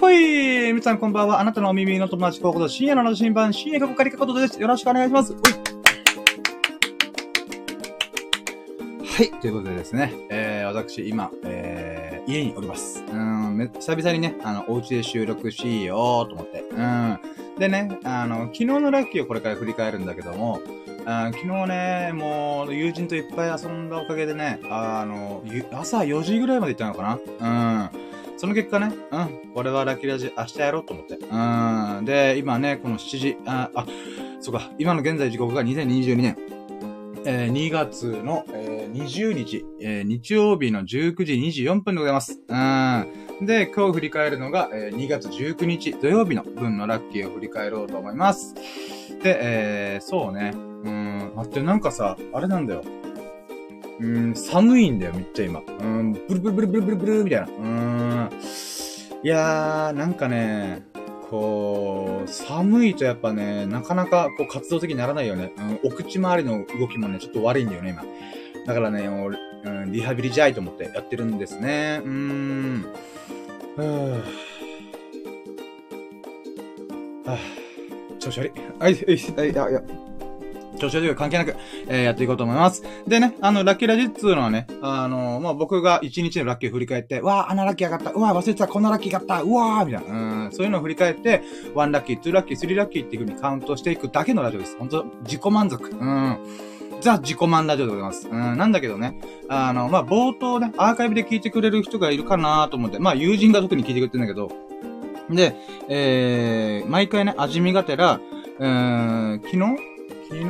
ほい皆さんこんばんは。あなたのお耳の友達候補と深夜の新版、深夜がかりかことです。よろしくお願いします。い。はい。ということでですね、えー、私、今、えー、家におります。うん、め久々にね、あの、お家で収録しようと思って。うん。でね、あの、昨日のラッキーをこれから振り返るんだけども、あ昨日ね、もう、友人といっぱい遊んだおかげでね、あの、朝4時ぐらいまで行ったのかなうん。その結果ね、うん、これはラッキーラジ明日やろうと思って。うん。で、今ね、この7時、あ、あ、そうか、今の現在時刻が2022年、えー、2月の、えー、20日、えー、日曜日の19時24分でございます。うん。で、今日振り返るのが、えー、2月19日土曜日の分のラッキーを振り返ろうと思います。で、えー、そうね。うん、待って、なんかさ、あれなんだよ。うん、寒いんだよ、めっちゃ今。うん、ブルブルブルブルブルブルみたいな。うん。いやー、なんかね、こう、寒いとやっぱね、なかなかこう活動的にならないよね。うん、お口周りの動きもね、ちょっと悪いんだよね、今。だからね、もう、うん、リハビリじゃいと思ってやってるんですね。うーん。はぁ。はぁ。調子悪い。はい、はい、はい、いや、いや。調子悪い関係なく、えー、やっていこうと思います。でね、あの、ラッキーラジッツのはね、あのー、まあ、僕が一日のラッキーを振り返って、わあ、あのラッキー上がった、うわ忘れてた、こんなラッキー上がった、うわーみたいな、うん、そういうのを振り返って、1ラッキー、2ラッキー、3ラッキーっていう風にカウントしていくだけのラジオです。本当自己満足。うん。ザ・自己満ラジオでございます。うん、なんだけどね、あの、まあ、冒頭ね、アーカイブで聞いてくれる人がいるかなと思って、まあ、友人が特に聞いてくれてるんだけど、で、えー、毎回ね、味見がてら、うーん、昨日昨日、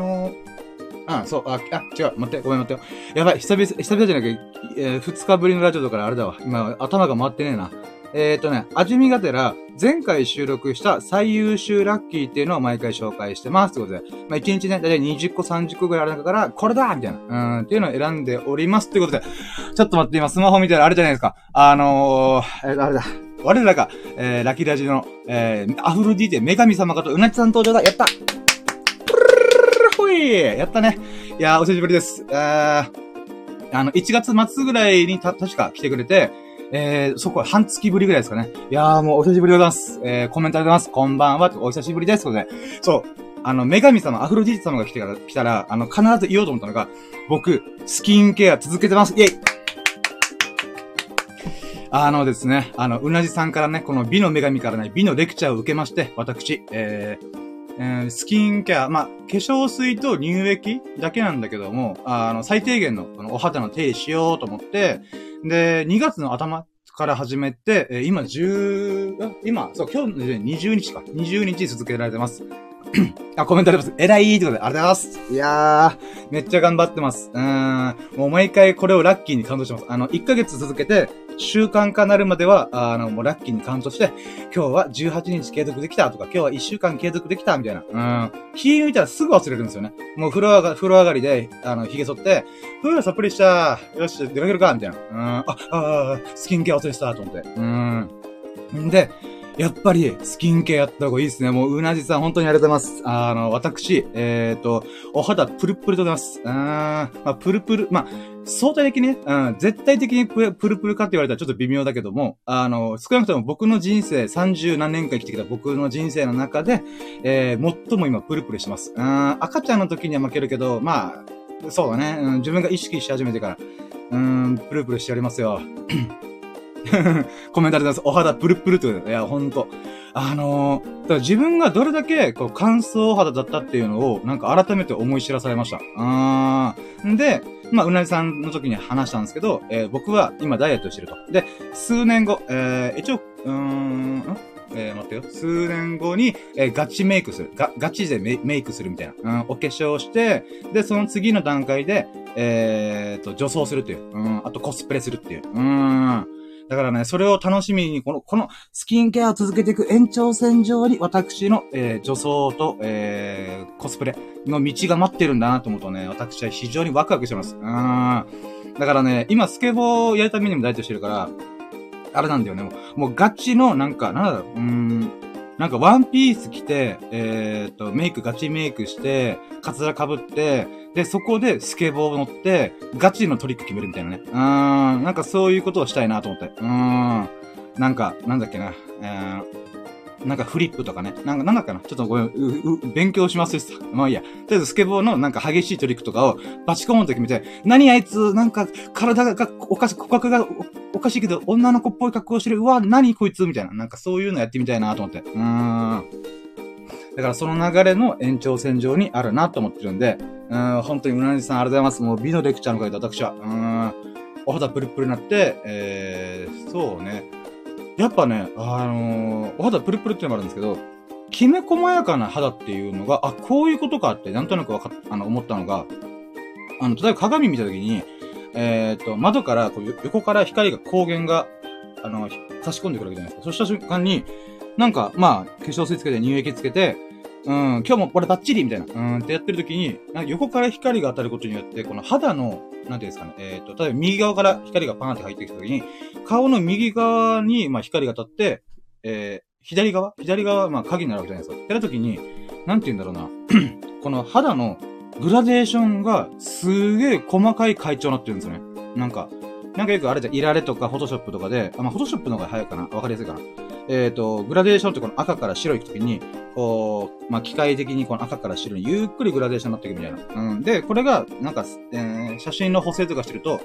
あ、そう、あ、あ、違う、待って、ごめん待ってよ。やばい、久々、久々じゃなきゃ、えー、二日ぶりのラジオだからあれだわ。今、頭が回ってねえな。えっ、ー、とね、味見がてら、前回収録した最優秀ラッキーっていうのを毎回紹介してます。ということで、まあ、1日ね、だいたい20個、30個ぐらいある中から、これだみたいな、うん、っていうのを選んでおります。ということで、ちょっと待って、今スマホ見たらあれじゃないですか。あのー、えー、あれだ。我らが、えー、ラキラジの、えー、アフロディーテ女神様かとうなちさん登場だ。やったやったね。いやー、お久しぶりです。えー、あの、1月末ぐらいにた、確か来てくれて、えー、そこは半月ぶりぐらいですかね。いやー、もうお久しぶりでございます。えー、コメントありがとうございます。こんばんは、お久しぶりです。ということで、そう、あの、女神様、アフロディー様が来てから、来たら、あの、必ず言おうと思ったのが、僕、スキンケア続けてます。イェイあのですね、あの、うなじさんからね、この美の女神からね、美のレクチャーを受けまして、私、えー、えー、スキンケア、まあ、化粧水と乳液だけなんだけども、あの、最低限のこのお肌の手入れしようと思って、で、2月の頭から始めて、え、今10、今、そう、今日20日か。20日続けられてます。あ、コメントあります。偉いってことで、ありがとうございます。いやー、めっちゃ頑張ってます。うーん。もう毎回これをラッキーに感動してます。あの、1ヶ月続けて、習慣化なるまでは、あの、もうラッキーに感動して、今日は18日継続できたとか、今日は1週間継続できたみたいな。うん。気抜いたらすぐ忘れるんですよね。もう風呂上が、風呂上がりで、あの、髭剃って、ふぅ、さっぷりした。よし、出かけるかみたいな。うん。あ、あ、スキンケア忘れしたと思って。うん。んで、やっぱり、スキンケアやった方がいいですね。もう、うなじさん、本当にありがとうございます。あの、私、えっ、ー、と、お肌、プルプルとございます。うん、まあ、プルプル、まあ、相対的にね、うん、絶対的にプルプルかって言われたらちょっと微妙だけども、あの、少なくとも僕の人生、30何年間生きてきた僕の人生の中で、えー、最も今、プルプルしてます。うん、赤ちゃんの時には負けるけど、まあ、そうだね、うん、自分が意識し始めてから、うん、プルプルしておりますよ。コメントありがとうございます。お肌プルプルってこと。いや、ほんと。あのー、だから自分がどれだけ、こう、乾燥肌だったっていうのを、なんか改めて思い知らされました。あー。で、まあ、うなぎさんの時に話したんですけど、えー、僕は今ダイエットしてると。で、数年後、えー、一応、うーん、えー、待ってよ。数年後に、えー、ガチメイクする。ガ、ガチでメメイクするみたいな。うん、お化粧して、で、その次の段階で、えーと、女装するっていう。うん、あとコスプレするっていう。うん。だからね、それを楽しみに、この、このスキンケアを続けていく延長線上に私の、えー、女装と、えー、コスプレの道が待ってるんだなと思うとね、私は非常にワクワクしてます。うん。だからね、今スケボーをやるためにもダイエットしてるから、あれなんだよね、もう、もうガチの、なんか、なんだろう、うーん、なんかワンピース着て、えー、っと、メイク、ガチメイクして、カツラ被って、で、そこでスケボー乗って、ガチのトリック決めるみたいなね。うーん、なんかそういうことをしたいなと思って。うーん。なんか、なんだっけな、えーなんかフリップとかね。なんか、なんだっけな。ちょっとごめん、う、う、勉強しますでした。まあいいや。とりあえずスケボーのなんか激しいトリックとかをバチコーンと決めて、何あいつ、なんか体がおかしい、骨格がおかしいけど、女の子っぽい格好してる。うわ、何こいつみたいな。なんかそういうのやってみたいなと思って。うーん。だからその流れの延長線上にあるなと思ってるんで、うん、本当にうなじさんありがとうございます。もう美のレクチャーの会で私は、うん、お肌プルプルになって、えー、そうね。やっぱね、あのー、お肌プルプルっていうのもあるんですけど、きめ細やかな肌っていうのが、あ、こういうことかってなんとなくわかっ、あの、思ったのが、あの、例えば鏡見たときに、えっ、と、窓からこう、横から光が、光源が、あの、差し込んでくるわけじゃないですか。そうした瞬間に、なんか、まあ、化粧水つけて乳液つけて、うん、今日もこれバッチリみたいな、うんってやってる時に、なんか横から光が当たることによって、この肌の、なんていうんですかね、えっ、ー、と、例えば右側から光がパーンって入ってきた時に、顔の右側に、まあ、光が当たって、えー、左側？左側、まあ、影になるわけじゃないですか。ってな時に、なんて言うんだろうな。この肌のグラデーションが、すげえ細かい階調になってるんですよね。なんか、なんかよくあれじゃん、いられとか、フォトショップとかで、あ、まあ、フォトショップの方が早いかなわかりやすいかな。えっ、ー、と、グラデーションってこの赤から白いくときに、こう、まあ、機械的にこの赤から白にゆっくりグラデーションになっていくみたいな。うん。で、これが、なんか、えー、写真の補正とかしてると、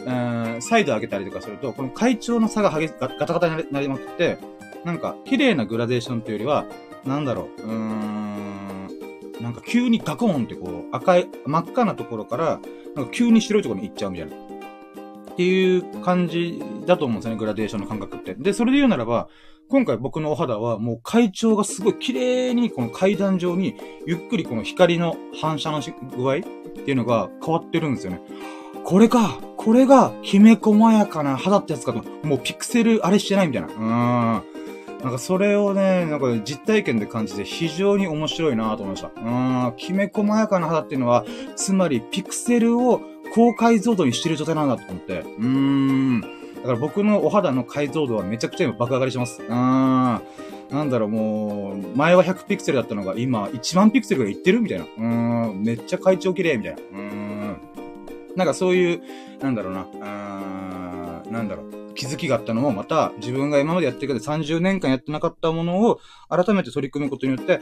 えー、サイド上げたりとかすると、この階調の差が激しガタガタになりまくって、なんか、綺麗なグラデーションっていうよりは、なんだろう、うーん、なんか急にガコーンってこう、赤い、真っ赤なところから、なんか急に白いところに行っちゃうみたいな。っていう感じだと思うんですよね、グラデーションの感覚って。で、それで言うならば、今回僕のお肌はもう階調がすごい綺麗にこの階段上にゆっくりこの光の反射の具合っていうのが変わってるんですよね。これかこれがきめ細やかな肌ってやつかと。もうピクセルあれしてないみたいな。うーん。なんかそれをね、なんか実体験で感じて非常に面白いなと思いました。うーん。きめ細やかな肌っていうのは、つまりピクセルを高解像度にしてる状態なんだと思って。うーん。だから僕のお肌の解像度はめちゃくちゃ今爆上がりします。うーん。なんだろう、もう、前は100ピクセルだったのが今1万ピクセルぐらいいってるみたいな。うーん。めっちゃ会長綺麗みたいな。うーん。なんかそういう、なんだろうな。うーん。なんだろう。気づきがあったのも、また自分が今までやってるけど30年間やってなかったものを改めて取り組むことによって、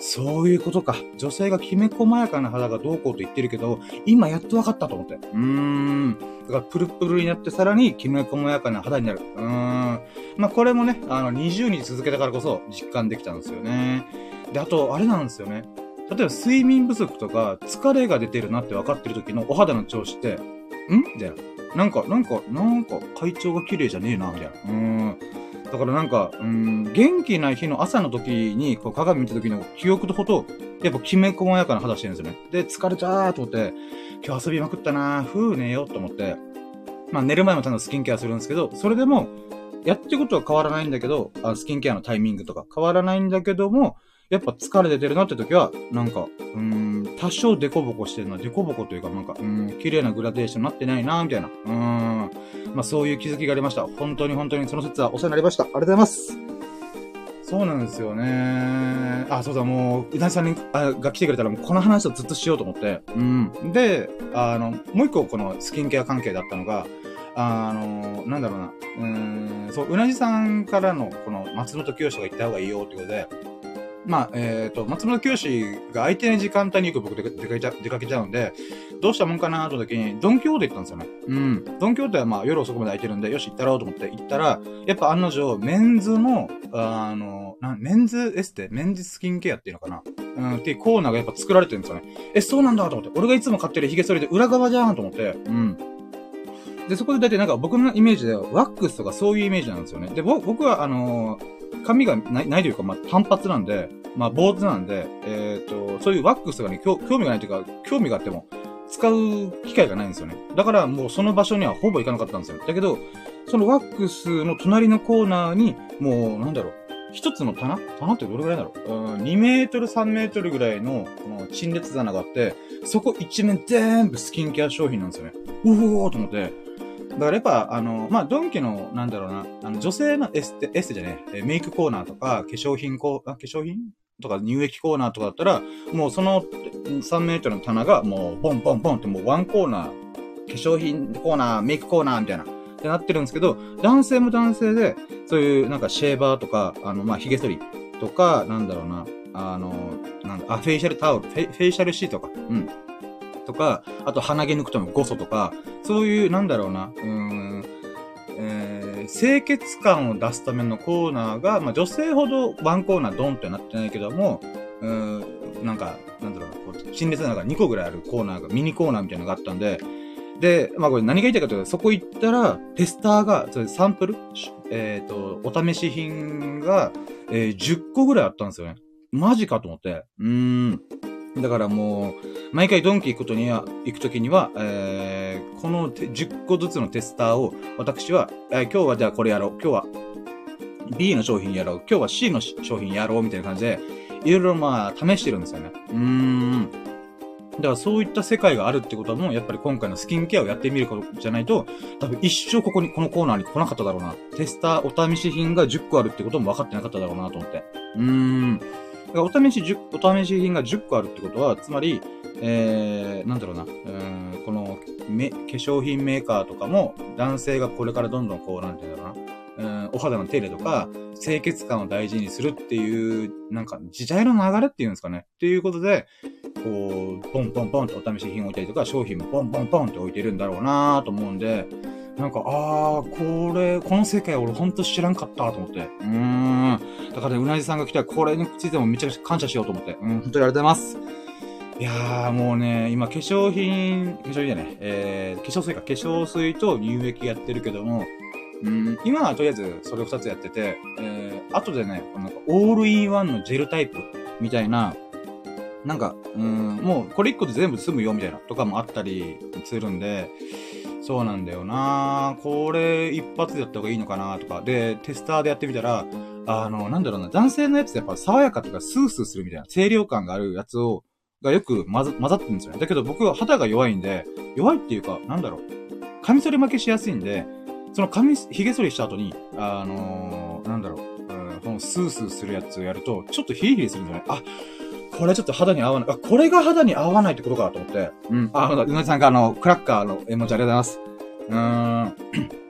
そういうことか。女性がきめ細やかな肌がどうこうと言ってるけど、今やっと分かったと思って。うーん。だからプルプルになってさらにきめ細やかな肌になる。うーん。まあ、これもね、あの、20日続けたからこそ実感できたんですよね。で、あと、あれなんですよね。例えば睡眠不足とか疲れが出てるなって分かってる時のお肌の調子って、ん？みたいな。なんか、なんか、なんか、体調が綺麗じゃねえな、みたいな。うん。だからなんか、うん、元気な日の朝の時に、こう鏡見た時の記憶とほど、やっぱきめ細やかな肌してるんですよね。で、疲れちゃーと思って、今日遊びまくったなー、ふー寝ようと思って、まあ寝る前もちゃんとスキンケアするんですけど、それでも、やってることは変わらないんだけど、あスキンケアのタイミングとか変わらないんだけども、やっぱ疲れててるなって時は、なんか、うん、多少デコボコしてるな、デコボコというか、なんか、うん、綺麗なグラデーションになってないな、みたいな。うん。まあそういう気づきがありました。本当に本当にその説はお世話になりました。ありがとうございます。そうなんですよね。あ、そうだ、もう、うなぎさんにあが来てくれたら、もうこの話をずっとしようと思って。うん。で、あの、もう一個このスキンケア関係だったのが、あの、なんだろうな。うん、そう、うなじさんからの、この松本清が行った方がいいよってことで、まあ、えっ、ー、と、松本清が空いてない時間帯によく僕出かけちゃ出かけちゃうんで、どうしたもんかなと時に、ドンキホーテ行ったんですよね。うん。ドンキホーテはまあ夜遅くまで空いてるんで、よし行ったろうと思って行ったら、やっぱ案の定、メンズの、あの、なメンズエステ？メンズスキンケアっていうのかな？うん、っていうコーナーがやっぱ作られてるんですよね。え、そうなんだと思って。俺がいつも買ってる髭剃りで裏側じゃんと思って。うん。で、そこで大体なんか僕のイメージではワックスとかそういうイメージなんですよね。で、僕はあのー髪がない、ないというか、まあ、単発なんで、まあ、坊主なんで、えっ、ー、と、そういうワックスがね、興味がないというか、興味があっても、使う機会がないんですよね。だからもうその場所にはほぼ行かなかったんですよ。だけど、そのワックスの隣のコーナーに、もう、なんだろう、一つの棚？棚ってどれぐらいだろう？うん、2メートル、3メートルぐらいの、この陳列棚があって、そこ一面全部スキンケア商品なんですよね。おおーと思って、だからやっぱ、あの、まあ、ドンキの、なんだろうな、あの、女性のエステ、エステじゃねえ、メイクコーナーとか、化粧品コー、あ、化粧品とか乳液コーナーとかだったら、もうその3メートルの棚がもうボンボンボンってもうワンコーナー、化粧品コーナー、メイクコーナーみたいな、ってなってるんですけど、男性も男性で、そういうなんかシェーバーとか、あの、まあ、髭剃りとか、なんだろうな、あの、なんだ、あ、フェイシャルタオル、フェフェイシャルシートか。うん。とか、あと鼻毛抜くとのこととか、そういう、なんだろうな、うーん、えー、清潔感を出すためのコーナーが、まあ、女性ほどワンコーナードンってなってないけども、うーん、なんか、なんだろうな、こう、陳列なのが2個ぐらいあるコーナーが、ミニコーナーみたいなのがあったんで、で、まあこれ何が言いたいかというと、そこ行ったら、テスターが、それサンプルえっ、ー、と、お試し品が、えー、10個ぐらいあったんですよね。マジかと思って。うーん。だからもう、毎回ドンキ行くことには、行くときには、えー、この10個ずつのテスターを、私は、えー、今日はじゃあこれやろう。今日は B の商品やろう。今日は C の商品やろう。みたいな感じで、いろいろまあ、試してるんですよね。うーん。だからそういった世界があるってことも、やっぱり今回のスキンケアをやってみることじゃないと、多分一生ここに、このコーナーに来なかっただろうな。テスターお試し品が10個あるってことも分かってなかっただろうなと思って。うーん。お試し10、お試し品が10個あるってことは、つまり、えー、なんだろうな、うん、この、め、化粧品メーカーとかも、男性がこれからどんどんこう、なんていうんだろうな、うん、お肌の手入れとか、清潔感を大事にするっていう、なんか、時代の流れっていうんですかね。っていうことで、こう、ポンポンポンってお試し品置いたりとか、商品もポンポンポンって置いてるんだろうなと思うんで、なんか、あー、これ、この世界俺ほんと知らんかったと思って。うーん。だからね、うなじさんが来たらこれについてもめちゃくちゃ感謝しようと思って。うん、本当にありがとうございます。いやー、もうね、今化粧品、化粧品じゃない、えー、化粧水か、化粧水と乳液やってるけども、うん、今はとりあえずそれを二つやってて、えー、後でね、なんかオールインワンのジェルタイプみたいな、なんか、うん、もうこれ一個で全部済むよみたいなとかもあったりするんで、そうなんだよな。これ一発でやった方がいいのかなとか。で、テスターでやってみたら、あの、なんだろうな、男性のやつってやっぱ爽やかとかスースーするみたいな、清涼感があるやつを、がよく混ざ混ざってるんですよね。だけど僕は肌が弱いんで、弱いっていうか、なんだろう、カミソリ負けしやすいんで、その髪、髭剃りした後に、あのー、なんだろう、うん、このスースーするやつをやると、ちょっとヒリヒリするんじゃないあ、これちょっと肌に合わない。あ、これが肌に合わないってことかと思って。うん。あ、うなじさんがあの、クラッカーの絵文字ありがとうございます。うーん。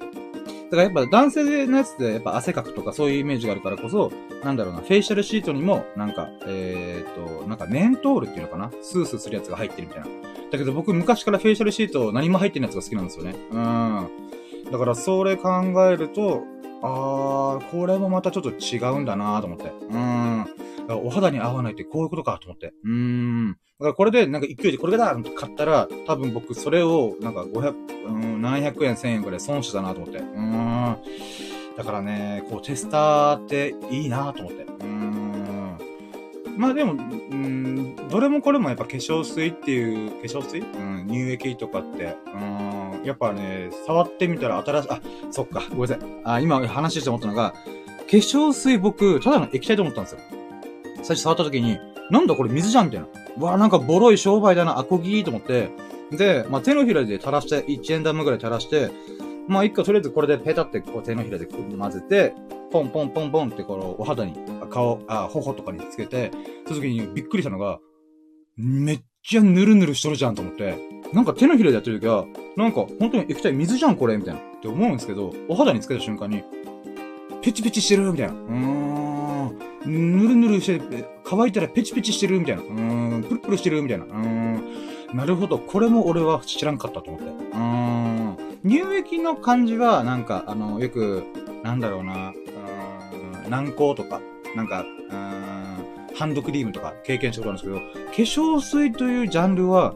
だからやっぱ男性のやつってやっぱ汗かくとかそういうイメージがあるからこそ、なんだろうな、フェイシャルシートにも、なんか、えー、っと、なんかメントールっていうのかな？スースーするやつが入ってるみたいな。だけど僕昔からフェイシャルシート何も入ってるやつが好きなんですよね。うん。だからそれ考えると、あー、これもまたちょっと違うんだなと思って。うん。お肌に合わないってこういうことかと思って。うーん。だからこれでなんか勢いでこれだって買ったら、多分僕それをなんか500、うん、700円1000円くらい損したなと思って。うーん。だからね、こうテスターっていいなと思って。うーん。まあでも、うん、どれもこれもやっぱ化粧水っていう、化粧水？うん、乳液とかって、うん、やっぱね、触ってみたら新しい、あ、そっか、ごめんなさい。あ、今話して思ったのが、化粧水僕、ただの液体と思ったんですよ。最初触った時に、なんだこれ水じゃんみたいな。うわなんかボロい商売だな、アコギーと思って。で、まあ、手のひらで垂らして、1円玉ぐらい垂らして、まあ、一個とりあえずこれでペタってこう手のひらで混ぜて、ポンポンポンポンってこのお肌に、顔、あ、頬とかにつけて、その時にびっくりしたのが、めっちゃぬるぬるしとるじゃんと思って、なんか手のひらでやってる時は、なんか本当に液体水じゃんこれみたいなって思うんですけど、お肌につけた瞬間に、ペチペチしてるみたいな。うーん。ぬるぬるして、乾いたらペチペチしてるみたいな。うーん。プルプルしてるみたいな。うーん。なるほど。これも俺は知らんかったと思って。うーん。乳液の感じは、なんか、あの、よく、なんだろうな、うーん、軟膏とか、なんか、うーん、ハンドクリームとか経験したことあるんですけど、化粧水というジャンルは、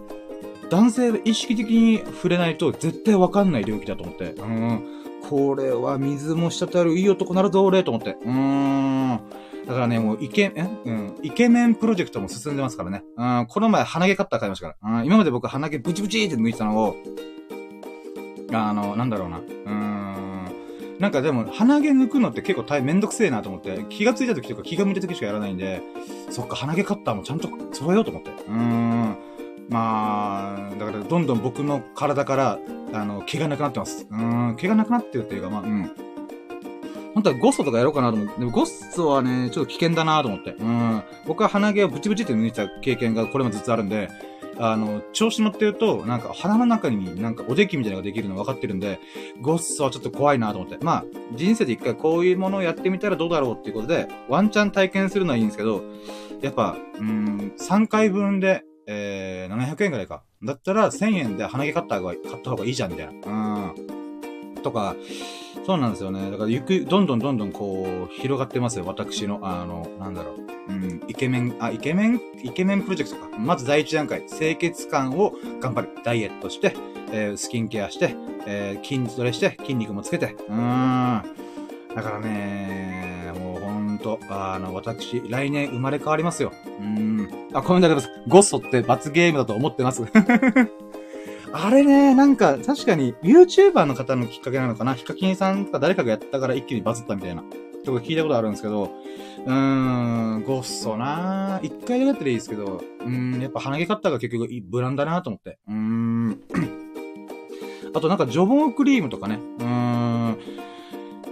男性が意識的に触れないと絶対わかんない領域だと思って。うん。これは水も滴るいい男なるぞ、俺、と思って。うーん。だからね、もうイケ、えうん。イケメンプロジェクトも進んでますからね。うん。この前鼻毛カッター買いましたから。うん。今まで僕鼻毛ブチブチって抜いてたのを、あの、なんだろうな。うん。なんかでも、鼻毛抜くのって結構大変めんどくせえなと思って、気がついた時とか気が向いた時しかやらないんで、そっか、鼻毛カッターもちゃんと揃えようと思って。うん。まあ、だからどんどん僕の体から、あの、毛がなくなってます。うん、毛がなくなってるっていうか、まあ、うん。本当はゴッソとかやろうかなと思って。でもゴッソはね、ちょっと危険だなと思って。うん。僕は鼻毛をブチブチって抜いた経験がこれもずつあるんで、あの、調子乗ってると、なんか鼻の中になんかおできみたいなのができるの分かってるんで、ゴッソはちょっと怖いなと思って。まあ、人生で一回こういうものをやってみたらどうだろうっていうことで、ワンチャン体験するのはいいんですけど、やっぱ、うん、3回分で、えー、700円くらいか。だったら1000円で鼻毛買った方が、買った方がいいじゃん、みたいな。うん。とか、そうなんですよね。だからゆく、どんどんどんどんこう、広がってますよ。私の、あの、なんだろう。うん、イケメン、あ、イケメン、イケメンプロジェクトか。まず第一段階、清潔感を頑張る。ダイエットして、えー、スキンケアして、えー、筋トレして、筋肉もつけて。うーん。だからね、もうほんと、あの、私、来年生まれ変わりますよ。うーん。あ、コメントあります。ゴッソって罰ゲームだと思ってます。あれね、なんか、確かに、YouTuber の方のきっかけなのかな？ヒカキンさんとか誰かがやったから一気にバズったみたいな。とか聞いたことあるんですけど、うーん、ゴッソな一回だけやったらいいですけど、うーん、やっぱ鼻毛カッターが結局ブランだなと思って。うーん。あとなんか除毛クリームとかね。うーん。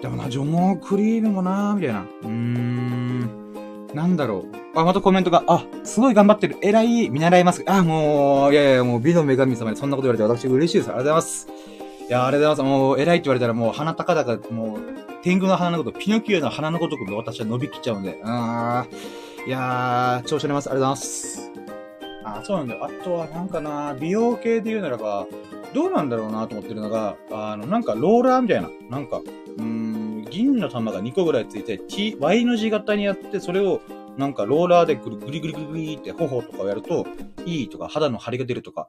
でもな、除毛クリームもなみたいな。うーん。なんだろう。あ、またコメントが、あ、すごい頑張ってる。偉い。見習います。あ、もう、いやいや、もう美の女神様にそんなこと言われて私嬉しいです。ありがとうございます。いや、ありがとうございます。もう、偉いって言われたらもう、鼻高々、もう、天狗の鼻のこと、ピノキオの鼻のごとく私は伸びきっちゃうんで。あー。いやー、調子乗ります。ありがとうございます。あ、そうなんだよ。あとはなんかな、美容系で言うならば、どうなんだろうなと思ってるのが、あの、なんかローラーみたいな。なんか、うーん、銀の玉が2個ぐらいついて、T、Y の字型にやって、それを、なんかローラーでぐりぐりぐりぐりって頬とかをやると、いいとか、肌の張りが出るとか。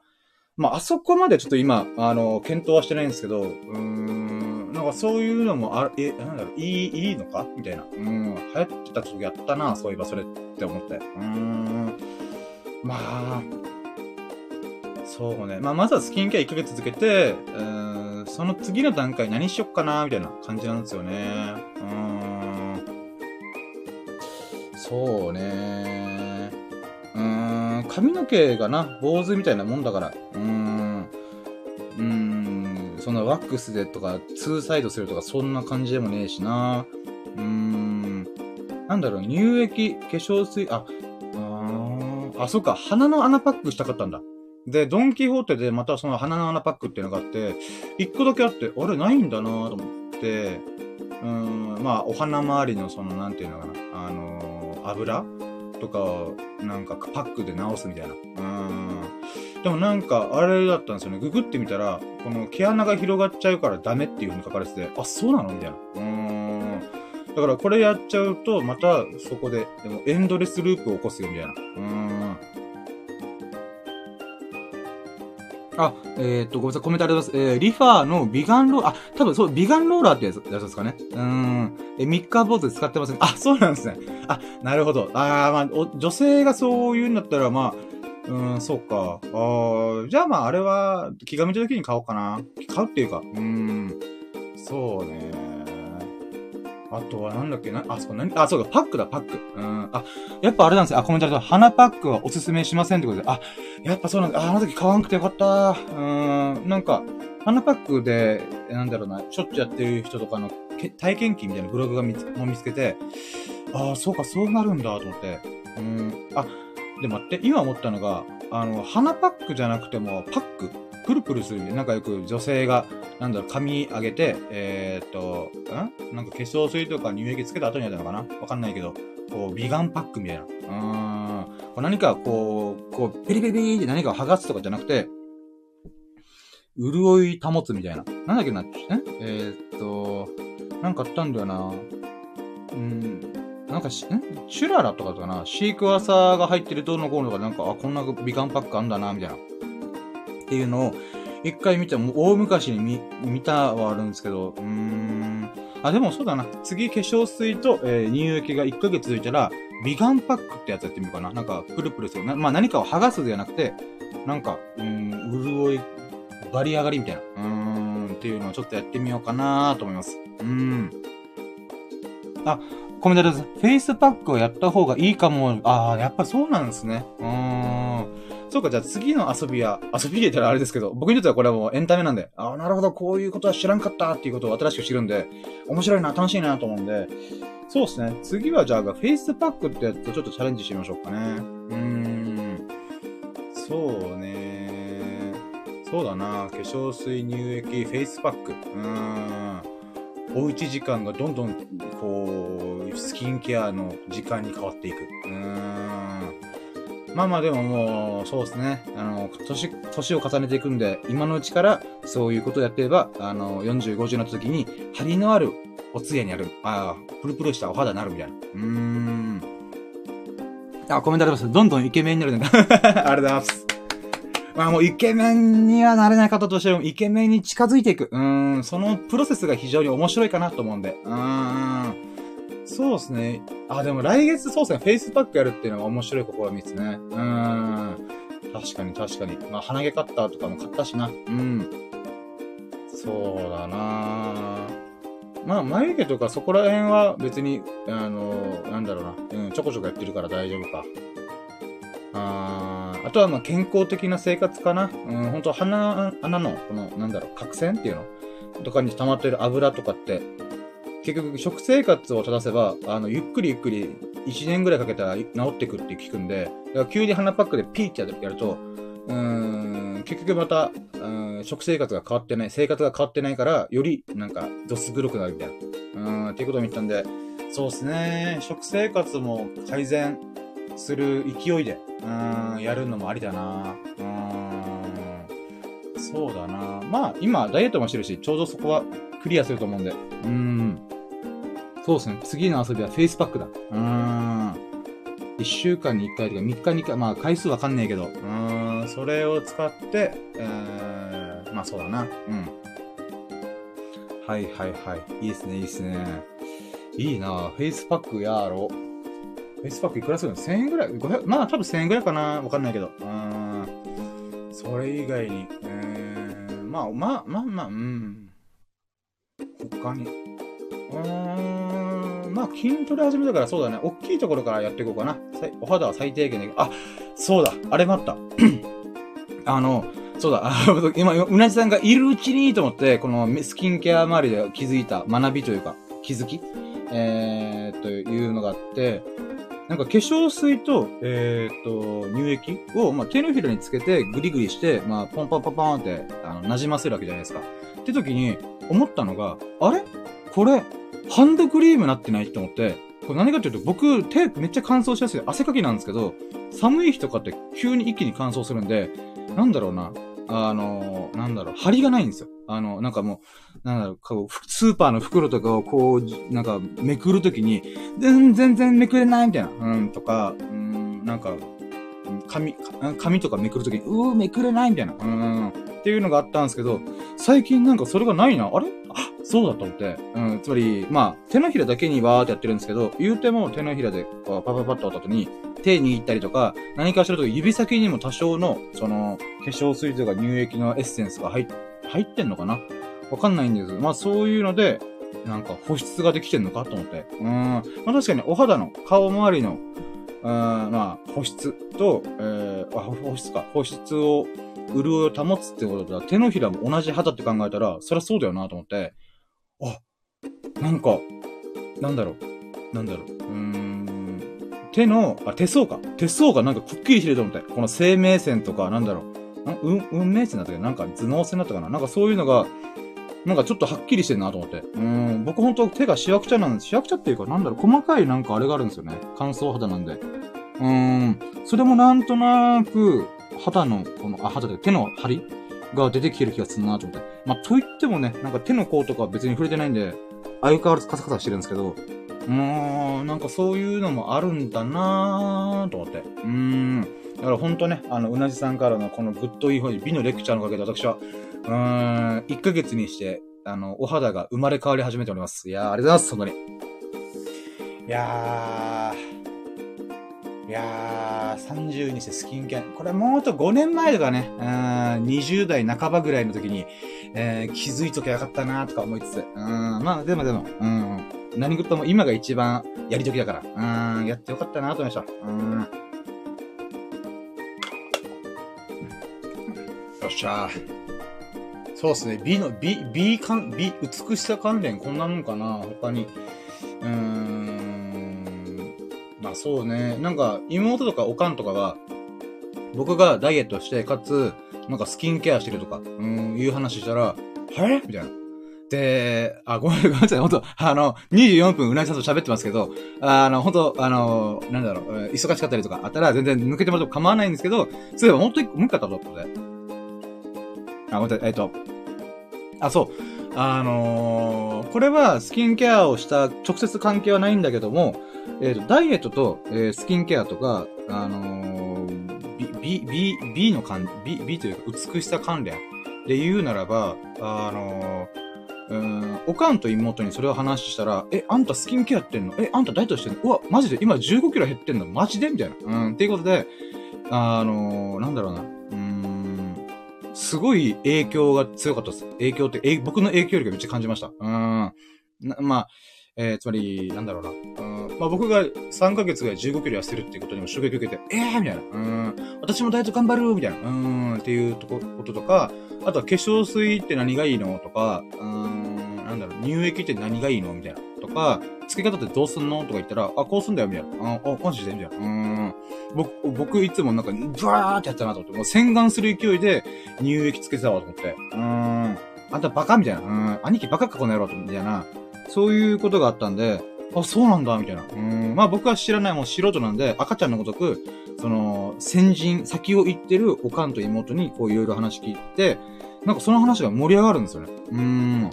まあ、あそこまでちょっと今、あの、検討はしてないんですけど、うーん、なんかそういうのもある、え、なんだろう、いい、いいのか？みたいな。うん、流行ってた時やったな、そういえばそれって思って。うーん、まあ、そうね。まあ、まずはスキンケア1ヶ月続けて、うーん、その次の段階何しよっかな、みたいな感じなんですよね。うーん。そうね。うーん、髪の毛がな、坊主みたいなもんだから。うーん。うーん、そんなワックスでとか、ツーサイドするとか、そんな感じでもねえしな。うーん。なんだろう、乳液、化粧水、あ、ああ、そっか、鼻の穴パックしたかったんだ。で、ドンキホーテでまたその鼻の穴パックっていうのがあって、一個だけあって、あれないんだなと思って、うん、まあ、お花周りのその、なんていうのかな、あのー、油とかを、なんかパックで直すみたいな。うん。でもなんか、あれだったんですよね。ググってみたら、この毛穴が広がっちゃうからダメっていう風に書かれてて、あ、そうなのみたいな。うん。だからこれやっちゃうと、またそこで、でもエンドレスループを起こすよみたいな。うん。あ、えー、っと、ごめんなさい、コメントありがとうございます。えー、リファーのビガンローラー、あ、多分そう、ビガンローラーってやつ、やつですかね。うん。え、ミッカー坊主使ってますね。あ、そうなんですね。あ、なるほど。あー、まあ、お、女性がそういうんだったら、まあ、うん、そうか。あ、じゃあまあ、あれは、気が向いた時に買おうかな。買うっていうか、うん。そうね。あとはなんだっけな、あ、そう、何？あ、そうか、パックだ、パック。うん。あ、やっぱあれなんですよ。あ、コメントあると、鼻パックはおすすめしませんってことで。あ、やっぱそうなんだ。あ、あの時買わんくてよかった。うん。なんか、鼻パックで、なんだろうな、しょっちゅうやってる人とかの体験記みたいなブログが見つ見つけて、ああ、そうか、そうなるんだ、と思って。うん。あ、でも待って、今思ったのが、あの、鼻パックじゃなくても、パックプルプルする。なんかよく女性が、なんだろう、髪上げて、えー、っと、ん？なんか化粧水とか乳液つけた後にやったのかな？わかんないけど、こう、美顔パックみたいな。うーん。こう何かこう、こう、ペリペリペリって何かを剥がすとかじゃなくて、潤い保つみたいな。なんだっけな、え？えー、っと、なんかあったんだよな。うん、なんかし、んチュララとかかな？シークワーサーが入ってるどうのこうのとか、なんか、あ、こんな美顔パックあんだな、みたいな。っていうのを、一回見て、も大昔に見、見たはあるんですけど、うーん。あ、でもそうだな。次、化粧水と、えー、乳液が1ヶ月続いたら、美顔パックってやつやってみようかな。なんか、プルプルする。なまあ何かを剥がすではなくて、なんか、うん、潤い、張り上がりみたいな。うーん、っていうのをちょっとやってみようかなと思います。うーん。あ、コメントです。フェイスパックをやった方がいいかも。ああ、やっぱそうなんですね。うーん。そうか、じゃあ次の遊びは、遊びで言ったらあれですけど、僕にとってはこれはもうエンタメなんで、ああ、なるほど、こういうことは知らんかったっていうことを新しく知るんで、面白いな、楽しいなと思うんで、そうですね。次はじゃあ、フェイスパックってやつとちょっとチャレンジしてみましょうかね。うーん。そうね。そうだな。化粧水、乳液、フェイスパック。うーん。おうち時間がどんどん、こう、スキンケアの時間に変わっていく。うーん。まあまあでももう、そうですね。あの、年、年を重ねていくんで、今のうちからそういうことをやってれば、あの、40、50になった時に、張りのあるおつやにある、ああ、プルプルしたお肌になるみたいな。うーん。あ、コメントあります。どんどんイケメンになるね。ありがとうございます。まあもうイケメンにはなれないかとしても、イケメンに近づいていく。うーん、そのプロセスが非常に面白いかなと思うんで。うーん。そうですね。あ、でも来月そうですね、フェイスパックやるっていうのが面白い試みですね。うーん。確かに確かに。まあ、鼻毛カッターとかも買ったしな。うん。そうだなまあ、眉毛とかそこら辺は別に、あのー、なんだろうな。うん、ちょこちょこやってるから大丈夫か。ああとはまあ健康的な生活かな。うん、本当鼻、穴の、この、なんだろう、角栓っていうの？とかに溜まってる油とかって、結局食生活を正せば、あの、ゆっくりゆっくり1年ぐらいかけたら治ってくって聞くんで、だから急に鼻パックでピーってやると、うーん、結局また、うん、食生活が変わってない、生活が変わってないから、より、なんか、どす黒くなるみたいな。うん、っていうことを見たんで、そうですね、食生活も改善する勢いで、うん、やるのもありだな。うん、そうだな。まあ、今、ダイエットもしてるし、ちょうどそこはクリアすると思うんで、うん。そうですね。次の遊びはフェイスパックだ。うーん。一週間に一回とか三日に一回、まあ回数わかんねえけど、うーん、それを使って、えー、まあそうだな。うん。はいはいはい。いいですね、いいですね。いいなフェイスパックやろう。フェイスパックいくらするの ?1000 円ぐらい ?500? まあ多分1000円ぐらいかなわかんないけど。うーん。それ以外に、えー、まあまあまあまあ、うん。他に。うーん、まあ筋トレ始めたからそうだね。大きいところからやっていこうかな。お肌は最低限で。あ、そうだ。あれ待った。あの、そうだ。今、うなじさんがいるうちにと思って、このスキンケア周りで気づいた学びというか、気づき？えー、というのがあって、なんか化粧水と、えー、と、乳液を、まあ、手のひらにつけてグリグリして、まあ、ポンポンポンポンって、あの、馴染ませるわけじゃないですか。って時に、思ったのが、あれ？これ、ハンドクリームなってないって思って、これ何かっていうと、僕、手めっちゃ乾燥しやすい汗かきなんですけど、寒い日とかって急に一気に乾燥するんで、なんだろうな、あの、なんだろう、張りがないんですよ。あの、なんかもう、なんだろう、こうスーパーの袋とかをこう、なんか、めくるときに、全然めくれないみたいな、うん、とか、うん、なんか、紙、紙とかめくるときに、うー、めくれないみたいな、うん、っていうのがあったんですけど、最近なんかそれがないな。あれ？あ、そうだと思って。うん、つまり、まあ、手のひらだけにわーってやってるんですけど、言うても手のひらでパパパッとった後に、手握ったりとか、何かしらと指先にも多少の、その、化粧水とか乳液のエッセンスが入入ってんのかな？わかんないんですまあそういうので、なんか保湿ができてんのかと思って。うん。まあ確かにお肌の顔周りの、うん、まあ保湿と、えー、あ、保湿か。保湿を、潤いを保つってことだ手のひらも同じ肌って考えたら、そりゃそうだよなと思って、あ、なんか、なんだろう。なんだろう。うーん。手の、あ、手相か。手相がなんかくっきりしてると思って。この生命線とか、なんだろう。うん、運命線だったけ？ど、なんか頭脳線だったかな？なんかそういうのが、なんかちょっとはっきりしてるなと思って。うん、僕ほんと手がしわくちゃなんです。しわくちゃっていうか、なんだろう、細かいなんかあれがあるんですよね。乾燥肌なんで。うーん、それもなんとなく、肌の、この、あ、肌で手の張りが出てきてる気がするなと思って。まあ、と言ってもね、なんか手の甲とか別に触れてないんで、相変わらずカサカサしてるんですけど、もう、なんかそういうのもあるんだなぁと思って。うーん。だからほんとね、あの、うなじさんからのこの good info 美のレクチャーのおかげで私は、うーん、1ヶ月にして、あの、お肌が生まれ変わり始めております。いやー、ありがとうございます、本当に。いやー、いやー、30にしてスキンケア。これもうあと5年前とかね、うん、20代半ばぐらいの時に、えー、気づいときゃよかったなーとか思いつつ、うん、まあでもでも、うん、何事も今が一番やりときだから、うん、やってよかったなと思いました。うん。よっしゃーそうですね。美の、美、美感、美、美しさ関連こんなもんかな他に。うーん。まあそうね。なんか、妹とかおかんとかが、僕がダイエットして、かつ、なんかスキンケアしてるとか、うん、いう話したら、えみたいな。で、あ、ごめん、ごめんなさい、ほんと、あの、24分うなぎさんと喋ってますけど、あの、ほんと、あの、なんだろう、忙しかったりとかあったら全然抜けてもらっても構わないんですけど、そういえばほんと一個、もう一回あったと思って。あ、ごめんなさい、えっと、あ、そう。あのー、これはスキンケアをした直接関係はないんだけども、えっ、ー、と、ダイエットと、えー、スキンケアとか、あのー、B、B、B の関、B、B というか美しさ関連で言うならば、あのうん、おかんと妹にそれを話したら、え、あんたスキンケアってんの？え、あんたダイエットしてんの？うわ、マジで？今15キロ減ってんの？マジで？みたいな。うん、っていうことで、あのなんだろうな。すごい影響が強かったです。影響って、え、僕の影響力がめっちゃ感じました。うん。まあ、えー、つまり、なんだろうな。うん、まあ僕が3ヶ月ぐらい15キロ痩せるっていうことにも衝撃を受けて、えーみたいな。うん、私もダイエット頑張るみたいな。うん、っていうとこ、こととか、あとは化粧水って何がいいのとか、うん、なんだろう、乳液って何がいいのみたいな。とか、付け方ってどうすんのとか言ったら、あ、こうすんだよ、みたいな。あ、あ、マジでみたいな。うん。僕、僕いつもなんか、ブワーってやったなと思って、もう洗顔する勢いで乳液つけてたわと思って。うーん。あんたバカみたいな。うん。兄貴バカかこの野郎とみたいな。そういうことがあったんで、あ、そうなんだ、みたいな。うん。まあ僕は知らない、もう素人なんで、赤ちゃんのごとく、その、先人、先を行ってるおかんと妹に、こういろいろ話聞いて、なんかその話が盛り上がるんですよね。うーん。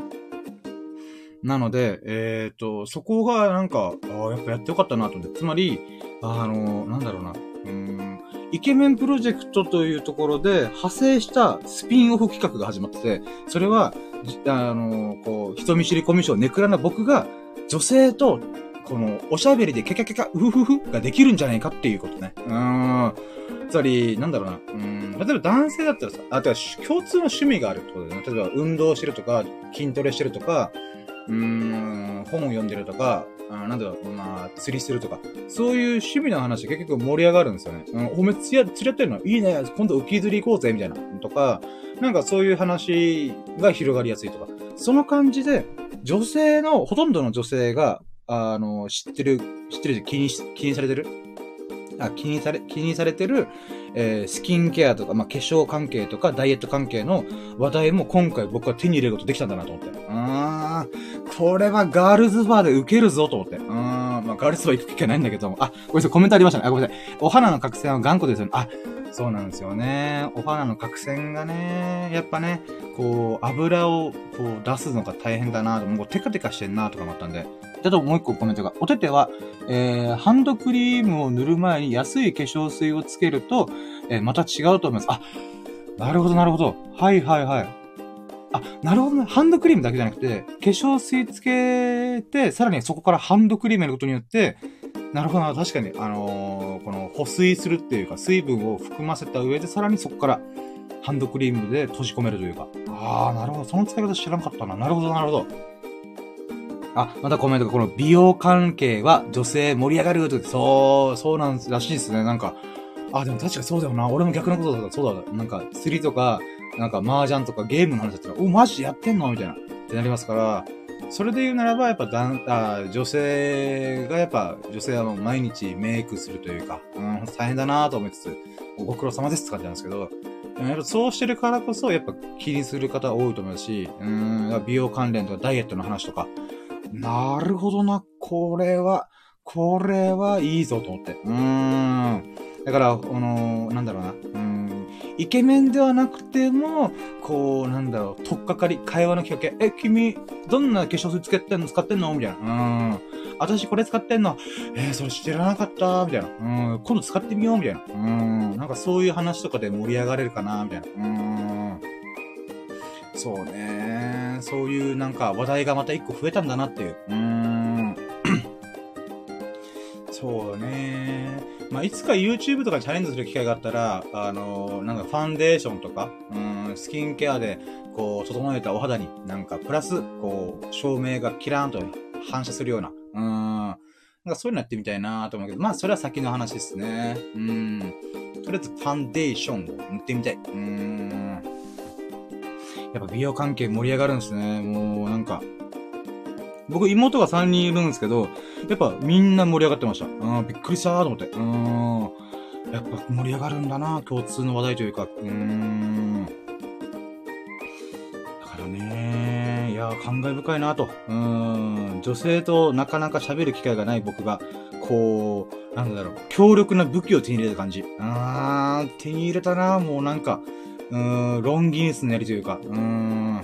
なので、えっ、ー、と、そこがなんか、ああ、やっぱやってよかったなと思って。つまり、あの、なんだろうな。うん、イケメンプロジェクトというところで派生したスピンオフ企画が始まってて、それは、あの、こう、人見知りコミュ障ネクラな僕が、女性と、この、おしゃべりでキャキャキャキャ、うふふふができるんじゃないかっていうことね。うん。つまり、なんだろうな。うん。例えば男性だったらさ、あ、てか、共通の趣味があるってことだよね。例えば、運動してるとか、筋トレしてるとか、うーん、本を読んでるとか、あなんだろう、まあ、釣りするとか、そういう趣味の話結局盛り上がるんですよね。うん、おめつや、釣りやってるのいいね、今度浮き釣り行こうぜ、みたいな。とか、なんかそういう話が広がりやすいとか。その感じで、女性の、ほとんどの女性が、あの、知ってる、知ってる気に、気にされてる？あ気にされ、気にされてる、えー、スキンケアとか、まあ、化粧関係とか、ダイエット関係の話題も今回僕は手に入れることできたんだなと思って。あー、これはガールズバーで受けるぞと思って。うーん、まあ、ガールズバー行く機会ないんだけども。あ、ごめんなさい、コメントありましたね。あ、ごめんなさい。お花の角栓は頑固ですよね。あ、そうなんですよね。お花の角栓がね、やっぱね、こう、油をこう出すのが大変だなと、もうテカテカしてんなとか思ったんで。あともう一個コメントが。お手手は、えー、ハンドクリームを塗る前に安い化粧水をつけると、えー、また違うと思います。あ、なるほど、なるほど。はいはいはい。あ、なるほどね。ハンドクリームだけじゃなくて、化粧水つけて、さらにそこからハンドクリームやることによって、なるほどな。確かに、あのー、この保水するっていうか、水分を含ませた上で、さらにそこからハンドクリームで閉じ込めるというか。ああ、なるほど。その使い方知らなかったな。なるほど、なるほど。あ、またコメントが、この美容関係は女性盛り上がるとそう、そうなんらしいですね。なんか、あ、でも確かそうだよな。俺も逆のことだった。そうだ。なんか、釣りとか、なんか、麻雀とかゲームの話だったら、お、マジやってんのみたいな。ってなりますから、それで言うならば、やっぱだん、あ女性がやっぱ、女性はもう毎日メイクするというか、うん、大変だなと思いつつ、ご苦労様ですって感じなんですけど、やっぱそうしてるからこそ、やっぱ気にする方多いと思うし、うん、美容関連とかダイエットの話とか、なるほどな、これは、これはいいぞと思って。うーん。だから、あのー、なんだろうな。うん。イケメンではなくても、こう、なんだろう、とっかかり、会話のきっかけ。え、君、どんな化粧水つけてんの？使ってんの？みたいな。うん。私これ使ってんの？えー、それ知らなかったみたいな。うん。今度使ってみようみたいな。うん。なんかそういう話とかで盛り上がれるかなみたいな。うん。そうね。そういうなんか話題がまた一個増えたんだなっていう。うーん。そうね。まあ、いつか YouTube とかチャレンジする機会があったら、あのー、なんかファンデーションとか、うん、スキンケアで、こう、整えたお肌に、なんかプラス、こう、照明がキラーンと反射するような、うん、なんかそういうのやってみたいなと思うけど、まあ、それは先の話ですね。うん。とりあえずファンデーションを塗ってみたい。うん。やっぱ美容関係盛り上がるんですね。もうなんか。僕、妹が3人いるんですけど、やっぱみんな盛り上がってました。うん、びっくりしたーと思って。うん。やっぱ盛り上がるんだな共通の話題というか。うーん。だからねいや、感慨深いなと。うん。女性となかなか喋る機会がない僕が、こう、なんだろう、強力な武器を手に入れた感じ。あー、手に入れたなもうなんか。うーん、ロンギニスのやりというか、うーん。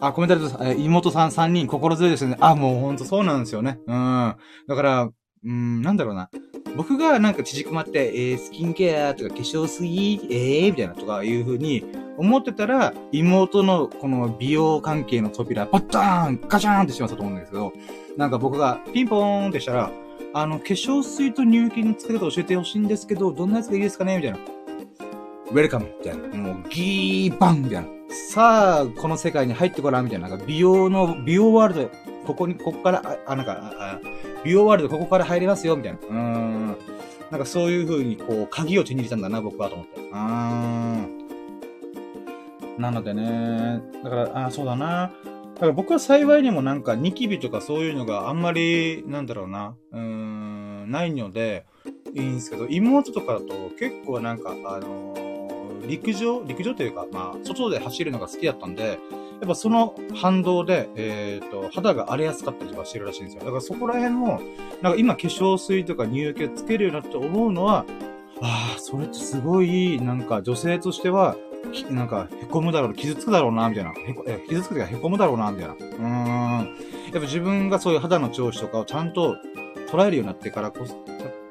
あ、コメントありがとうございます。え妹さん3人心強いですよね。あ、もうほんとそうなんですよね。うん。だから、うん、なんだろうな。僕がなんか縮こまって、えー、スキンケアとか化粧水、えー、みたいなとかいう風に思ってたら、妹のこの美容関係の扉、パッターンガチャーンってしまったと思うんですけど、なんか僕がピンポーンってしたら、あの、化粧水と乳液の付け方教えてほしいんですけど、どんなやつがいいですかねみたいな。ウェルカムみたいな。もう、ギーバンみたいな。さあ、この世界に入ってこらんみたいな。なんか美容の、美容ワールド、ここに、ここから、あ、あなんか、あ美容ワールドここから入れますよ、みたいな。うーん。なんかそういう風に、こう、鍵を手に入れたんだな、僕はと思って。うーん。なのでね、だから、あ、そうだな。だから僕は幸いにもなんかニキビとかそういうのがあんまり、なんだろうな、うーん、ないので、いいんですけど、妹とかだと結構なんか、あのー、陸上陸上というか、まあ、外で走るのが好きだったんで、やっぱその反動で、えっ、ー、と、肌が荒れやすかったりとかしてるらしいんですよ。だからそこら辺も、なんか今化粧水とか乳液をつけるようになって思うのは、ああ、それってすごい、なんか女性としては、なんか、凹むだろう、傷つくだろうな、みたいな。へこ傷つくというか、凹むだろうな、みたいな。うーん。やっぱ自分がそういう肌の調子とかをちゃんと捉えるようになってからこそ、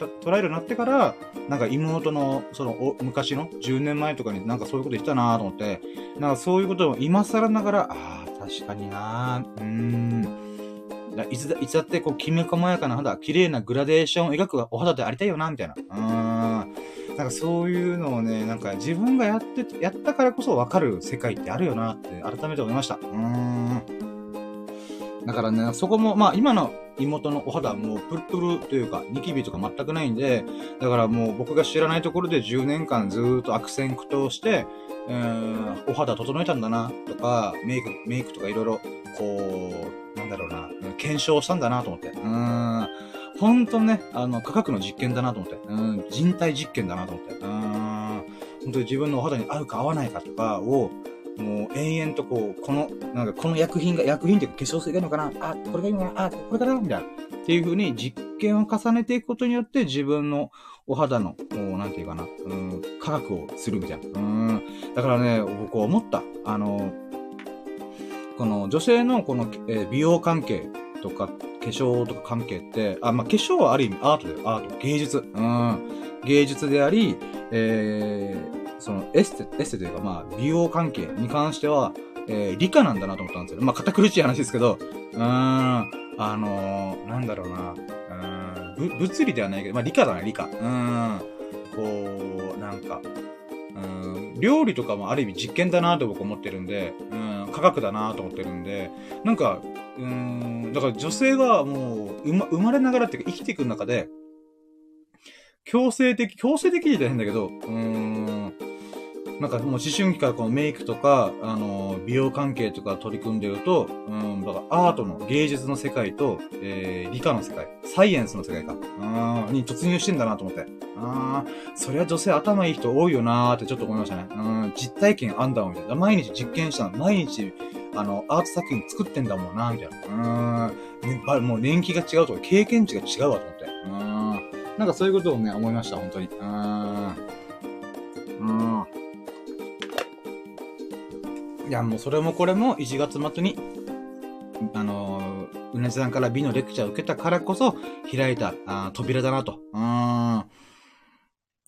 捉えるようになってから、なんか妹の、その、昔の10年前とかになんかそういうこと言ったなと思って、なんかそういうことを今更ながら、ああ、確かになうーん。いつだ、いつだってこう、きめ細やかな肌、綺麗なグラデーションを描くお肌でありたいよな、みたいな。うーん。なんかそういうのをね、なんか自分がやって、やったからこそわかる世界ってあるよなって改めて思いました。うーん。だからね、そこも、まあ今の妹のお肌もうプルプルというか、ニキビとか全くないんで、だからもう僕が知らないところで10年間ずーっと悪戦苦闘して、うん、お肌整えたんだな、とか、メイク、メイクとかいろいろ、こう、なんだろうな、検証したんだなと思って。うーん。ほんとね、あの、科学の実験だなと思って。うん、人体実験だなと思って。うん、本当に自分のお肌に合うか合わないかとかを、もう延々とこう、この、なんかこの薬品が、薬品っていうか化粧水がいいのかな？あ、これがいいのかな？あ、これかなみたいな。っていう風に実験を重ねていくことによって自分のお肌の、もうなんていうかな、うん、科学をするみたいな。うん。だからね、僕思った。あの、この女性のこの、え、美容関係とか、化粧とか関係って、あ、まあ、化粧はある意味アートだよ。アート。芸術。うん。芸術であり、えー、そのエステ、エステというか、まあ、美容関係に関しては、えー、理科なんだなと思ったんですよ。まあ、堅苦しい話ですけど、うーん、あのー、なんだろうな、うーん、物理ではないけど、まあ、理科だな、理科。うーん、こう、なんか、うん、料理とかもある意味実験だなと僕思ってるんで、うん、科学だなと思ってるんで、なんか、うん、だから女性がもう、生ま、生まれながらっていうか生きていく中で、強制的、強制的じゃ変だけど、うーん、なんかもう思春期からこのメイクとか、あの、美容関係とか取り組んでると、うん、だからアートの芸術の世界と、えー、理科の世界、サイエンスの世界か、うん、に突入してんだなと思って。ああ、そりゃ女性頭いい人多いよなーってちょっと思いましたね。うん、実体験あんだもんみたいな。毎日実験したの。毎日、あの、アート作品作ってんだもんな、みたいな。うん、ね、もう年季が違うとか、経験値が違うわと思って。うん、なんかそういうことをね、思いました、本当に。うん。うん。いや、もうそれもこれも1月末に、あのー、うなじさんから美のレクチャーを受けたからこそ開いたあ扉だなと。うん。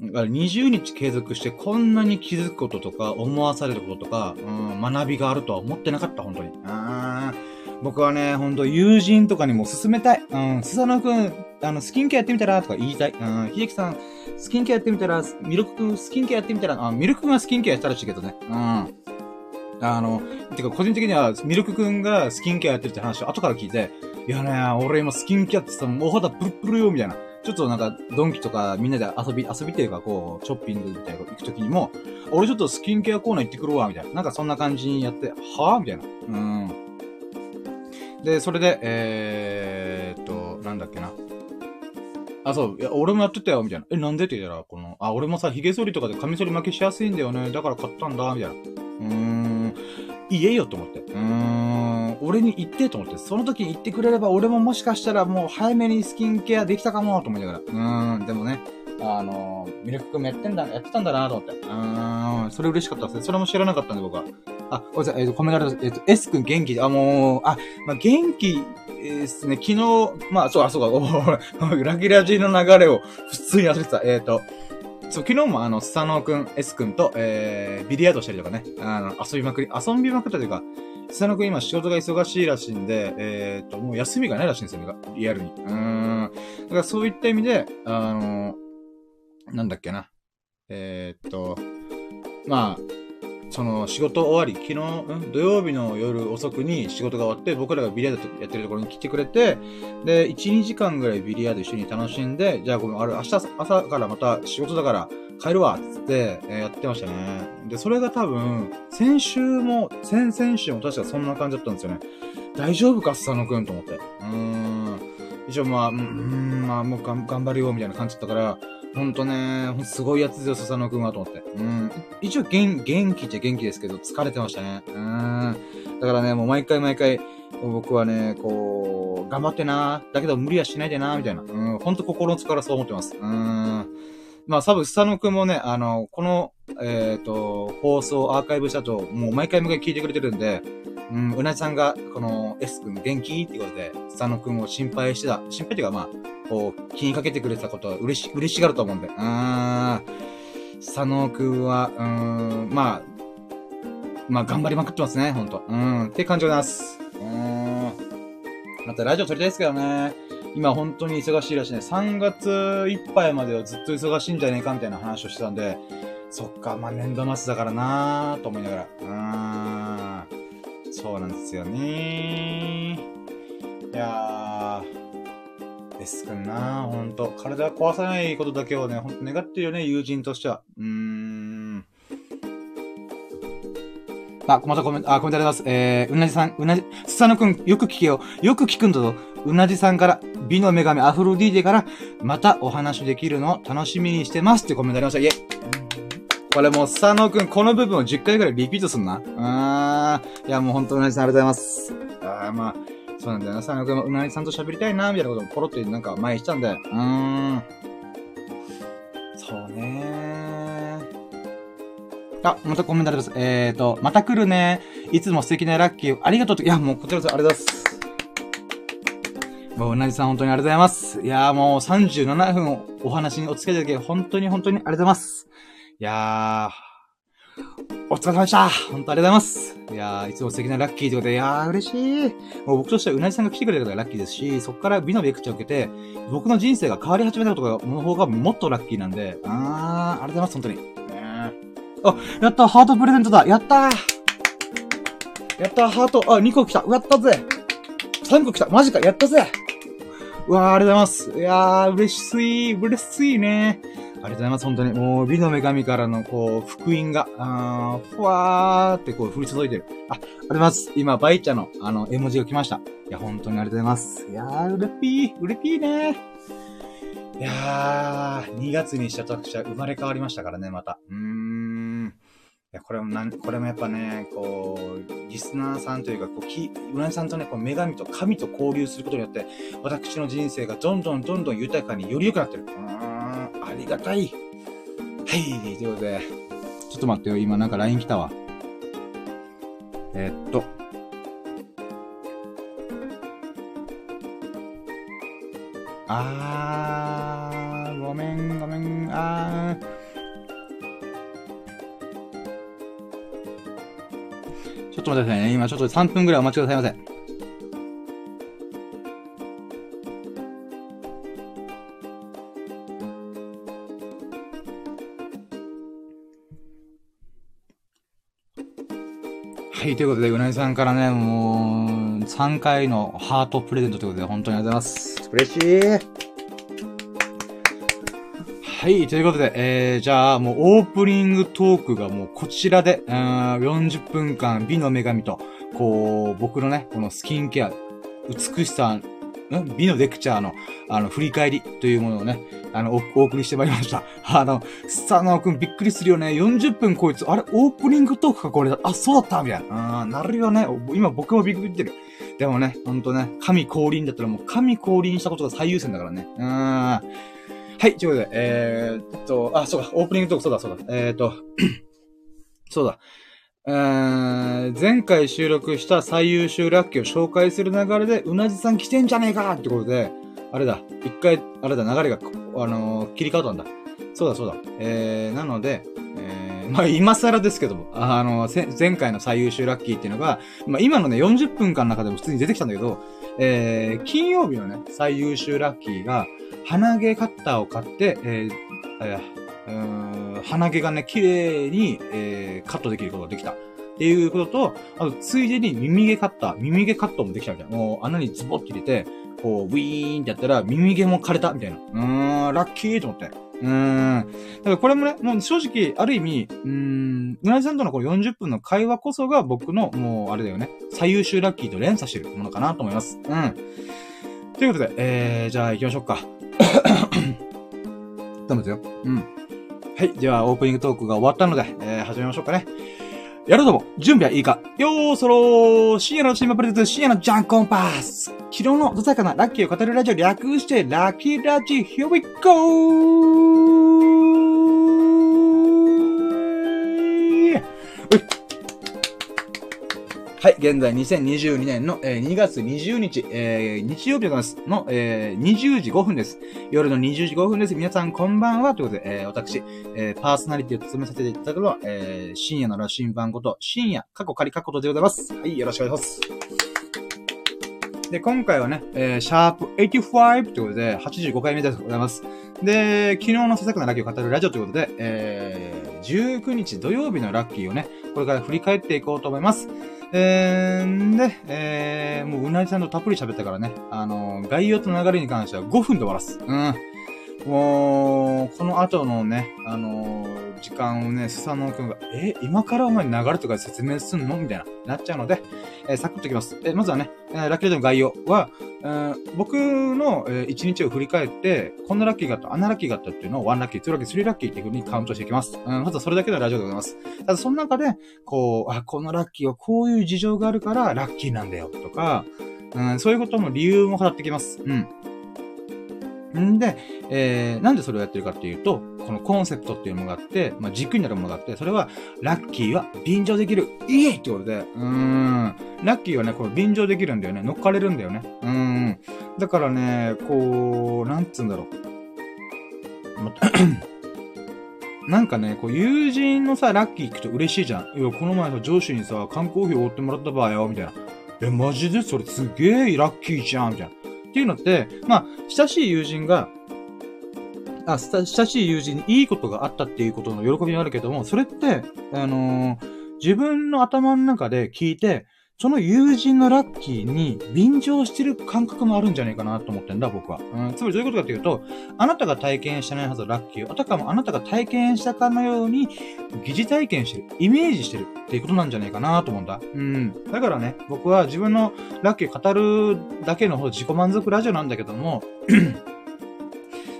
だから20日継続してこんなに気づくこととか思わされることとか、うん、学びがあるとは思ってなかった、本当に。あ僕はね、ほんと友人とかにも勧めたい。うん、スサノくん、あの、スキンケアやってみたらとか言いたい。うん、秀樹さん、スキンケアやってみたら、ミルクくん、スキンケアやってみたら、あ、ミルクくんはスキンケアやったらしいけどね。うん。あの、てか個人的にはミルクくんがスキンケアやってるって話を後から聞いて、いやね、俺今スキンケアってさ、お肌プルプルよ、みたいな。ちょっとなんか、ドンキとかみんなで遊び、遊びっていうかこう、ショッピングみたいな行くときにも、俺ちょっとスキンケアコーナー行ってくるわ、みたいな。なんかそんな感じにやって、はぁみたいな。うん。で、それで、えー、っと、なんだっけな。あ、そう。いや、俺もやってたよ、みたいな。え、なんでって言ったら、この、あ、俺もさ、髭剃りとかでカミソリ負けしやすいんだよね。だから買ったんだ、みたいな。うーん。言えよと思って。うーん。俺に言ってと思って、その時に言ってくれれば、俺ももしかしたらもう早めにスキンケアできたかも、と思いながら。うーん、でもね、あのミルク君もやってんだ、やってたんだなと思って。うーん、それ嬉しかったですね。それも知らなかったんで、僕は。あ、ごめんなさい、えっ、ー、と、コメントえっ、ー、と、S 君元気？で、あ、もう、あ、まあ、元気ですね。昨日、まあ、そう、あ、そうか、お ラギラジの流れを普通に忘れてた。えっ、ー、と、そう、昨日もあの、スサノーくん、S くんと、えー、ビリヤードしたりとかね、あの、遊びまくり、遊びまくったというか、スサノーくん今仕事が忙しいらしいんで、えっ、と、もう休みがないらしいんですよね、リアルに。うーん。だからそういった意味で、あのなんだっけな。えー、っと、まあ、その仕事終わり、昨日、うん、土曜日の夜遅くに仕事が終わって、僕らがビリヤードやってるところに来てくれて、で、1、2時間ぐらいビリヤード一緒に楽しんで、じゃあごめん、あれ、明日朝からまた仕事だから帰るわ、つって、えー、やってましたね。で、それが多分、先週も、先々週も確かそんな感じだったんですよね。大丈夫か、スサノくんと思って。うーん。一応まあ、うん、まあもう頑張るよ、みたいな感じだったから、ほんとね、すごいやつですよ、笹野くんは、と思って。うん。一応元、元気っちゃ元気ですけど、疲れてましたね。うん。だからね、もう毎回毎回、僕はね、こう、頑張ってなだけど無理はしないでなみたいな。うん。ほんと心の力そう思ってます。うん。まあ、多分、スタノくんもね、あの、この、えっ、ー、と、放送アーカイブしたと、もう毎回毎回聞いてくれてるんで、うん、うなじさんが、この S 君元気？ってことで、スタノくんを心配してた、心配っていうかまあ、こう、気にかけてくれたことは嬉し、嬉しがると思うんで、うーん、スタノくんは、うーん、まあ、まあ頑張りまくってますね、ほんと。うん、って感じでございます。うーん。またラジオ撮りたいですけどね。今本当に忙しいらしいね。3月いっぱいまではずっと忙しいんじゃねえかみたいな話をしてたんで、そっか、まあ年度末だからなーと思いながら。うーん。そうなんですよねいやー、ですくんなほんと。体壊さないことだけをね、ほんと願ってるよね、友人としては。うーん。あ、またコメント、あ、コメントあります。えー、うなじさん、うなじ、すさのくん、よく聞けよ。よく聞くんだぞ。うなじさんから、美の女神アフロディーテから、またお話できるのを楽しみにしてますってコメントありました。イェこれもう、佐野くん、この部分を10回ぐらいリピートすんな。あー。いや、もう本当うなじさんありがとうございます。あー、まあ、そうなんだよな。佐野くんもうなじさんと喋りたいな、みたいなことをポロってなんか前にしたんで。うーん。そうねーあ、またコメントあります。えーと、また来るね。いつも素敵なラッキーありがとうと。いや、もうこちらこそありがとうございます。もう、うなじさん本当にありがとうございます。いやーもう37分お話にお付き合いいただき、本当に本当にありがとうございます。いやー、お疲れ様でした。本当ありがとうございます。いやー、いつも素敵なラッキーということで、いやー、嬉しい。もう僕としてはうなじさんが来てくれたからラッキーですし、そこから美のベクチャを受けて、僕の人生が変わり始めたことが、の方がもっとラッキーなんで、あー、ありがとうございます、本当に。あ、やったハートプレゼントだ。やったー。やったハート。あ、2個来た。やったぜ。!3 個来たマジかやったぜうわー、ありがとうございます。いやー、嬉しい、嬉しいね。ありがとうございます、本当に。もう、美の女神からの、こう、福音が、あー、ふわーってこう、降り注いでる。あ、ありがとうございます。今、バイチャの、あの、絵文字が来ました。いや、本当にありがとうございます。いやー、うれぴー、うれぴーねいやー、2月にしたと私は生まれ変わりましたからね、また。うーん。や、これもなん、これもやっぱね、こう、リスナーさんというか、こう、き、うなぎさんとね、こう、女神と神と交流することによって、私の人生がどんどんどんどん豊かにより良くなってる。うーんありがたい。はい、ということで、ちょっと待ってよ、今なんか LINE 来たわ。えー、っと。あーと待ってくださいね。今ちょっと3分ぐらいお待ちくださいませ。はい、ということで、うなぎさんからね、もう、3回のハートプレゼントということで、本当にありがとうございます。嬉しい。はい、ということで、えー、じゃあ、もうオープニングトークがもうこちらで、うん、40分間、美の女神と、こう、僕のね、このスキンケア、美しさん美のレクチャーの、あの、振り返りというものをね、あの、おお送りしてまいりました。あの、スタノーくんびっくりするよね。40分こいつ、あれ、オープニングトークかこれ。あ、そうだったみたいな。うん、なるよね。今僕もびっくりってる。でもね、ほんとね、神降臨だったらもう神降臨したことが最優先だからね。うーん。はい、ということで、えー、っと、あ、そうか、オープニングトーク、そうだ、そうだ、えー、っと、そうだ。えー、前回収録した最優秀ラッキーを紹介する流れで、うなじさん来てんじゃねえかってことで、あれだ、一回、あれだ、流れが、あのー、切り替わったんだ。そうだ、そうだ。えー、なので、えー、まあ、今更ですけども、あの、前回の最優秀ラッキーっていうのが、まあ、今のね、40分間の中でも普通に出てきたんだけど、えー、金曜日のね、最優秀ラッキーが、鼻毛カッターを買って、えー、えー、鼻毛がね、綺麗に、えー、カットできることができた。っていうことと、あと、ついでに耳毛カッター、耳毛カットもできたわけもう穴にズボッて入れて、こう、ウィーンってやったら耳毛も枯れたみたいな。うーん、ラッキーと思って。うーん。だからこれもね、もう正直、ある意味、うーん、うなじさんとのこの40分の会話こそが僕の、もう、あれだよね、最優秀ラッキーと連鎖してるものかなと思います。うん。ということで、えー、じゃあ行きましょうか。頼むぞよ。うん。はい。では、オープニングトークが終わったので、えー、始めましょうかね。やろうとも、準備はいいか。よーそろー深夜のチームプレゼント深夜のジャンコンパス。昨日のどさかなラッキーを語るラジオ略して、ラッキーラジ Here we go! はい、現在2022年の、えー、2月20日、えー、日曜日でございます。の、えー、20時5分です。夜の20時5分です。皆さんこんばんは。ということで、えー、私、えー、パーソナリティを務めさせていただくのは、えー、深夜の羅針盤こと、深夜、過去仮過去とでございます。はい、よろしくお願いします。で、今回はね、えー、シャープ85ということで、85回目でございます。で、昨日のささくなラッキーを語るラジオということで、えー、19日土曜日のラッキーをね、これから振り返っていこうと思います。えー、で、えー、もううなりさんとたっぷり喋ったからね、あのー、概要と流れに関しては5分で終わらす。うん。もう、この後のね、あのー、時間をね、スサノオくんが、え、今からお前流れとか説明すんの？みたいな、なっちゃうので、えー、サクッといきます。えまずはね、えー、ラッキーの概要は、えー、僕の、えー、1日を振り返って、こんなラッキーがあった、あんなラッキーがあったっていうのを1ラッキー、2ラッキー、3ラッキーっていう風にカウントしていきます。うん、まずはそれだけのラジオでございます。ただその中で、こう、あ、このラッキーはこういう事情があるからラッキーなんだよ、とか、うん、そういうことも理由も語ってきます。うん。んで、えー、なんでそれをやってるかっていうと、このコンセプトっていうものがあって、まあ、軸になるものがあって、それは、ラッキーは便乗できる。イエイってことで、うーん。ラッキーはね、これ便乗できるんだよね。乗っかれるんだよね。うーん。だからね、こう、なんつうんだろう。なんかね、こう、友人のさ、ラッキー行くと嬉しいじゃん。いや、この前さ、上司にさ、観光費を追ってもらった場合よ、みたいな。え、マジで？それすげえラッキーじゃん、みたいな。っていうのって、まあ、親しい友人が、あ、親しい友人にいいことがあったっていうことの喜びもあるけども、それって、あのー、自分の頭の中で聞いて、その友人のラッキーに便乗してる感覚もあるんじゃないかなと思ってんだ、僕は。うん、つまりどういうことかというと、あなたが体験してないはずラッキーを、あたかもあなたが体験したかのように、疑似体験してる、イメージしてるっていうことなんじゃないかなと思うんだ。うん。だからね、僕は自分のラッキー語るだけの方自己満足ラジオなんだけども、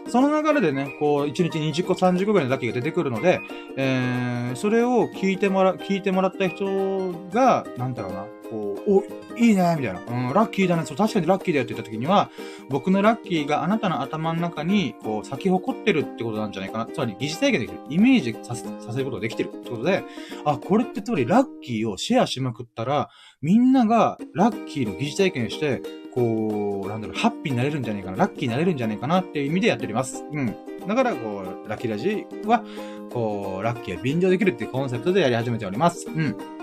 その流れでね、こう、1日20個、30個ぐらいのラッキーが出てくるので、えー、それを聞いてもら、聞いてもらった人が、なんだろうな、こう、お、いいねみたいな。うん、ラッキーだね。そう、確かにラッキーだよって言った時には、僕のラッキーがあなたの頭の中に、こう、咲き誇ってるってことなんじゃないかな。つまり、疑似体験できる。イメージさせ、させることができてるってことで、あ、これってつまりラッキーをシェアしまくったら、みんながラッキーの疑似体験して、こう、なんだろう、ハッピーになれるんじゃないかな、ラッキーになれるんじゃないかなっていう意味でやっております。うん。だから、こう、ラッキーラジは、こう、ラッキーは便乗できるっていうコンセプトでやり始めております。うん。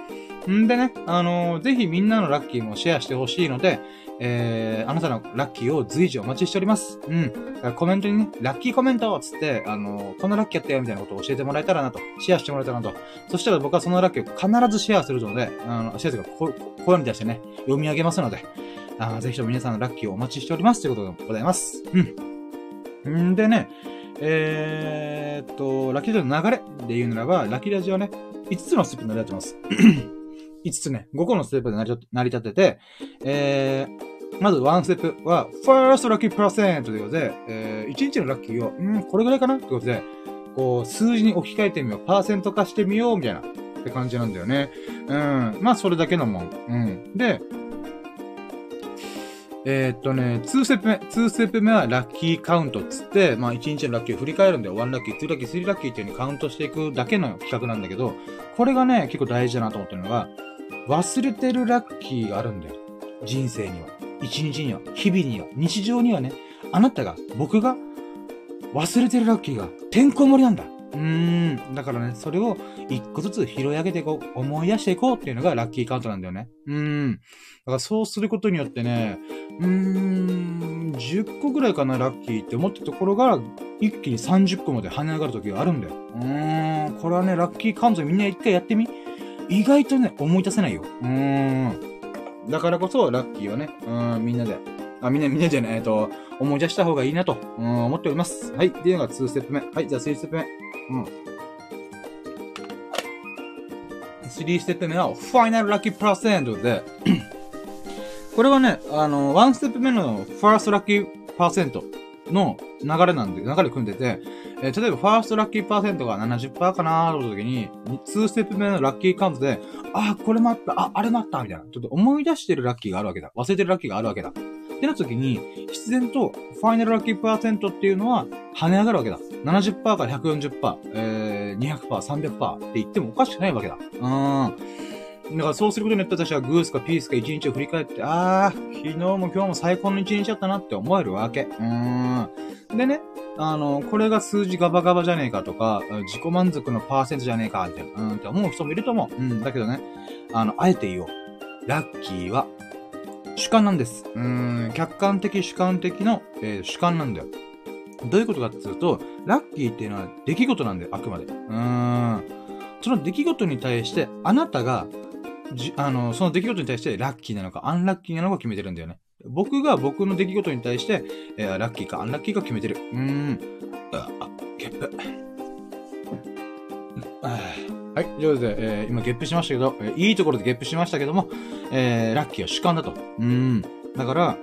んでね、あのー、ぜひみんなのラッキーもシェアしてほしいので、えー、あなたのラッキーを随時お待ちしております。うん。コメントにね、ラッキーコメントつって、あのー、こんなラッキーやったよみたいなことを教えてもらえたらなと、シェアしてもらえたらなと。そしたら僕はそのラッキーを必ずシェアするので、あの、シェアというか、こ声に出してね、読み上げますので、あぜひとも皆さんのラッキーをお待ちしております。ということでございます。うん。んでね、えー、っと、ラッキーラジオの流れで言うならば、ラッキーラジオはね、5つのステップになり立ってます。5つね、5個のステップで成り立ってて、えー、まず1ステップは、first lucky percent ということで、えー、1日のラッキーを、うん、これぐらいかなってことで、こう、数字に置き換えてみよう、パーセント化してみよう、みたいな、って感じなんだよね。うん。まあ、それだけのもん。うん。で、えー、っとね、2ステップ目、2ステップ目はラッキーカウントっつって、まあ1日のラッキーを振り返るんだよ。1ラッキー、2ラッキー、3ラッキーっていう風にカウントしていくだけの企画なんだけど、これがね、結構大事だなと思ってるのが、忘れてるラッキーがあるんだよ。人生には。一日には。日々には。日常にはね、あなたが、僕が、忘れてるラッキーが、てんこ盛りなんだ。うーん。だからね、それを一個ずつ拾い上げていこう、思い出していこうっていうのがラッキーカウントなんだよね。うーん。だからそうすることによってね、うーん、10個ぐらいかな、ラッキーって思ったところが、一気に30個まで跳ね上がる時があるんだよ。うーん。これはね、ラッキーカウントみんな一回やってみ意外とね、思い出せないよ。うーん。だからこそ、ラッキーをね、うん、みんなで、あ、みんな、みんなじゃない、えっと、思い出した方がいいなと、うん、思っております。はい。っていうのが2ステップ目。はい。じゃあ3ステップ目。うん。3ステップ目は、ファイナルラッキーパーセントで これはね、あの、1ステップ目のファーストラッキーパーセントの流れなんで、流れ組んでて、えー、例えばファーストラッキーパーセントが70%かなーった時に、2ステップ目のラッキーカウントで、あ、これもあった、あ、あれもあった、みたいな。ちょっと思い出してるラッキーがあるわけだ。忘れてるラッキーがあるわけだ。ってなった時に、必然と、ファイナルラッキーパーセントっていうのは、跳ね上がるわけだ。70%から140%、えー、200%、300%って言ってもおかしくないわけだ。うーん。だからそうすることによって私はグースかピースか一日を振り返って、あー、昨日も今日も最高の一日だったなって思えるわけ。うーん。でね、あの、これが数字ガバガバじゃねえかとか、自己満足のパーセントじゃねえか、みたいな、うんって思う人もいると思う。うん、だけどね、あの、あえて言おう。ラッキーは、主観なんです。うん、客観的主観的の、えー、主観なんだよ。どういうことかっていうと、ラッキーっていうのは出来事なんだよ、あくまで。うーん。その出来事に対して、あなたがじ、あの、その出来事に対してラッキーなのか、アンラッキーなのか決めてるんだよね。僕が僕の出来事に対して、えー、ラッキーかアンラッキーか決めてる。うーん。あ、あゲップ。はい。ということで、えー、今ゲップしましたけど、えー、いいところでゲップしましたけども、えー、ラッキーは主観だと。うん。だから、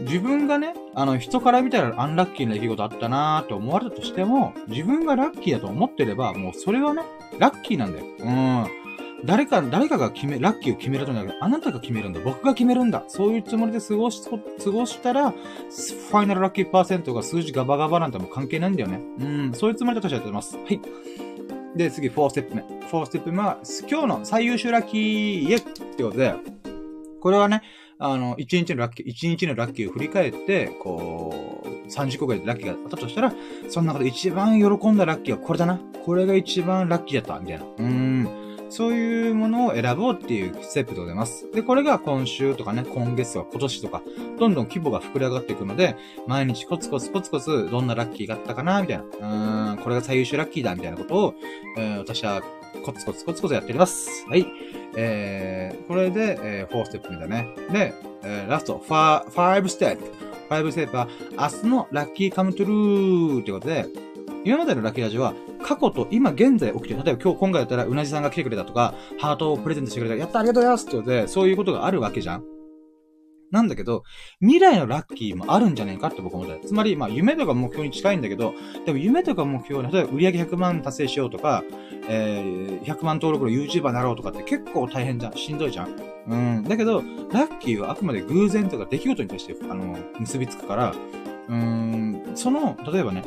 自分がね、あの、人から見たらアンラッキーな出来事あったなーって思われたとしても、自分がラッキーだと思ってれば、もうそれはね、ラッキーなんだよ。うん。誰か、誰かが決め、ラッキーを決めるとじゃなくて、あなたが決めるんだ。僕が決めるんだ。そういうつもりで過ごし、過ごしたら、ファイナルラッキーパーセントが数字ガバガバなんても関係ないんだよね。うん、そういうつもりで私はやってます。はい。で、次、4ステップ目。4ステップ目は、今日の最優秀ラッキー、イエってことで、これはね、あの、1日のラッキー、1日のラッキーを振り返って、こう、30個ぐらいでラッキーがあったとしたら、その中で一番喜んだラッキーはこれだな。これが一番ラッキーだった、みたいな。うーん。そういうものを選ぼうっていうステップでございます。で、これが今週とかね、今月とか今年とか、どんどん規模が膨れ上がっていくので、毎日コツコツコツコツどんなラッキーがあったかな、みたいな。うーん、これが最優秀ラッキーだ、みたいなことを、えー、私はコツコツコツコツやっております。はい。えー、これで、えー、4ステップ目だね。で、えー、ラスト、5ステップ。5ステップは、明日のラッキーカムトゥルーってことで、今までのラッキーラジオは、過去と今現在起きて。例えば今日、今回だったら、うなじさんが来てくれたとか、ハートをプレゼントしてくれた。やったありがとうございますってことで、そういうことがあるわけじゃん。なんだけど、未来のラッキーもあるんじゃねえかって僕思った。つまり、まあ、夢とか目標に近いんだけど、でも夢とか目標に、例えば売上100万達成しようとか、えー、100万登録の YouTuber になろうとかって結構大変じゃん。しんどいじゃん。うん。だけど、ラッキーはあくまで偶然とか出来事に対して、あの、結びつくから、うーん、その、例えばね、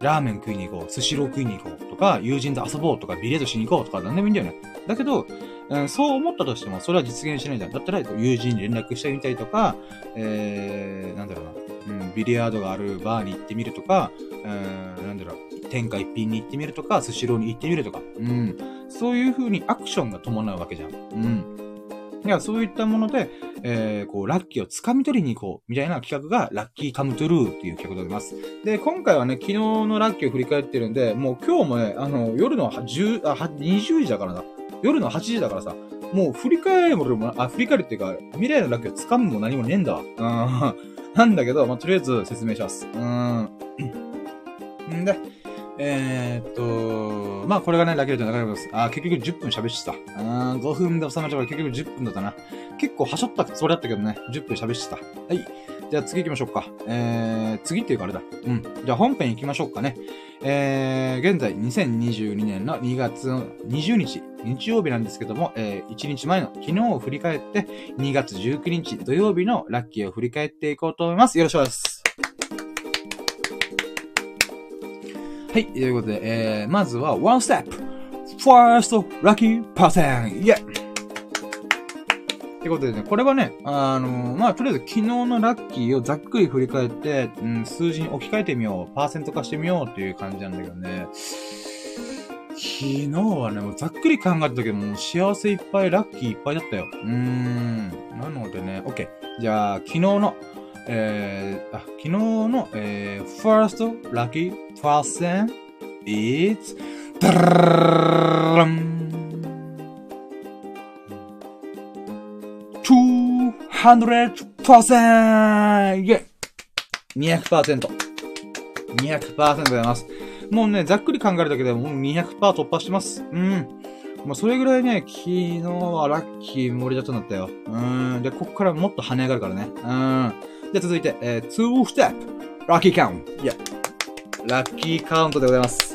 ラーメン食いに行こう、寿司ロー食いに行こうとか、友人と遊ぼうとか、ビリヤードしに行こうとか、何でもいいんだよね。だけど、うん、そう思ったとしても、それは実現しないじゃん。だったら、友人に連絡してみたりとか、えー、なんだろうな、うん、ビリヤードがあるバーに行ってみるとか、うん、なんだろう、天下一品に行ってみるとか、寿司ローに行ってみるとか、うん、そういう風にアクションが伴うわけじゃん。うん。いや、そういったもので、えー、こう、ラッキーを掴み取りに行こう、みたいな企画が、ラッキーカムトゥルーっていう企画でございます。で、今回はね、昨日のラッキーを振り返ってるんで、もう今日もね、あの、夜の10、あ、20時だからな。夜の8時だからさ、もう振り返るも、あ、振り返るっていうか、未来のラッキーを掴むも何もねえんだ。うん。なんだけど、まあ、とりあえず説明します。うん。ん で、えー、っと、まあこれがね、ラケルトの流れます。あ、結局10分喋ってた。あ5分で収まっちゃうから結局10分だったな。結構はしょったつもりだったけどね、10分喋ってた。はい。じゃあ次行きましょうか。えー、次っていうかあれだ。うん。じゃあ本編行きましょうかね。えー、現在2022年の2月20日、日曜日なんですけども、えー、1日前の昨日を振り返って、2月19日土曜日のラッキーを振り返っていこうと思います。よろしくお願いします。はい、ということで、えー、まずは、one step, first lucky person, yeah! ってことでね、これはね、あのー、まあ、とりあえず昨日のラッキーをざっくり振り返って、うん、数字に置き換えてみよう、パーセント化してみようっていう感じなんだけどね。昨日はね、もうざっくり考えた時もう幸せいっぱい、ラッキーいっぱいだったよ。うーん。なのでね、OK。じゃあ、昨日の、えー、あ、昨日の、えー、first lucky person is, ダラン 200%! イェイ !200%。200%でございます。もうね、ざっくり考えるだけでもう200%突破してます。うん。まあ、それぐらいね、昨日はラッキー盛りだったんだったよ。うん。で、ここからもっと跳ね上がるからね。うん。で、続いて、えー、2ステップラッキーカウントいや、ラッキーカウントでございます。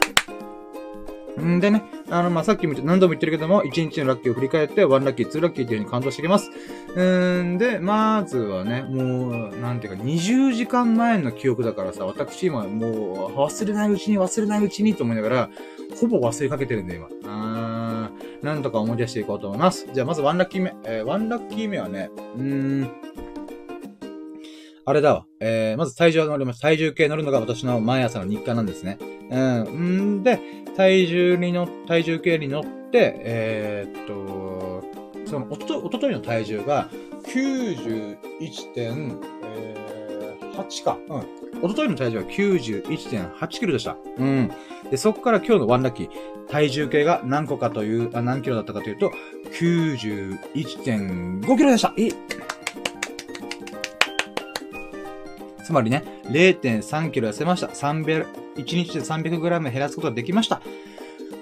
んでね、あの、まあ、さっきも何度も言ってるけども、1日のラッキーを振り返って、1ラッキー、2ラッキーっていう風に感動していきます。うん、で、まずはね、もう、なんていうか、20時間前の記憶だからさ、私今、もう、忘れないうちに忘れないうちにと思いながら、ほぼ忘れかけてるんで、今。あー、なんとか思い出していこうと思います。じゃあ、まず1ラッキー目。えー、1ラッキー目はね、うーん、あれだわ。えー、まず体重が乗ります。体重計乗るのが私の毎朝の日課なんですね。うん。んで、体重に乗、体重計に乗って、えー、っと、その、おとと、おとといの体重が91.8か。うん。おとといの体重は91.8キロでした。うん。で、そこから今日のワンラッキー、体重計が何個かという、あ何キロだったかというと、91.5キロでした。えつまりね、0.3キロ痩せました。300、1日で 300g 減らすことができました。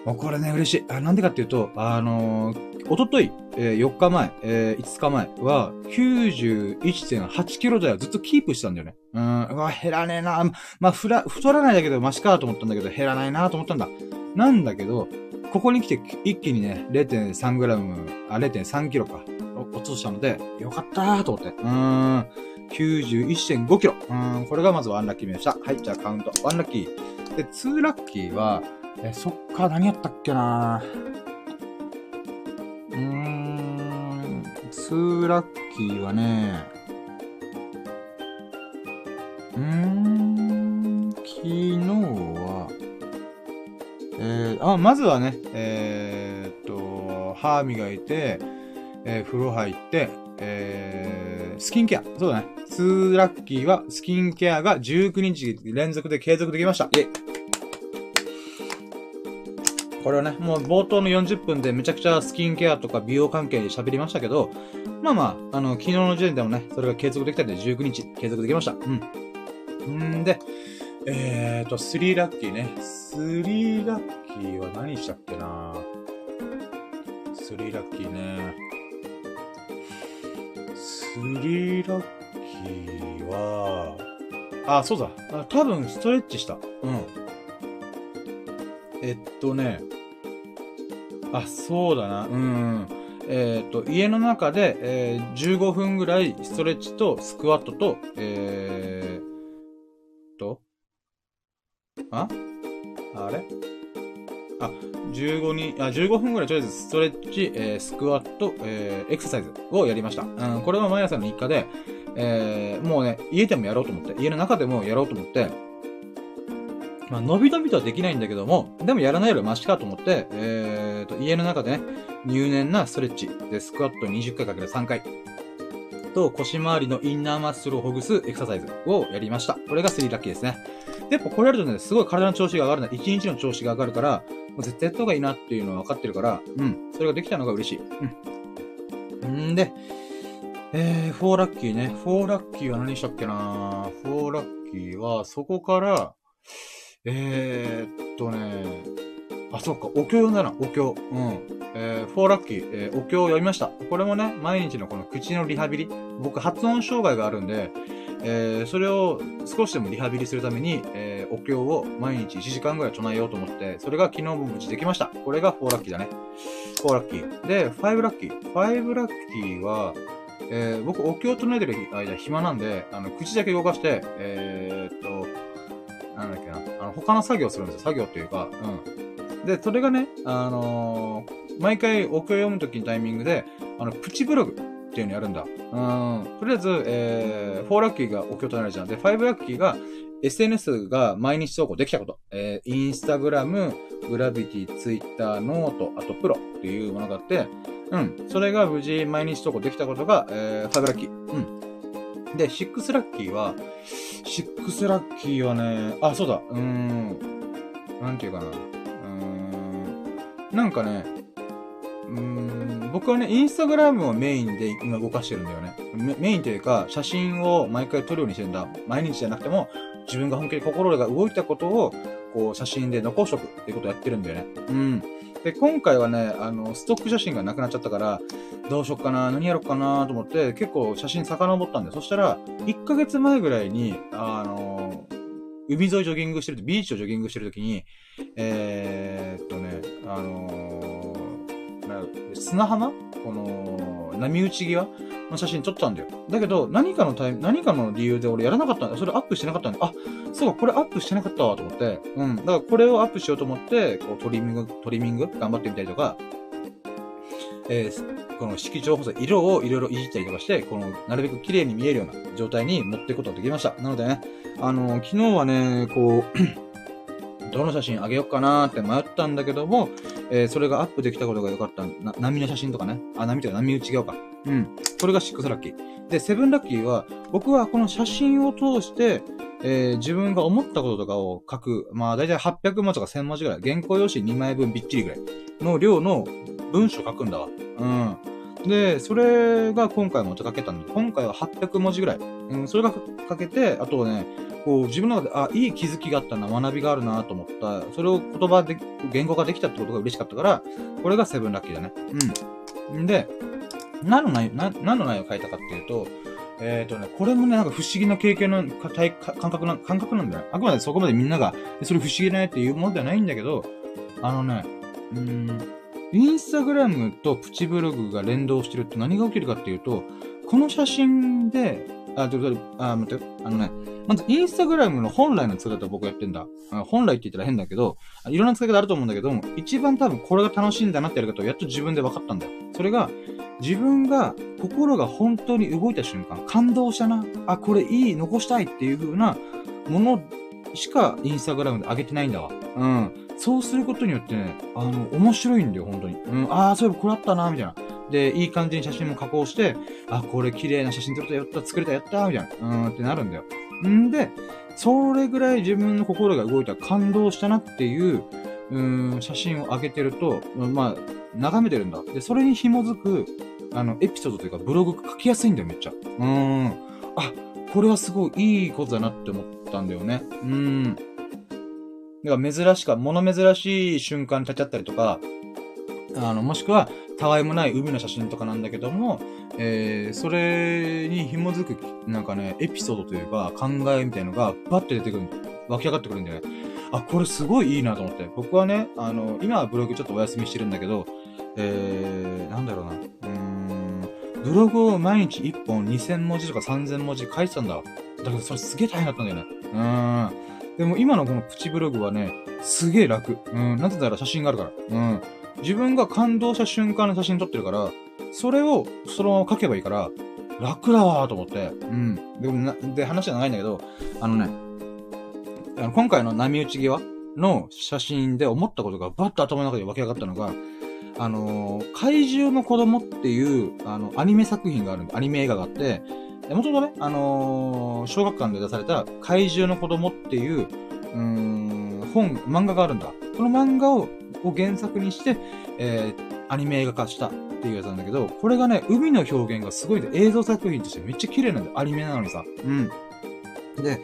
もうこれね、嬉しい。あなんでかっていうと、あのー、おととい、えー、4日前、えー、5日前は、91.8キロ台をずっとキープしたんだよね。うん、うわ、減らねえな。まあ、ふら、太らないだけどマシかと思ったんだけど、減らないなと思ったんだ。なんだけど、ここに来て一気にね、0.3g、あ、0.3キロか、落としたので、よかったーと思って。うーん。91.5キロ。うん、これがまずワンラッキー目でした。はい、じゃあカウント。ワンラッキー。で、ツーラッキーは、え、そっか、何やったっけなうーん、ツーラッキーはね、うーん、昨日は、えー、あ、まずはね、えー、っと、歯磨いて、えー、風呂入って、えー、スキンケア。そうだね。2ラッキーはスキンケアが19日連続で継続できました。イェイこれはね、もう冒頭の40分でめちゃくちゃスキンケアとか美容関係で喋りましたけど、まあまあ、あの、昨日の時点でもね、それが継続できたんで19日継続できました。うん。んで、えーと、3ラッキーね。3ラッキーは何したっけな3ラッキーね。3ラッキーは、あ、そうだ。多分ストレッチした。うん。えっとね、あ、そうだな。うん。えっ、と、家の中で、えー、15分ぐらいストレッチとスクワットと、えー、と、あ？あれ？あ、15に、あ、15分ぐらいとりあえずストレッチ、えー、スクワット、えー、エクササイズをやりました。うん、これは毎朝の日課で、えー、もうね、家でもやろうと思って、家の中でもやろうと思って、まあ、伸び伸びとはできないんだけども、でもやらないよりマシかと思って、えーと、家の中でね、入念なストレッチでスクワット20回かける3回。と腰回りのインナーマッスルをほぐすエクササイズをやりました。これが3ラッキーですね。で、やっぱこれやるとね、すごい体の調子が上がるな。1日の調子が上がるから、も絶対やった方がいいなっていうのは分かってるから、うん。それができたのが嬉しい。うん。んで、えー、4ラッキーね。4ラッキーは何したっけな ?4 ラッキーは、そこから、えー、っとね、あ、そっか、お経読んだな、お経。うん。えー、フォーラッキー、えー、お経を読みました。これもね、毎日のこの口のリハビリ。僕、発音障害があるんで、えー、それを少しでもリハビリするために、えー、お経を毎日1時間ぐらい唱えようと思って、それが昨日も無事できました。これが4ラッキーだね。4ラッキー。で、5ラッキー。5ラッキーは、えー、僕、お経を唱えてる間暇なんで、あの、口だけ動かして、えー、っと、なんだっけな、あの、他の作業するんですよ。作業っていうか、うん。で、それがね、あのー、毎回お経を読むときのタイミングで、あの、プチブログっていうのやるんだ。うん。とりあえず、えー、4ラッキーがお経となるじゃん。で、5ラッキーが、SNS が毎日投稿できたこと。えー、インスタグラム、グラビティ、ツイッター、ノート、あとプロっていうものがあって、うん。それが無事毎日投稿できたことが、えー、5ラッキー。うん。で、6ラッキーは、6ラッキーはね、あ、そうだ、うーん。なんていうかな。なんかね、うーん、僕はね、インスタグラムをメインで今動かしてるんだよね。メインというか、写真を毎回撮るようにしてるんだ。毎日じゃなくても、自分が本気で心が動いたことを、こう、写真で残しとくっていうことをやってるんだよね。うん。で、今回はね、あの、ストック写真がなくなっちゃったから、どうしよっかな、何やろっかなと思って、結構写真遡ったんで、そしたら、1ヶ月前ぐらいに、あの、海沿いジョギングしてる、ビーチをジョギングしてるときに、えー、っとね、あのー、砂浜？この、波打ち際の写真撮ったんだよ。だけど、何かのタイ何かの理由で俺やらなかったんだよ。それアップしてなかったんだ。あ、そうか、これアップしてなかったわ、と思って。うん。だからこれをアップしようと思って、こう、トリミング、トリミング？頑張ってみたりとか、えー、この色調補正、色をいろいろいじったりとかして、この、なるべく綺麗に見えるような状態に持っていくことができました。なのでね、あのー、昨日はね、こうどの写真あげようかなって迷ったんだけども、えー、それがアップできたことが良かった。な、波の写真とかね。あ、波とか波打ち側か。うん。これが6ラッキー。で、7ラッキーは、僕はこの写真を通して、えー、自分が思ったこととかを書く。まあ、だいたい800文字とか1000文字ぐらい。原稿用紙2枚分びっちりぐらいの量の文章書くんだわ。うん。で、それが今回も書けたんで、今回は800文字ぐらい。うん、それが書けて、あとね、こう、自分の中で、あ、いい気づきがあったな、学びがあるなと思った。それを言葉で、言語化できたってことが嬉しかったから、これがセブンラッキーだね。うん。んで、何の内容、何の内容を書いたかっていうと、えっ、ー、とね、これもね、なんか不思議な経験の体感覚な、感覚なんだよ。あくまでそこまでみんなが、それ不思議だねっていうものではないんだけど、あのね、うーん、インスタグラムとプチブログが連動してるって何が起きるかっていうと、この写真で、あ、ということで、あ、待って、あのね、まず、インスタグラムの本来の使い方を僕やってんだ。本来って言ったら変だけど、いろんな使い方あると思うんだけども、一番多分これが楽しいんだなってやり方をやっと自分で分かったんだよ。それが、自分が、心が本当に動いた瞬間、感動したな、あ、これいい、残したいっていう風なものしかインスタグラムで上げてないんだわ。うん。そうすることによってね、あの、面白いんだよ、本当に。うん、ああ、そういえばこれあったな、みたいな。で、いい感じに写真も加工して、あ、これ綺麗な写真撮れた、やった、作れた、やった、みたいな。うーんってなるんだよ。んで、それぐらい自分の心が動いた、感動したなっていう、うーん、写真を上げてると、まあ、眺めてるんだ。で、それに紐づく、あの、エピソードというか、ブログ書きやすいんだよ、めっちゃ。うーん。あ、これはすごいいいことだなって思ったんだよね。うーん。だから珍しか、物珍しい瞬間に立ち会ったりとか、あの、もしくは、たわいもない海の写真とかなんだけども、えー、それに紐づく、なんかね、エピソードというか、考えみたいのが、バッて出てくる、湧き上がってくるんだよね。あ、これすごいいいなと思って。僕はね、あの、今はブログちょっとお休みしてるんだけど、えー、なんだろうな。うーん、ブログを毎日1本2000文字とか3000文字書いてたんだ。だけどそれすげえ大変だったんだよね。うーん。でも今のこのプチブログはね、すげえ楽。うん、なぜなら写真があるから。うん。自分が感動した瞬間の写真撮ってるから、それをそのまま書けばいいから、楽だわーと思って。うん。でもな、で、話は長いんだけど、あのね、あの今回の波打ち際の写真で思ったことがバッと頭の中で湧き上がったのが、あのー、怪獣の子供っていう、あの、アニメ作品があるアニメ映画があって、もともとね、あのー、小学館で出された怪獣の子供っていう、うーん、本、漫画があるんだ。この漫画をを原作にして、えー、アニメ映画化したっていうやつなんだけど、これがね、海の表現がすごい映像作品としてめっちゃ綺麗なんだよ。アニメなのにさ。うん。で、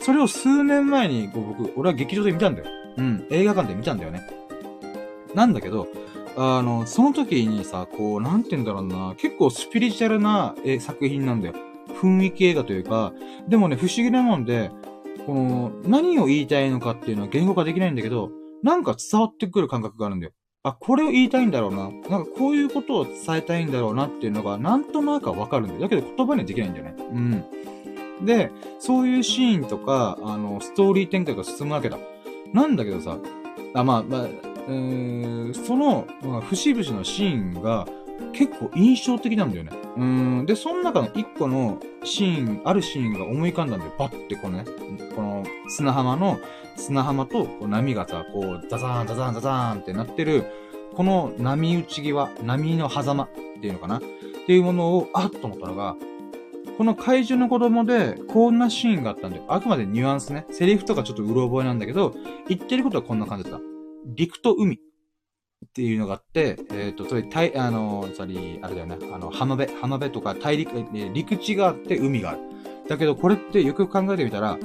それを数年前に、こう僕、俺は劇場で見たんだよ。うん。映画館で見たんだよね。なんだけど、あの、その時にさ、こう、なんて言うんだろうな、結構スピリチュアルなえ作品なんだよ。雰囲気映画というか、でもね、不思議なもんで、この、何を言いたいのかっていうのは言語化できないんだけど、なんか伝わってくる感覚があるんだよ。あ、これを言いたいんだろうな。なんかこういうことを伝えたいんだろうなっていうのが、なんとなくわかるんだよ。だけど言葉にはできないんだよね。うん。で、そういうシーンとか、あの、ストーリー展開が進むわけだ。なんだけどさ、あ、まあ、まあ、えーん、その、まあ、節々のシーンが結構印象的なんだよね。うん。で、その中の一個のシーン、あるシーンが思い浮かんだんだよ。バッてこのね、この砂浜の、砂浜とこう波がさ、こう、ザザーン、ザザーン、ザザーンってなってる、この波打ち際、波の狭間っていうのかな？っていうものを、あっと思ったのが、この怪獣の子供で、こんなシーンがあったんだよ。あくまでニュアンスね。セリフとかちょっとうろ覚えなんだけど、言ってることはこんな感じだった。陸と海っていうのがあって、えっ、ー、と、それ、たい、あの、つまり、あれだよね。あの、浜辺、浜辺とか大陸、陸地があって海がある。だけど、これってよく考えてみたら、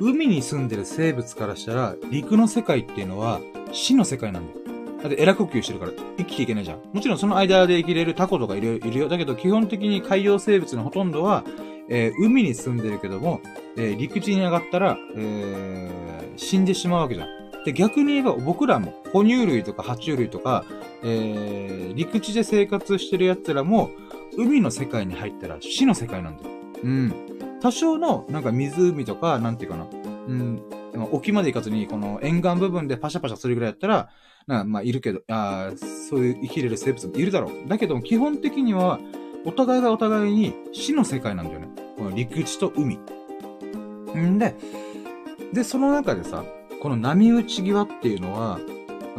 海に住んでる生物からしたら、陸の世界っていうのは死の世界なんだよ。だってエラ呼吸してるから生きていけないじゃん。もちろんその間で生きれるタコとかいるいるよ。だけど基本的に海洋生物のほとんどは、えー、海に住んでるけども、えー、陸地に上がったら、えー、死んでしまうわけじゃん。で、逆に言えば僕らも、哺乳類とか爬虫類とか、えー、陸地で生活してる奴らも、海の世界に入ったら死の世界なんだよ。うん。多少の、なんか湖とか、なんていうかな。うん。沖まで行かずに、この沿岸部分でパシャパシャするぐらいやったら、なまあ、いるけど、あそういう生きれる生物もいるだろう。だけども、基本的には、お互いがお互いに死の世界なんだよね。この陸地と海。んで、で、その中でさ、この波打ち際っていうのは、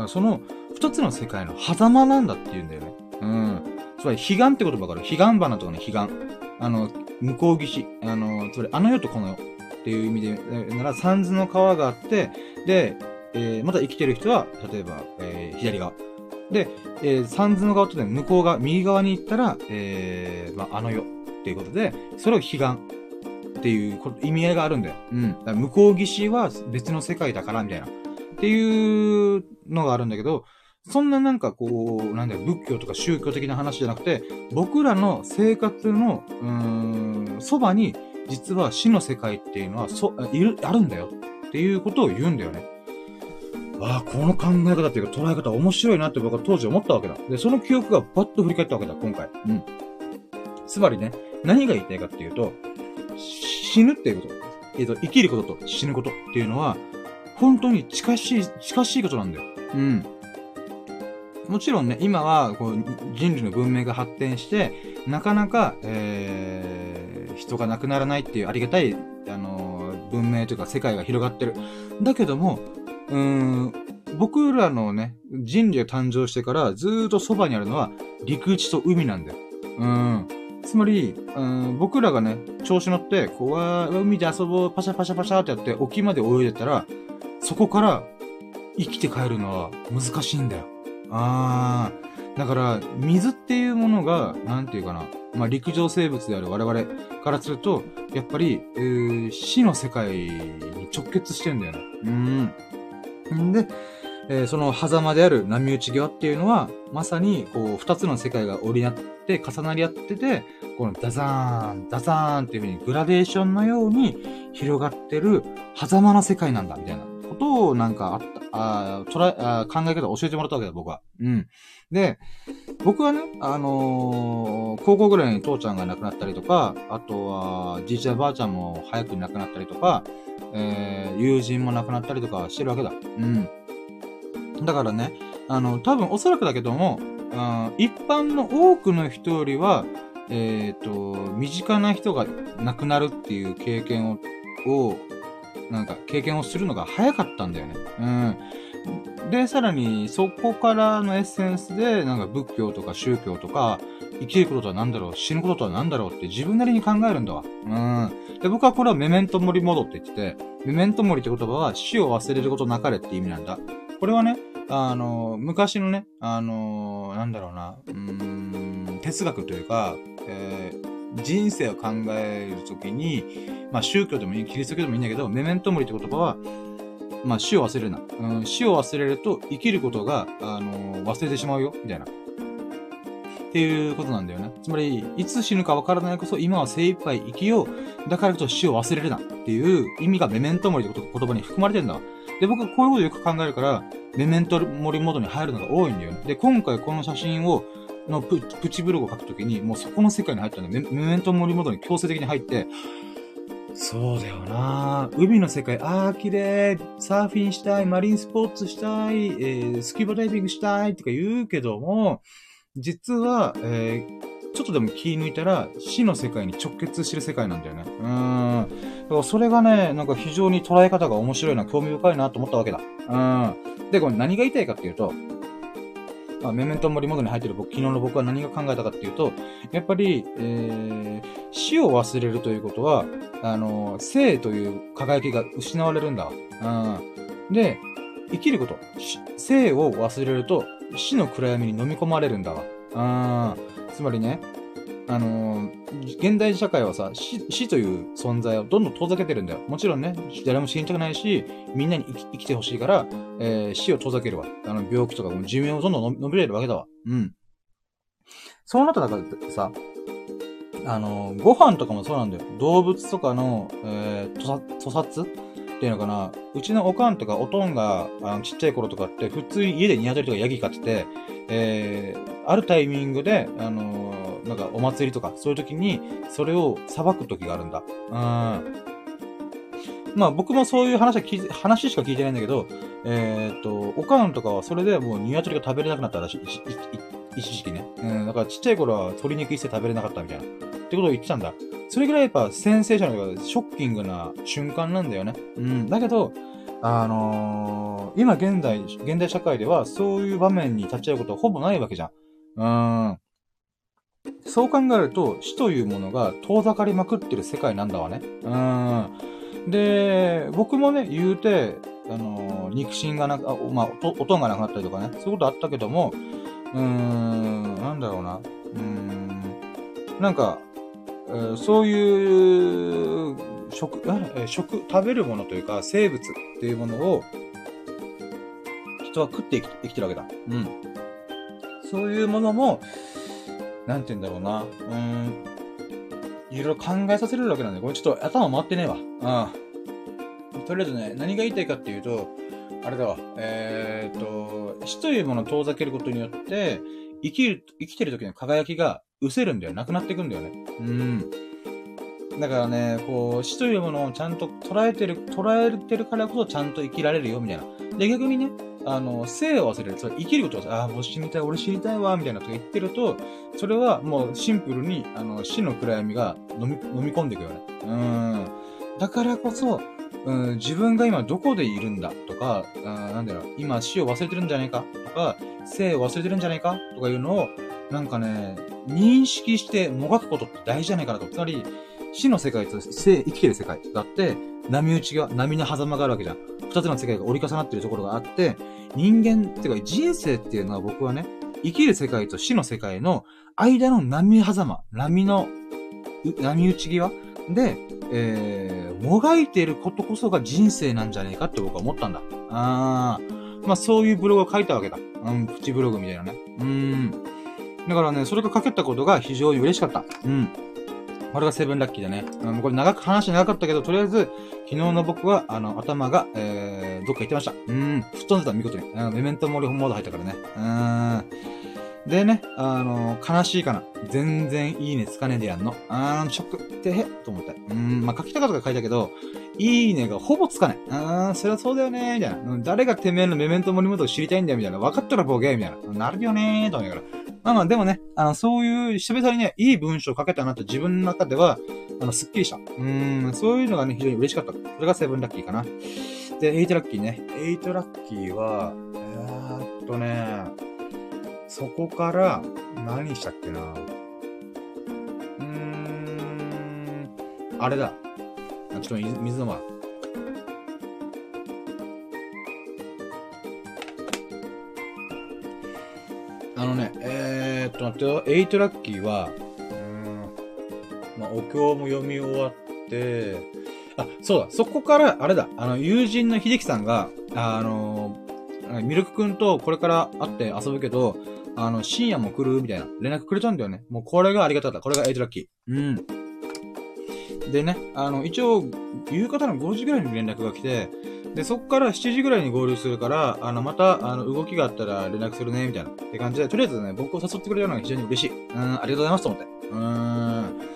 その二つの世界の狭間なんだっていうんだよね。うん。つまり、彼岸って言葉がある。彼岸花とかね、彼岸。あの、向こう岸。あの、つまり、あの世とこの世っていう意味で、なら、三途の川があって、で、えー、まだ生きてる人は、例えば、えー、左側。で、えー、三途の川とね、向こう側、右側に行ったら、えー、まあ、あの世っていうことで、それを彼岸っていう意味合いがあるんだよ。うん。だ向こう岸は別の世界だから、みたいな。っていうのがあるんだけど、そんななんかこう、なんだよ、仏教とか宗教的な話じゃなくて、僕らの生活の、うーん、そばに、実は死の世界っていうのは、そ、いる、あるんだよっていうことを言うんだよね。ああ、この考え方っていうか捉え方面白いなって僕は当時思ったわけだ。で、その記憶がバッと振り返ったわけだ、今回。うん。つまりね、何が言いたいかっていうと、死ぬっていうこと、えっ、と、生きることと死ぬことっていうのは、本当に近しい、近しいことなんだよ。うん。もちろんね、今はこう人類の文明が発展して、なかなか、えー、人が亡くならないっていうありがたい、あのー、文明というか世界が広がってる。だけども、うーん、僕らのね、人類が誕生してからずーっとそばにあるのは陸地と海なんだよ。うん。つまり、うん、僕らがね、調子乗って、こう、海で遊ぼう、パシャパシャパシャってやって、沖まで泳いでたら、そこから生きて帰るのは難しいんだよ。あー。だから、水っていうものが、なんていうかな。まあ、陸上生物である我々からすると、やっぱり、えー、死の世界に直結してんだよね。うん。んで、えー、その狭間である波打ち際っていうのは、まさに、こう、二つの世界が折り合って、重なり合ってて、このダザーン、ダザーンっていう風にグラデーションのように広がってる狭間の世界なんだ、みたいなことをなんかあった、あ捉えあ考え方を教えてもらったわけだ、僕は。うん。で、僕はね、あのー、高校ぐらいに父ちゃんが亡くなったりとか、あとは、じいちゃんばあちゃんも早く亡くなったりとか、えー、友人も亡くなったりとかしてるわけだ。うん。だからね、あの、多分おそらくだけども、一般の多くの人よりは、えっ、ー、と、身近な人が亡くなるっていう経験を、を、なんか経験をするのが早かったんだよね。うん。で、さらに、そこからのエッセンスで、なんか仏教とか宗教とか、生きることとは何だろう、死ぬこととは何だろうって自分なりに考えるんだわ。うん。で、僕はこれはメメントモリモドって言ってて、メメントモリって言葉は死を忘れることなかれって意味なんだ。これはね、あの、昔のね、あの、なんだろうな、うーん、哲学というか、えー、人生を考えるときに、まあ宗教でもいい、キリスト教でもいいんだけど、メメントモリって言葉は、まあ、死を忘れるな。うん、死を忘れると生きることが、あの、忘れてしまうよ、みたいな。っていうことなんだよね。つまり、いつ死ぬかわからないこそ、今は精一杯生きよう。だからこそ死を忘れるな。っていう意味がメメントモリって言葉に含まれてんだわ。で、僕はこういうことよく考えるから、メメントモリモードに入るのが多いんだよね。で、今回この写真を、のププチブログを書くときに、もうそこの世界に入ったんだよ。メメントモリモードに強制的に入って、そうだよな海の世界、あー、綺麗、サーフィンしたい、マリンスポーツしたい、えー、スキューバダイビングしたいとか言うけども、実は、えー、ちょっとでも気抜いたら、死の世界に直結してる世界なんだよね。うーん。だからそれがね、なんか非常に捉え方が面白いな、興味深いなと思ったわけだ。うん。で、これ何が言いたいかっていうと、まあ、メメントモリモードに入ってる僕、昨日の僕は何が考えたかっていうと、やっぱり、えー、死を忘れるということは、あの、生という輝きが失われるんだ。うん。で、生きること、生を忘れると、死の暗闇に飲み込まれるんだわ。うん。つまりね、あのー、現代社会はさ死、死という存在をどんどん遠ざけてるんだよ。もちろんね、誰も死にたくないし、みんなに生き生きてほしいから、えー、死を遠ざけるわ。あの、病気とかも寿命をどんどん伸びれるわけだわ。うん。そうなった中でさ、あのー、ご飯とかもそうなんだよ。動物とかの、えー、屠殺っていうのかな。うちのおかんとかおとんが、あの、ちっちゃい頃とかって、普通に家でニワトリとかヤギ飼ってて、えー、あるタイミングで、あのーなんかお祭りとか、そういう時に、それを裁く時があるんだ。うん。まあ僕もそういう話は聞話しか聞いてないんだけど、えー、っと、おかんとかはそれでもう鶏が食べれなくなったらしい。一時期ね。うん。だからちっちゃい頃は鶏肉一切食べれなかったみたいな。ってことを言ってたんだ。それぐらいやっぱセンセーショナルとかショッキングな瞬間なんだよね。うん。だけど、あのー、今現代、現代社会ではそういう場面に立ち会うことはほぼないわけじゃん。うん。そう考えると、死というものが遠ざかりまくってる世界なんだわね。うん。で、僕もね、言うて、あのー、肉親がな、あまあ、おとんがなくなったりとかね、そういうことあったけども、うーん、なんだろうな。うーん、なんか、えー、そういう食、え食、食べるものというか、生物っていうものを、人は食って生きてるわけだ。うん。そういうものも、なんて言うんだろうな。うーん。いろいろ考えさせるわけなんで、これちょっと頭回ってねえわ。うん。とりあえずね、何が言いたいかっていうと、あれだわ。えー、っと、死というものを遠ざけることによって、生きる、生きてる時の輝きが失せるんだよ。なくなっていくんだよね。うん。だからね、こう、死というものをちゃんと捉えてる、捉えてるからこそちゃんと生きられるよ、みたいな。で、逆にね、あの、生を忘れる。それ生きることを、ああ、もう死にたい、俺死にたいわ、みたいなこと言ってると、それはもうシンプルに、あの、死の暗闇が飲み、飲み込んでいくよね。うん。だからこそ、うん、自分が今どこでいるんだとか、あなんだろう、今死を忘れてるんじゃないかとか、生を忘れてるんじゃないかとかいうのを、なんかね、認識してもがくことって大事じゃないかなと。つまり、死の世界と生、生きてる世界があって、波打ちが、波の狭間があるわけじゃん。二つの世界が折り重なってるところがあって、人間ってか人生っていうのは僕はね、生きる世界と死の世界の間の波狭間、波の、波打ち際で、えー、もがいていることこそが人生なんじゃねえかって僕は思ったんだ。あー。まあそういうブログを書いたわけだ。うん、プチブログみたいなね。うん。だからね、それが書けたことが非常に嬉しかった。うん。これがセブンラッキーだね。うん、これ長く話長かったけど、とりあえず、昨日の僕は、あの、頭が、えー、どっか行ってました。うん、吹っ飛んでた、見事に。うん、メメントモリモード入ったからね。うん。でね、あの、悲しいかな。全然いいねつかねでやんの。あー、ショックってへと思った。うん、まあ、書きたかったか書いたけど、いいねがほぼつかない。あー、そりゃそうだよねみたいな。誰がてめえのメメントモリモードを知りたいんだよ、みたいな。分かったらボケみたいな。なるよねーと思いながら。まあまあ、でもね、あの、そういう、久々にね、いい文章を書けたなって自分の中では、あの、スッキリした。うーん、そういうのがね、非常に嬉しかった。それが seven lucky かな。で、 eight lucky ね。 eight lucky は、えーっとね、そこから、何したっけな？うーん、あれだ。ちょっと水飲ま。あのね、えー、っと待ってよ、 eight lucky は、うん、まあ、お経も読み終わって、あ、そうだ、そこから、あれだ、あの、友人のひじきさんが、あの、ミルクくんとこれから会って遊ぶけど、あの、深夜も来るみたいな連絡くれたんだよね。もうこれがありがたかった。これが eight lucky。うん。でね、あの、一応、夕方の5時ぐらいに連絡が来て、で、そっから7時ぐらいに合流するから、あの、また、あの、動きがあったら連絡するね、みたいな。って感じで、とりあえずね、僕を誘ってくれたのが非常に嬉しい。うん、ありがとうございますと思って。うーん。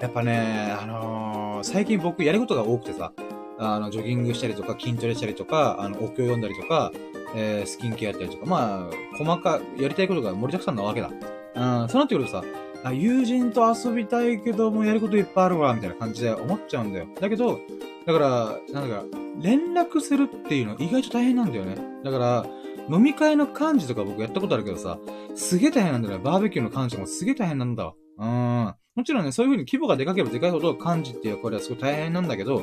やっぱね、あのー、最近僕やることが多くてさ、あの、ジョギングしたりとか、筋トレしたりとか、あの、お経読んだりとか、えー、スキンケアやったりとか、まあ、細か、やりたいことが盛りだくさんなわけだ。うん、そうなってくるとさ、あ、友人と遊びたいけどもやることいっぱいあるわ、みたいな感じで思っちゃうんだよ。だけど、だから、なんか、連絡するっていうの意外と大変なんだよね。だから、飲み会の幹事とか僕やったことあるけどさ、すげえ大変なんだよね。バーベキューの幹事もすげえ大変なんだわ。うん。もちろんね、そういう風に規模がでかければでかいほど幹事っていう役割はすごい大変なんだけど、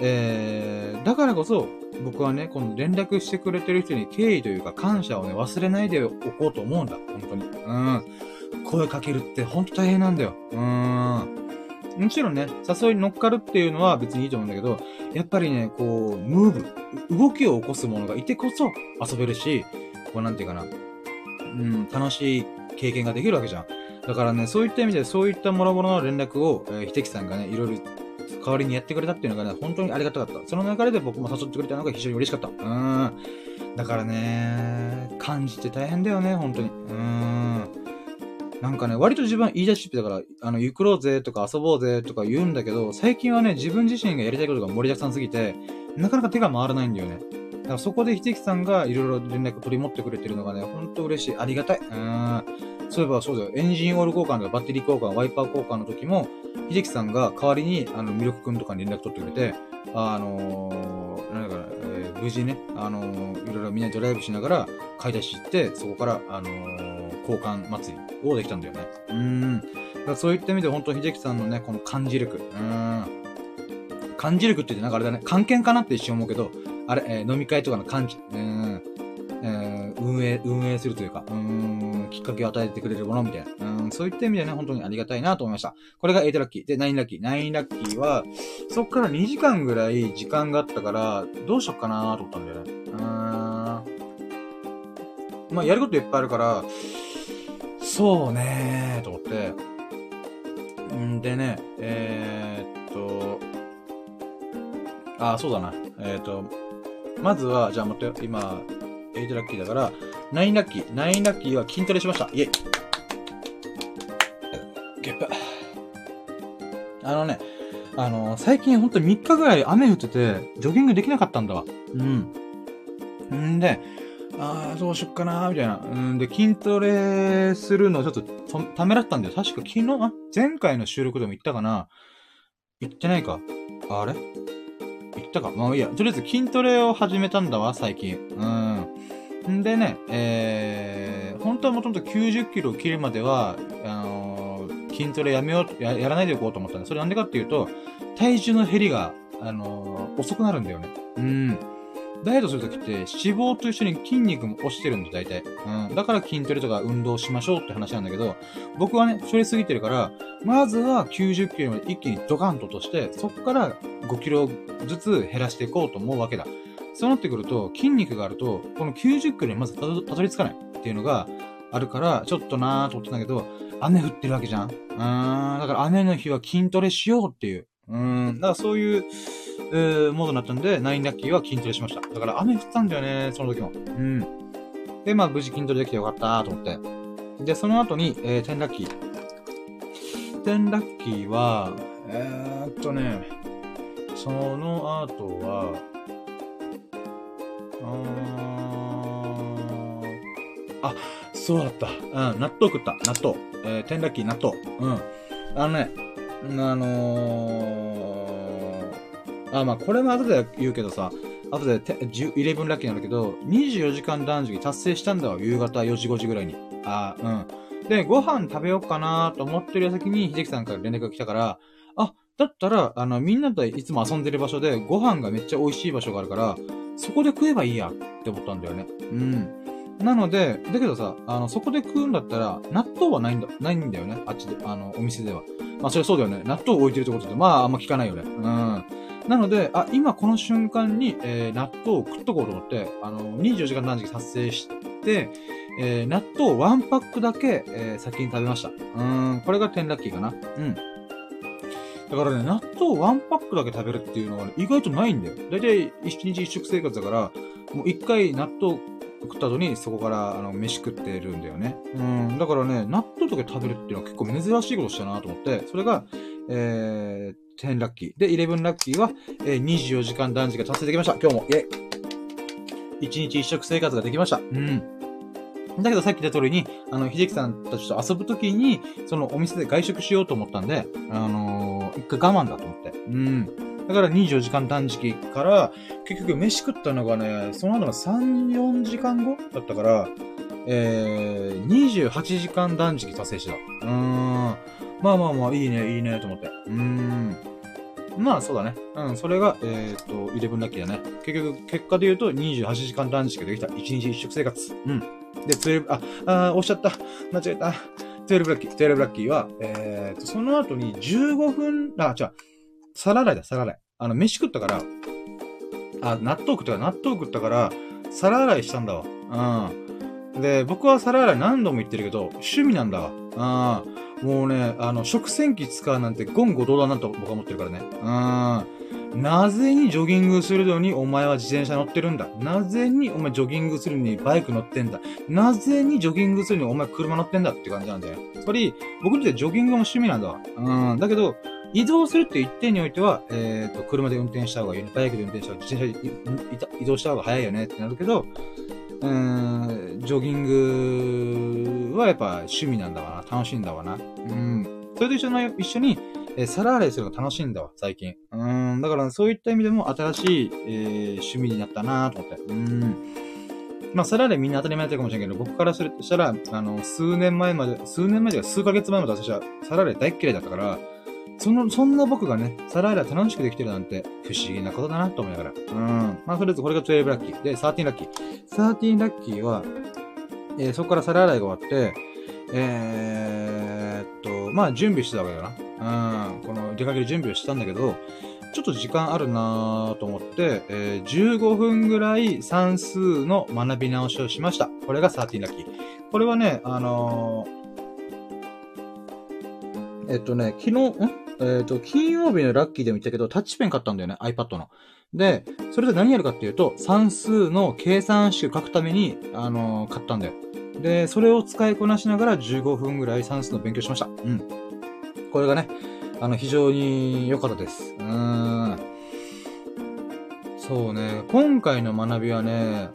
えー、だからこそ、僕はね、この連絡してくれてる人に敬意というか感謝をね、忘れないでおこうと思うんだ。本当に。うん。声かけるって本当大変なんだよ。うん。もちろんね、誘いに乗っかるっていうのは別にいいと思うんだけど、やっぱりね、こう、ムーブ、動きを起こすものがいてこそ遊べるし、こうなんていうかな、うん、楽しい経験ができるわけじゃん。だからね、そういった意味で、そういったもろもろの連絡を、えー、秀樹さんがね、いろいろ代わりにやってくれたっていうのがね、本当にありがたかった。その流れで僕も誘ってくれたのが非常に嬉しかった。うん。だからね、感じて大変だよね、本当に。うん。なんかね、割と自分は言い出しっぺだから、あの、ゆくろうぜとか遊ぼうぜとか言うんだけど、最近はね、自分自身がやりたいことが盛りだくさんすぎて、なかなか手が回らないんだよね。だからそこで秀樹さんがいろいろ連絡取り持ってくれてるのがね、ほんと嬉しい。ありがたい。うん。そういえばそうだよ。エンジンオイル交換とかバッテリー交換、ワイパー交換の時も、秀樹さんが代わりに、あの、ミルクくんとかに連絡取ってくれて、あのー、なんだか、えー、無事ね、あのー、いろいろみんなドライブしながら買い出し行って、そこから、あのー、交換祭りをできたんだよね。うん。だそういった意味で本当秀樹さんのね、この感じ力。うん。感じ力って言ってなんかあれだね、関係かなって一瞬思うけど、あれ、えー、飲み会とかの感じ、うん。えー、運営、運営するというか、うん、きっかけを与えてくれるものみたいな。うん、そういった意味でね、本当にありがたいなと思いました。これが8ラッキー。で、9ラッキー。9ラッキーは、そっから2時間ぐらい時間があったから、どうしよっかなと思ったんだよね。うん。まあ、やることいっぱいあるから、そうねーと思って。んでね、えー、っと、あ、そうだな。えー、っと、まずは、じゃあ待って、今、8ラッキーだから、9ラッキー。9ラッキーは筋トレしました。イェイ。ゲップ。あのね、あのー、最近ほんと3日ぐらい雨降ってて、ジョギングできなかったんだわ。うん。んで、ああ、どうしよっかなーみたいな。うんで、筋トレするのちょっとためらったんだよ。確か昨日、あ、前回の収録でも言ったかな言ってないか。あれ？言ったか。まあいいや。とりあえず筋トレを始めたんだわ、最近。うん。んでね、えー、本当はもともと90キロを切るまでは、あのー、筋トレやめようや、やらないでおこうと思ったんで、それなんでかっていうと、体重の減りが、あのー、遅くなるんだよね。うん。ダイエットするときって、脂肪と一緒に筋肉も落ちてるんだ、大体。うん。だから筋トレとか運動しましょうって話なんだけど、僕はね、太りすぎてるから、まずは90キロまで一気にドカンと落として、そこから5キロずつ減らしていこうと思うわけだ。そうなってくると、筋肉があると、この90キロにまずたどり着かないっていうのがあるから、ちょっとなーと思ってんだけど、雨降ってるわけじゃん。うーん。だから雨の日は筋トレしようっていう。うーん。だからそういう、えー、モードになったんで、ナインラッキーは筋トレしました。だから雨降ったんだよね、その時も。うん。で、まあ無事筋トレできてよかったと思って。で、その後に、えー、10ラッキー。10ラッキーは、えー、っとね、その後は、あそうだった。うん、納豆食った。納豆。えー、10ラッキー納豆。うん。あのね、あのー、あ、まあ、これも後で言うけどさ、後で11ラッキーなんだけど、24時間断食達成したんだわ、夕方4時5時ぐらいに。あ、うん。で、ご飯食べようかなと思ってる矢先に、秀樹さんから連絡が来たから、あ、だったら、あの、みんなといつも遊んでる場所で、ご飯がめっちゃ美味しい場所があるから、そこで食えばいいやって思ったんだよね。うん。なので、だけどさ、あの、そこで食うんだったら、納豆はないんだ、ないんだよね。あっちで、あの、お店では。まあ、それはそうだよね。納豆を置いてるってことで、まあ、あんま聞かないよね。うん。なので、あ、今この瞬間に、えー、納豆を食っとこうと思って、あの、24時間断食達成して、えー、納豆ワンパックだけ、えー、先に食べました。うーん、これが10ラッキーかな。うん。だからね、納豆ワンパックだけ食べるっていうのは、ね、意外とないんだよ。だいたい一日一食生活だから、もう一回納豆食った後にそこからあの飯食ってるんだよね。うん。だからね、納豆とか食べるっていうのは結構珍しいことしたなと思って、それが、えー、10ラッキー。で、11ラッキーは、えー、24時間断食が達成できました。今日も、イェイ一日一食生活ができました。うん。だけどさっき言った通りに、あの、秀樹さんたちと遊ぶときに、そのお店で外食しようと思ったんで、あのー、一回我慢だと思って。うん。だから24時間断食から、結局飯食ったのがね、その後の3、4時間後だったから、えー、28時間断食達成した。うーん。まあまあまあ、いいね、いいね、と思って。うーん。まあ、そうだね。うん、それが、えっ、ー、と、11ラッキーだね。結局、結果で言うと、28時間断食できた。1日1食生活。うん。で、12、あ、あおっしゃった。間違えた。12ラッキー。12ラッキーは、えーと、その後に15分、あ、違う。皿洗いだ、皿洗い。あの、飯食ったから、あ、納豆食ったから、納豆食ったから、皿洗いしたんだわ。うん。で、僕は皿洗い何度も言ってるけど、趣味なんだわ。うん。もうね、あの、食洗機使うなんて言語道断なんと僕は思ってるからね。うん。なぜにジョギングするのにお前は自転車乗ってるんだ？なぜにお前ジョギングするのにバイク乗ってんだ？なぜにジョギングするのにお前車乗ってんだって感じなんだよ。つまり、僕にとってジョギングも趣味なんだわ。うん。だけど、移動するって一点においては、えっ、ー、と、車で運転した方がいいね。バイクで運転した方が、自転車で移動した方が早いよねってなるけど、うーん、ジョギングはやっぱ趣味なんだわな。楽しいんだわな。うん。それと一緒の、一緒に、えー、皿洗いするの楽しいんだわ、最近。うん、だからそういった意味でも新しい、えー、趣味になったなと思って。うん。まあ、皿洗いみんな当たり前だったかもしれないけど、僕からするとしたら、あの、数年前まで、数年前で数ヶ月前まで私は皿洗い大っ嫌いだったから、その、そんな僕がね、皿洗い楽しくできてるなんて不思議なことだなと思いながら。うん。まあ、とりあえずこれが12ラッキー。で、13ラッキー。13ラッキーは、えー、そこから皿洗いが終わって、えー、っと、まあ、準備してたわけだな。うん。この出かける準備をしてたんだけど、ちょっと時間あるなぁと思って、えー、15分ぐらい算数の学び直しをしました。これが13ラッキー。これはね、あのー、えっとね、昨日、ん？えっ、と、金曜日のラッキーでも言ったけど、タッチペン買ったんだよね、iPad の。で、それで何やるかっていうと、算数の計算式を書くために、あのー、買ったんだよ。で、それを使いこなしながら15分ぐらい算数の勉強しました。うん。これがね、あの、非常に良かったです。うーん。そうね、今回の学びはね、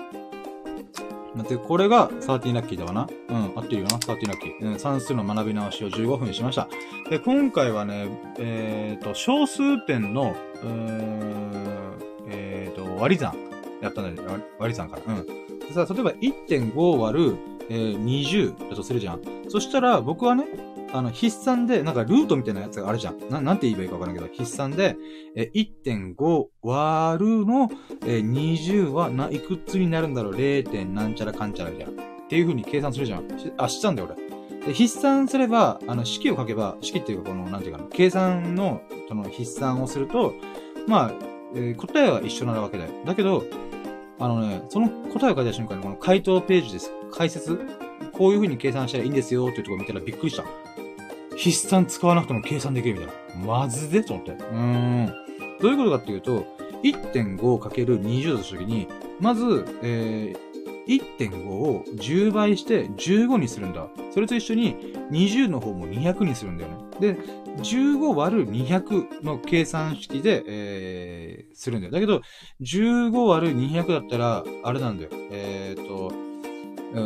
待って、これが13ラッキーだわな。うん、合ってるよな、13ラッキー。うん、算数の学び直しを15分にしました。で、今回はね、えっ、ー、と、小数点の、うーん、えっ、ー、と、割り算やったんだよ。割り算から。うん。でさ、例えば1.5割るえー、20だとするじゃん。そしたら、僕はね、あの、筆算で、なんかルートみたいなやつがあるじゃん。な、なんて言えばいいかわからんけど、筆算で、えー、1.5割るの、えー、20はな、いくつになるんだろう ?0. 点なんちゃらかんちゃらみたいな。っていう風に計算するじゃん。あ、したんだよ、俺。で、筆算すれば、あの、式を書けば、式っていうか、この、なんていうかな、計算の、その、筆算をすると、まあ、えー、答えは一緒なわけだよ。だけど、あのね、その答えを書いた瞬間に、この回答ページです。解説こういう風に計算したらいいんですよっていうところ見たらびっくりした。筆算使わなくても計算できるみたいな。まずで？と思って。うーん。どういうことかっていうと、1.5×20 だとしたときに、まず、えー、1.5を10倍して15にするんだ。それと一緒に20の方も200にするんだよね。で、15割る200の計算式で、えー、するんだよ。だけど、15割る200だったら、あれなんだよ。えーと、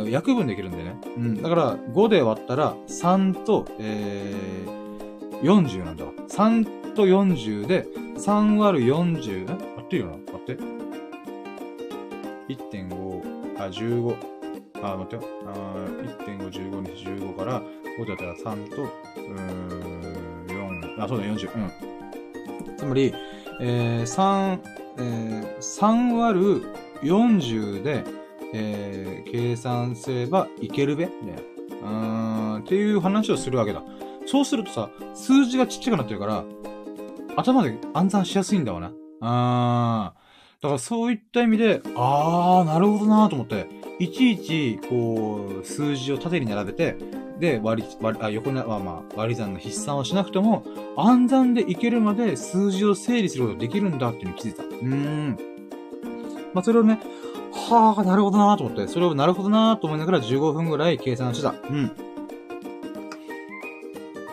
約分できるんでね。うん。だから、5で割ったら、3と、えー、40なんだわ。3と40で、3割る40、え？合ってるよな？待って？1.5、あ、15。あ、待ってよ。あ1.5、15に15から、5だったら3と、うーん、4、あ、そうだ、40。うん。つまり、えー、3、えー、3割る40で、えー、計算すればいけるべ？みたいな。うーん、っていう話をするわけだ。そうするとさ、数字がちっちゃくなってるから、頭で暗算しやすいんだわな。あー。だからそういった意味で、あー、なるほどなーと思って、いちいち、こう、数字を縦に並べて、で、割り、割り、あ、横に、まあまあ、割り算の筆算をしなくても、暗算でいけるまで数字を整理することができるんだっていうのに気づいた。うーん。まあ、それをね、はあ、なるほどなと思って、それをなるほどなと思いながら15分ぐらい計算してた。うん。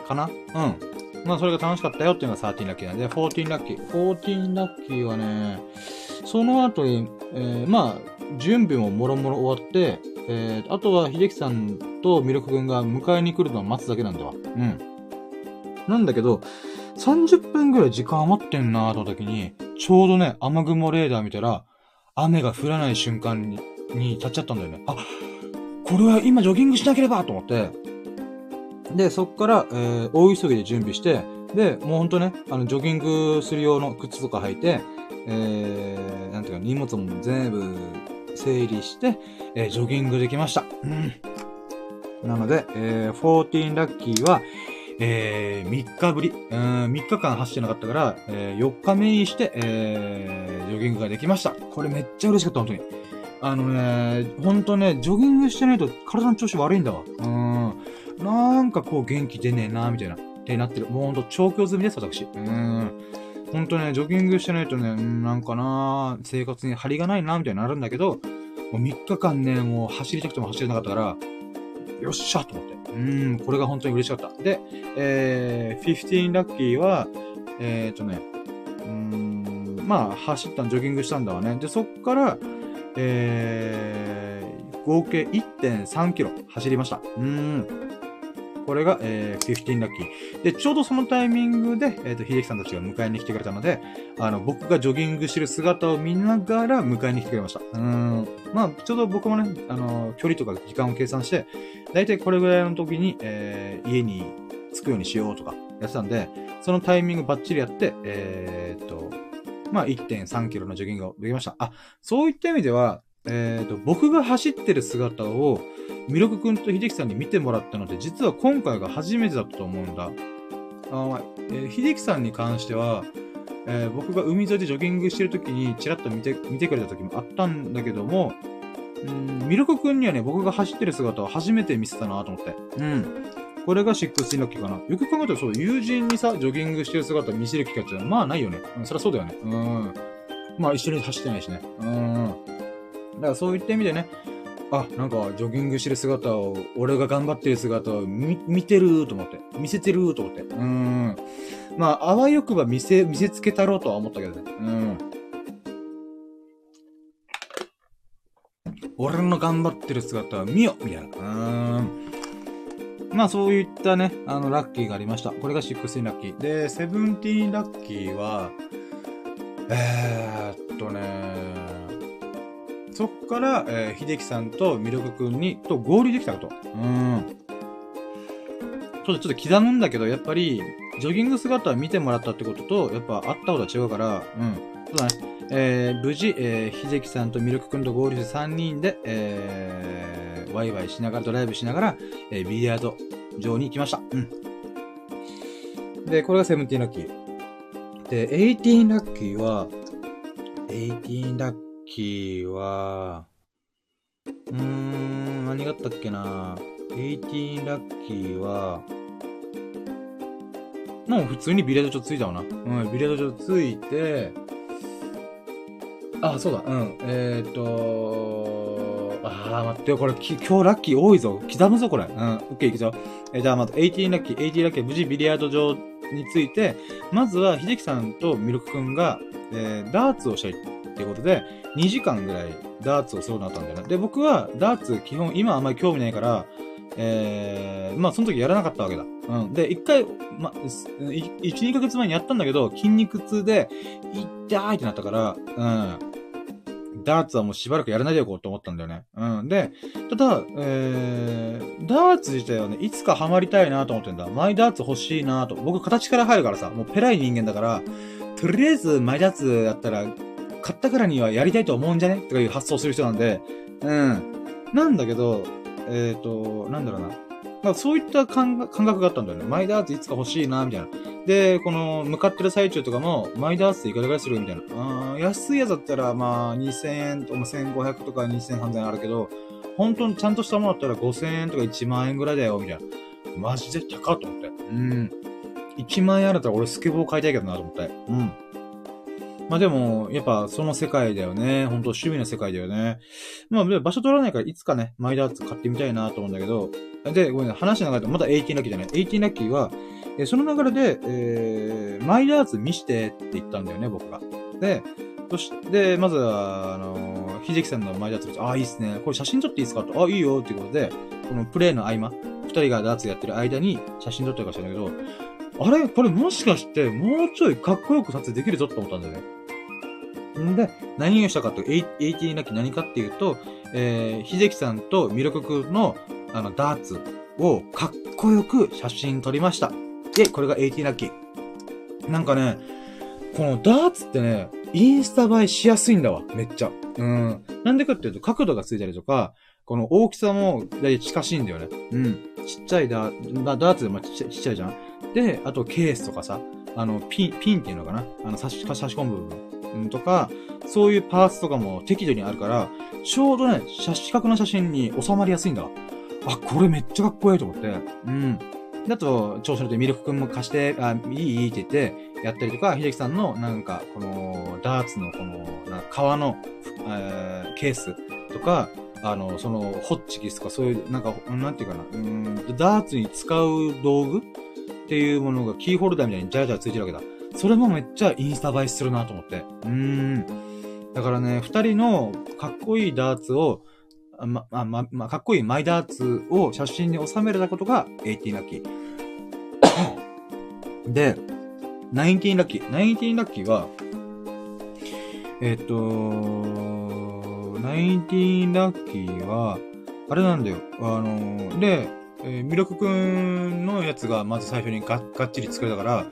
かな？うん。まあ、それが楽しかったよっていうのが13ラッキーなんで、14ラッキー。14ラッキーはね、その後に、えー、まあ、準備ももろもろ終わって、えー、あとは秀樹さんとミルク君が迎えに来るのを待つだけなんだわ。うん。なんだけど、30分ぐらい時間余ってんなーと時に、ちょうどね、雨雲レーダー見たら、雨が降らない瞬間に、に立っちゃったんだよね。あ、これは今ジョギングしなければと思って、で、そっから、えー、大急ぎで準備して、で、もうほんとね、あの、ジョギングする用の靴とか履いて、えー、なんていうか、荷物も全部整理して、えー、ジョギングできました。うん。なので、えー、14ラッキーは、えー、3日ぶり、うん、3日間走ってなかったから、えー、4日目にして、えー、ジョギングができました。これめっちゃ嬉しかった、本当に。あのね、ほんとね、ジョギングしてないと体の調子悪いんだわ。うん。なんかこう元気出ねえな、みたいな。ってなってる。もうほんと調教済みです、私。うん。ほんとね、ジョギングしてないとね、なんかな、生活に張りがないな、みたいになるんだけど、もう3日間ね、もう走りたくても走れなかったから、よっしゃと思って。うん、これが本当に嬉しかった。で、えー、15ラッキーは、えっ、ー、とね、うん、まあ、走ったん、ジョギングしたんだわね。で、そっから、えー、合計1.3キロ走りました。うん。これが、えー、15ラッキー。で、ちょうどそのタイミングで、えっ、ー、と、秀樹さんたちが迎えに来てくれたので、あの、僕がジョギングしてる姿を見ながら迎えに来てくれました。うん。まあ、ちょうど僕もね、あの、距離とか時間を計算して、だいたいこれぐらいの時に、えー、家に着くようにしようとかやってたんで、そのタイミングバッチリやって、えー、っと、まあ、1.3キロのジョギングができました。あ、そういった意味では、えー、っと、僕が走ってる姿を、ミルク君と秀樹さんに見てもらったので、実は今回が初めてだったと思うんだ。あまあ、えー、秀樹さんに関しては、えー、僕が海沿いでジョギングしてる時に、チラッと見て、見てくれた時もあったんだけども、うん、ミルク君にはね、僕が走ってる姿を初めて見せたなと思って。うん。これがシックスインラッキーかな。よく考えたらそう、友人にさ、ジョギングしてる姿見せる機会ってまあないよね。うん、そりゃそうだよね。うん。まあ一緒に走ってないしね。うん。だからそういった意味でね、あ、なんか、ジョギングしてる姿を、俺が頑張ってる姿を見、見てると思って。見せてると思って。うん。まあ、あわよくば見せ、見せつけたろうとは思ったけどね。うん。俺の頑張ってる姿を見よみたいな。うん。まあ、そういったね、あの、ラッキーがありました。これが16ラッキー。で、17ラッキーは、えー、っとねそっから、えー、秀樹さんとミルク君に、と合流できたこと。うん。ちょっと、ちょっと刻むんだけど、やっぱり、ジョギング姿を見てもらったってことと、やっぱ会ったことは違うから、うん。そうだね。えー、無事、えー、秀樹さんとミルク君と合流して3人で、えー、ワイワイしながら、ドライブしながら、えー、ビリヤード場に行きました。うん。で、これが17ラッキー。で、18ラッキーは、18ラッキーは、うーん、何があったっけな18ラッキーは、もう普通にビレード場ついたわな。うん、ビレード場ついて、あ、そうだ、うん。えっ、ー、とあー、待ってよ、これ、き今日ラッキー多いぞ。刻むぞ、これ。うん、オッケー、いくぞ。えー、じゃあ、まず、18ラッキー、18ラッキー、無事ビリヤード場について、まずは、秀樹さんとミルクくんが、えー、ダーツをしたいっていうことで、2時間ぐらいダーツをするようになったんだよね。で、僕はダーツ基本今あんまり興味ないから、えー、まあその時やらなかったわけだ。うん。で、一回、ま、1、2ヶ月前にやったんだけど、筋肉痛で、痛いってなったから、うん。ダーツはもうしばらくやらないでおこうと思ったんだよね。うん。で、ただ、えー、ダーツ自体はね、いつかハマりたいなと思ってんだ。マイダーツ欲しいなと。僕形から入るからさ、もうペライ人間だから、とりあえずマイダーツやったら、買ったからにはやりたいと思うんじゃね？とかいう発想する人なんで、うん。なんだけど、えっ、ー、と、なんだろうな。まあ、そういった感覚があったんだよね。マイダーツいつか欲しいな、みたいな。で、この、向かってる最中とかも、マイダースでいくらぐらいする？みたいな。あ安いやつだったら、まあ、2000円とか1500とか2000、3000円あるけど、本当にちゃんとしたものだったら5000円とか1万円ぐらいだよ、みたいな。マジで高っと思って。うん。1万円あるったら俺スケボー買いたいけどなと思って。うん。まあでも、やっぱその世界だよね。本当趣味の世界だよね。まあ場所取らないからいつかね、マイダーツ買ってみたいなと思うんだけど、で、ごめんね、話の中でまだ18ラッキーじゃない。18ラッキーは、えその流れで、えー、マイダーツ見してって言ったんだよね、僕が。で、そして、まずは、あのー、ひじきさんのマイダーツああ、いいっすね。これ写真撮っていいっすかと、あ、いいよっていうことで、このプレイの合間、二人がダーツやってる間に写真撮ってるかしらんけど、あれ？これもしかして、もうちょいかっこよく撮影できるぞって思ったんだよね。んで、何をしたかと、18ラッキ何かっていうと、えー、ひじきさんとミルクくんの、あの、ダーツをかっこよく写真撮りました。で、これが18ラッキー。なんかね、このダーツってね、インスタ映えしやすいんだわ、めっちゃ。うん。なんでかっていうと、角度がついたりとか、この大きさも大体近しいんだよね。うん。ちっちゃいダー、ダーツでもちっちゃいちっちゃいじゃん。で、あとケースとかさ、あの、ピン、ピンっていうのかなあの、差し、差し込む部分、とか、そういうパーツとかも適度にあるから、ちょうどね、四角の写真に収まりやすいんだ。あ、これめっちゃかっこいいと思って。うん。だと、調子乗ってミルクくんも貸して、あ、いいいいって言って、やったりとか、秀樹さんの、なんか、この、ダーツの、この、な革の、えー、ケースとか、あの、その、ホッチキスとか、そういう、なんか、なんていうかな、うん、ダーツに使う道具っていうものがキーホルダーみたいにジャラジャラついてるわけだ。それもめっちゃインスタ映えするなと思って。うーん。だからね、二人のかっこいいダーツを、ま、ま、ま、まかっこいいマイダーツを写真に収めれたことが18ラッキー。で、19ラッキー。19ラッキーは、えっ、と、19ラッキーは、あれなんだよ。あので、えー、ミルクくんのやつがまず最初にががっちり作れたから、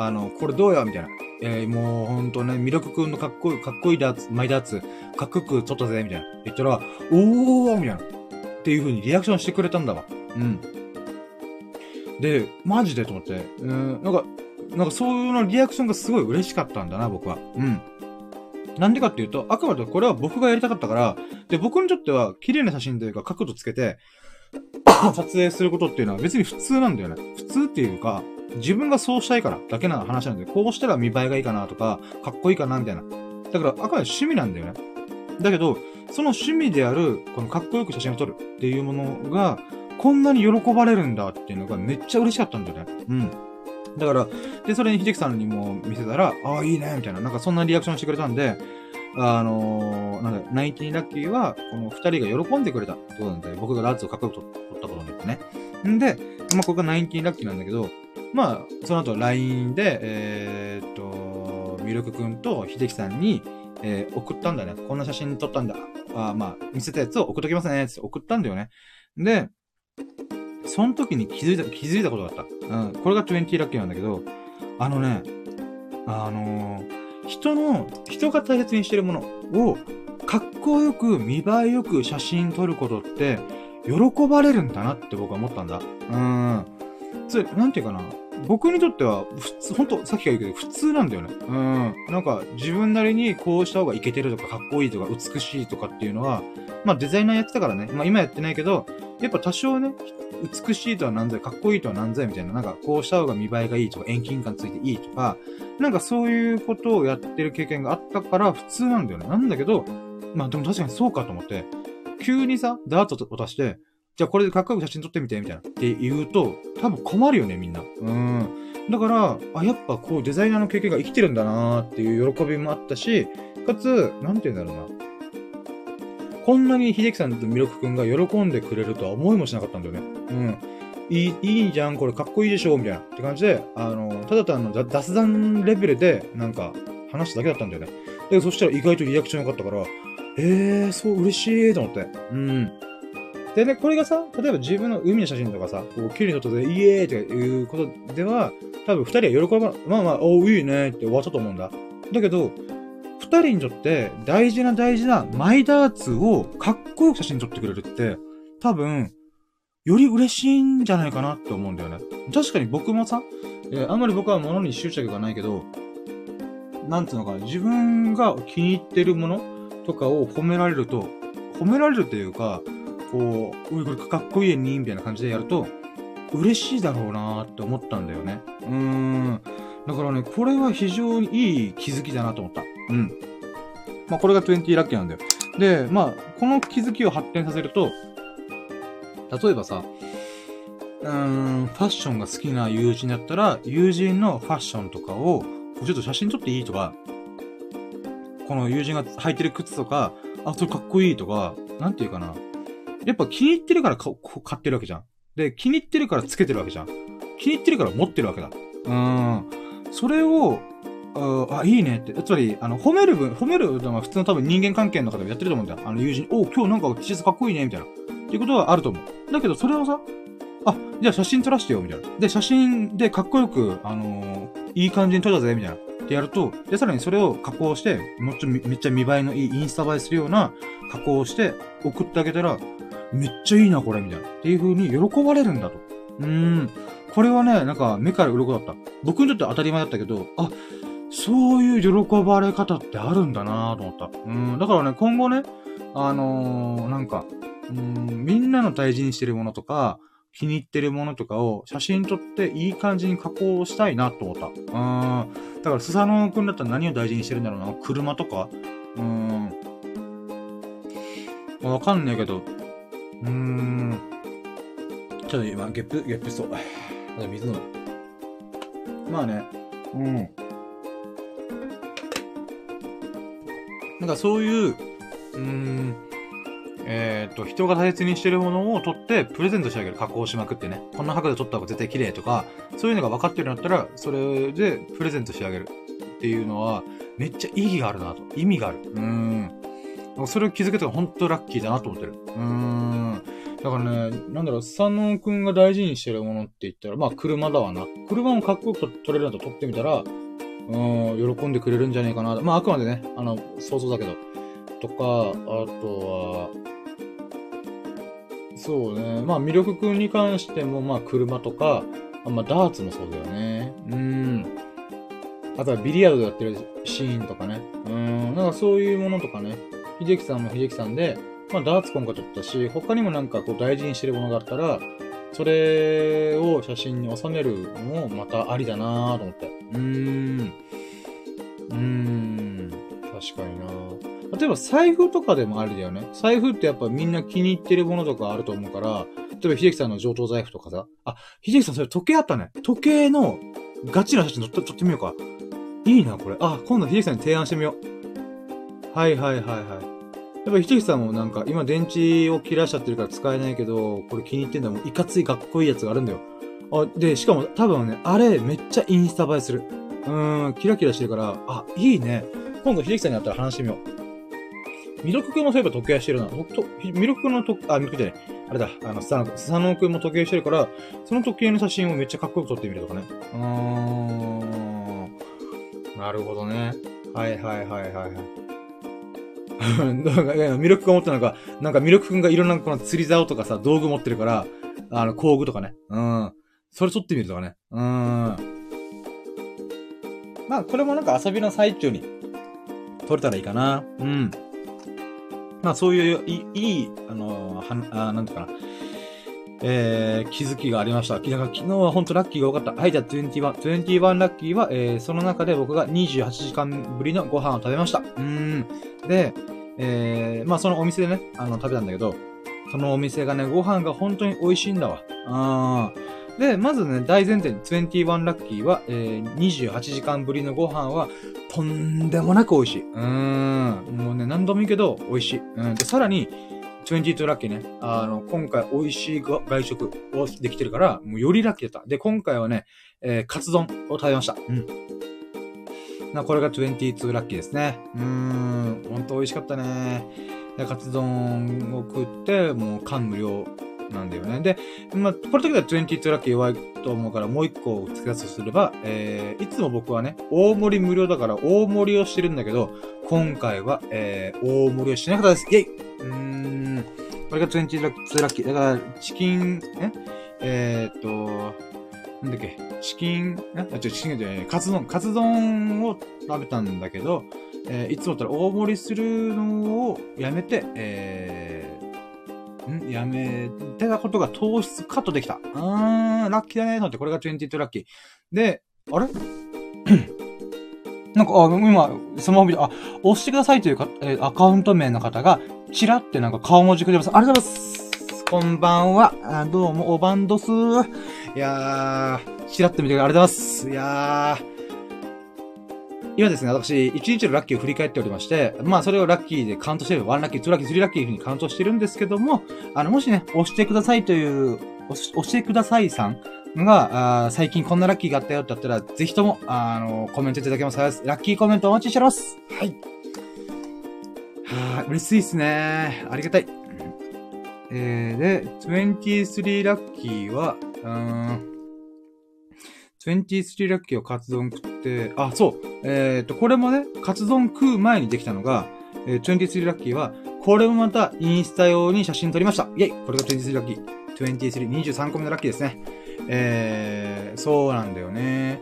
あの、これどうやみたいな。えー、もうほんとね、ミルクくんのかっこいい、かっこいいダーツ、マイダーツ、かっこよく撮ったぜ、みたいな。言ったら、おーみたいな。っていう風にリアクションしてくれたんだわ。うん。で、マジでと思って、うん、なんか、なんかそういうのリアクションがすごい嬉しかったんだな、僕は。うん。なんでかっていうと、あくまでこれは僕がやりたかったから、で、僕にとっては綺麗な写真というか角度つけて、撮影することっていうのは別に普通なんだよね。普通っていうか、自分がそうしたいからだけな話なんで、こうしたら見栄えがいいかなとか、かっこいいかなみたいな。だから、あくまで趣味なんだよね。だけど、その趣味である、このかっこよく写真を撮るっていうものが、こんなに喜ばれるんだっていうのがめっちゃ嬉しかったんだよね。うん。だから、で、それに秀樹さんにも見せたら、ああ、いいね、みたいな、なんかそんなリアクションしてくれたんで、あのー、なんだ、ナインティラッキーは、この二人が喜んでくれたってことなんで、僕がラッツをかっこよく撮ったことによってね。んで、まあ、ここがナインティーラッキーなんだけど、まあ、その後 LINE で、えー、っと、ミルクくんと秀樹さんに、えー、送ったんだね。こんな写真撮ったんだ。あまあ、見せたやつを送っときますね。って送ったんだよね。で、その時に気づいた、気づいたことがあった。うん。これが20ラッキーなんだけど、あのね、あのー、人の、人が大切にしてるものを、かっこよく、見栄えよく写真撮ることって、喜ばれるんだなって僕は思ったんだ。うん。それ、なんていうかな？僕にとっては、普通、ほんと、さっきから言うけど、普通なんだよね。うん。なんか、自分なりにこうした方がイケてるとか、かっこいいとか、美しいとかっていうのは、まあデザイナーやってたからね。まあ今やってないけど、やっぱ多少ね、美しいとは何ぞかっこいいとは何ぞみたいな、なんかこうした方が見栄えがいいとか、遠近感ついていいとか、なんかそういうことをやってる経験があったから普通なんだよね。なんだけど、まあでも確かにそうかと思って、急にさ、ダートを出して、じゃあこれでかっこよく写真撮ってみて、みたいな。って言うと、多分困るよね、みんな。うん。だから、あ、やっぱこうデザイナーの経験が生きてるんだなーっていう喜びもあったし、かつ、なんて言うんだろうな。こんなに秀樹さんとミルクくんが喜んでくれるとは思いもしなかったんだよね。うん。いい、いいじゃん、これかっこいいでしょ、みたいな。って感じで、あの、ただ単の雑談レベルで、なんか、話しただけだったんだよね。で、そしたら意外とリアクション良かったから、えー、そう、嬉しいと思って。うん。でね、これがさ、例えば自分の海の写真とかさ、こう、綺麗に撮ってイエーイとかいうことでは、多分二人は喜ばまあまあ、おいいねって終わったと思うんだ。だけど、二人にとって大事な大事なマイダーツをかっこよく写真撮ってくれるって、多分、より嬉しいんじゃないかなって思うんだよね。確かに僕もさ、えー、あんまり僕は物に執着がないけど、なんつうのかな、自分が気に入ってるものとかを褒められると、褒められるというか、こう、うこれかっこいいにみたいな感じでやると、嬉しいだろうなーって思ったんだよね。うーん。だからね、これは非常にいい気づきだなと思った。うん。まあ、これが20ラッキーなんだよ。で、まあ、この気づきを発展させると、例えばさ、うーん、ファッションが好きな友人だったら、友人のファッションとかを、ちょっと写真撮っていいとか、この友人が履いてる靴とか、あ、それかっこいいとか、なんていうかな。やっぱ気に入ってるから買ってるわけじゃん。で、気に入ってるからつけてるわけじゃん。気に入ってるから持ってるわけだ。うーん。それを、あ、いいねって。つまり、あの、褒める分、褒めるのは普通の多分人間関係の方でもやってると思うんだよ。あの、友人、お今日なんか T シャツかっこいいね、みたいな。っていうことはあると思う。だけど、それをさ、あ、じゃあ写真撮らせてよ、みたいな。で、写真でかっこよく、あのー、いい感じに撮ったぜ、みたいな。ってやると、で、さらにそれを加工して、もっとめっちゃ見栄えのいいインスタ映えするような加工をして送ってあげたら、めっちゃいいな、これ、みたいな。っていう風に喜ばれるんだと。うーん。これはね、なんか目から鱗だった。僕にとって当たり前だったけど、あ、そういう喜ばれ方ってあるんだなと思った。うん。だからね、今後ね、あのー、なんか、うん、みんなの大事にしてるものとか、気に入ってるものとかを写真撮っていい感じに加工したいなと思った。うん。だから、スサノオくんだったら何を大事にしてるんだろうな車とかうん。わかんないけど、うーん。ちょっと今、ゲップ、ゲップそう。水飲む。まあね、うん。なんかそういう、うーん、えっ、ー、と、人が大切にしてるものを取ってプレゼントしてあげる。加工しまくってね。こんな角度取った方が絶対綺麗とか、そういうのが分かってるんだったら、それでプレゼントしてあげるっていうのは、めっちゃ意義があるなと。意味がある。うーん。それを気づけたら本当ラッキーだなと思ってる。うーん。だからね、なんだろう、佐野くんが大事にしてるものって言ったら、まあ車だわな。車もかっこよく撮れるんだと撮ってみたら、うん、喜んでくれるんじゃねえかな。まああくまでね、あの、想像だけど。とか、あとは、そうね。まあ魅力くんに関しても、まあ車とか、まあダーツもそうだよね。うん。あとはビリヤードやってるシーンとかね。うん。なんかそういうものとかね。秀樹さんも秀樹さんで、まあ、ダーツ今回撮ったし、他にもなんかこう大事にしてるものがあったら、それを写真に収めるのもまたありだなぁと思って。うーん。うーん。確かにな例えば財布とかでもありだよね。財布ってやっぱみんな気に入ってるものとかあると思うから、例えば秀樹さんの上等財布とかさ。あ、秀樹さんそれ時計あったね。時計のガチな写真撮ってみようか。いいな、これ。あ、今度秀樹さんに提案してみよう。はいはいはいはい。やっぱひときさんもなんか、今電池を切らしちゃってるから使えないけど、これ気に入ってんだもん。いかついかっこいいやつがあるんだよ。あ、で、しかも多分ね、あれめっちゃインスタ映えする。うーん、キラキラしてるから、あ、いいね。今度ひときさんに会ったら話してみよう。ミルク君もそういえば時計してるな。と、ミルク君のと、あ、ミルクじゃない。あれだ、あの、スサノ、スサノ君も時計してるから、その時計の写真をめっちゃかっこよく撮ってみるとかね。うーん。なるほどね。はいはいはいはいはい。魅力が持ってるのか、なんか魅力くんがいろんなこの釣り竿とかさ、道具持ってるから、あの、工具とかね。うん。それ撮ってみるとかね。うん。まあ、これもなんか遊びの最中に撮れたらいいかな。うん。まあ、そういういい、あのー、は、あなんていうかな。えー、気づきがありました。昨日は本当ラッキーが多かった。はい、じゃあ21、21ラッキーは、えー、その中で僕が28時間ぶりのご飯を食べました。うん。で、えー、まあそのお店でね、あの、食べたんだけど、そのお店がね、ご飯が本当に美味しいんだわ。あー。で、まずね、大前提、21ラッキーは、えー、28時間ぶりのご飯は、とんでもなく美味しい。うん。もうね、何度もいいけど、美味しい。うん。で、さらに、22ラッキーね。あの、今回美味しい外食をできてるから、もうよりラッキーだった。で、今回はね、えー、カツ丼を食べました。うん。な、これが22ラッキーですね。うーん、ほんと美味しかったね。で、カツ丼を食って、もう感無量なんだよね。で、まあ、これだけでは22ラッキー弱いと思うから、もう一個付け出すとすれば、えー、いつも僕はね、大盛り無料だから大盛りをしてるんだけど、今回は、えー、大盛りをしなかったです。イェイうーんこれが22ラッキー。だから、チキン、え？えー、っと、なんだっけ、チキン、え？あ、違う、チキンじゃない、カツ丼、カツ丼を食べたんだけど、えー、いつもったら大盛りするのをやめて、えー、ん？やめてたことが糖質カットできた。うーん、ラッキーだねーって、これが22ラッキー。で、あれ？なんか、あ、今、スマホ見て、あ、押してくださいというか、えー、アカウント名の方が、チラってなんか顔文字くれます。ありがとうございます。こんばんは。あどうも、おばんどす。いやー、チラって見てくれありがとうございます。いやー、今ですね、私、1日のラッキーを振り返っておりまして、まあ、それをラッキーでカウントしてる、1ラッキー、2ラッキー、3ラッキーふうにカウントしてるんですけども、あの、もしね、押してくださいという、押してくださいさんが、あ最近こんなラッキーがあったよって言ったら、ぜひとも、あの、コメントいただけます。ラッキーコメントお待ちしております。はい。はぁ、嬉しいっすね。ありがたい。えー、で、23ラッキーは、うーん、23ラッキーをカツ丼食って、あ、そう。えっ、ー、と、これもね、カツ丼食う前にできたのが、えー、23ラッキーは、これもまたインスタ用に写真撮りました。イェイこれが23ラッキー。23、23個目のラッキーですね。えー、そうなんだよね。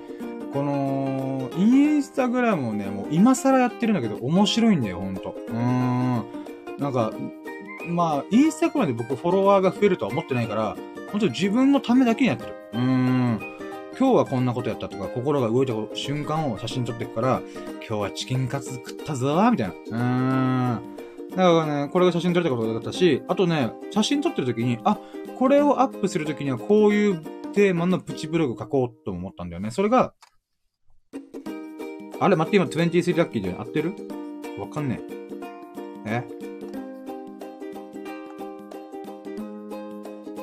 この、インスタグラムをね、もう今更やってるんだけど、面白いんだよ、ほんと。うーん。なんか、まあ、インスタグラムで僕フォロワーが増えるとは思ってないから、本当に自分のためだけにやってる。うーん。今日はこんなことやったとか、心が動いた瞬間を写真撮っていくから、今日はチキンカツ食ったぞーみたいな。うーん。だからね、これが写真撮れたことだったし、あとね、写真撮ってる時に、あ、これをアップする時にはこういうテーマのプチブログ書こうと思ったんだよね。それが、あれ待って、今23ラッキーで合ってる？わかんねえ。え？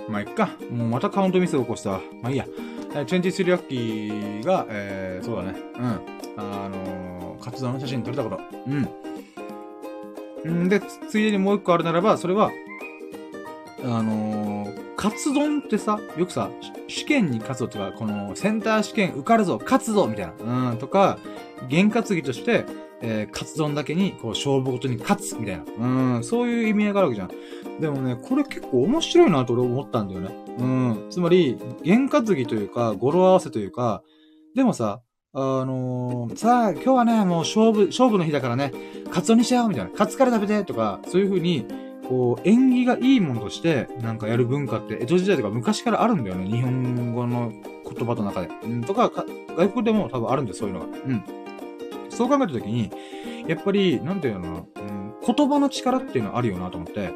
まあ、いっか。もうまたカウントミスを起こした。まあいいや。23ラッキーが、えー、そうだね。うん。あのー、活動の写真撮れたこと。うん。んで、ついでにもう一個あるならば、それは、あのー、カツ丼ってさ、よくさ、試験に勝つぞとか、このセンター試験受かるぞ、勝つぞみたいな。うん、とか、験担ぎとして、えー、カツ丼だけに、こう、勝負ごとに勝つみたいな。うん、そういう意味合いがあるわけじゃん。でもね、これ結構面白いなと俺思ったんだよね。うん。つまり、験担ぎというか、語呂合わせというか、でもさ、あのー、さあ、今日はね、もう勝負、勝負の日だからね、カツオにしちゃおうみたいな。カツから食べてとか、そういう風に、こう、縁起がいいものとして、なんかやる文化って、江戸時代とか昔からあるんだよね。日本語の言葉の中で。うん、とか外国でも多分あるんです、そういうのが。うん。そう考えたときに、やっぱり、なんていうのかな、うん、言葉の力っていうのはあるよなと思って、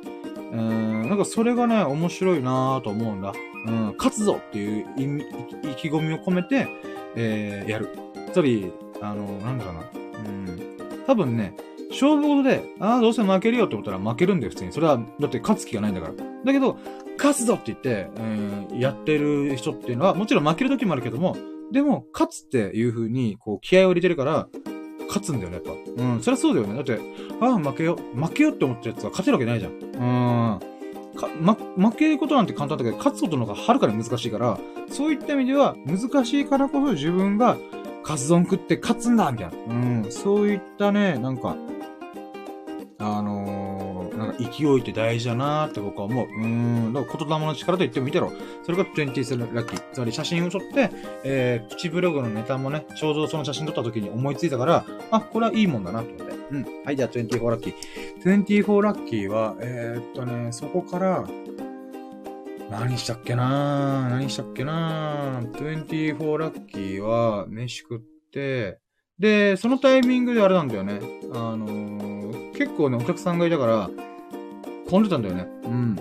うん、なんかそれがね、面白いなと思うんだ。うん、勝つぞっていう意、意気込みを込めて、えー、やる。つまり、あの、なんだろうな。うん、多分ね、勝負事で、ああ、どうせ負けるよって思ったら負けるんだよ、普通に。それは、だって勝つ気がないんだから。だけど、勝つぞって言って、うん、やってる人っていうのは、もちろん負ける時もあるけども、でも、勝つっていう風に、こう、気合を入れてるから、勝つんだよね、やっぱ。うん、そりゃそうだよね。だって、ああ、負けよ、負けよって思ったやつは勝てるわけないじゃん。うん。か、ま、負けることなんて簡単だけど、勝つことの方がはるかに難しいから、そういった意味では、難しいからこそ自分が、カツ丼食って勝つんだみたいな。うん、そういったね、なんか、あのー、勢いって大事だなーって僕は思う。うーん、だから言霊の力と言ってもいいだろう。それが20ラッキー。つまり写真を撮って、えー、プチブログのネタもね、ちょうどその写真撮った時に思いついたから、あ、これはいいもんだなと思って。うん。はい、じゃあ24ラッキー。24ラッキーは、えー、っとね、そこから、何したっけな何したっけなー？24ラッキーは、飯食って、で、そのタイミングであれなんだよね。あのー、結構ね、お客さんがいたから、混んでたんだよね。うん。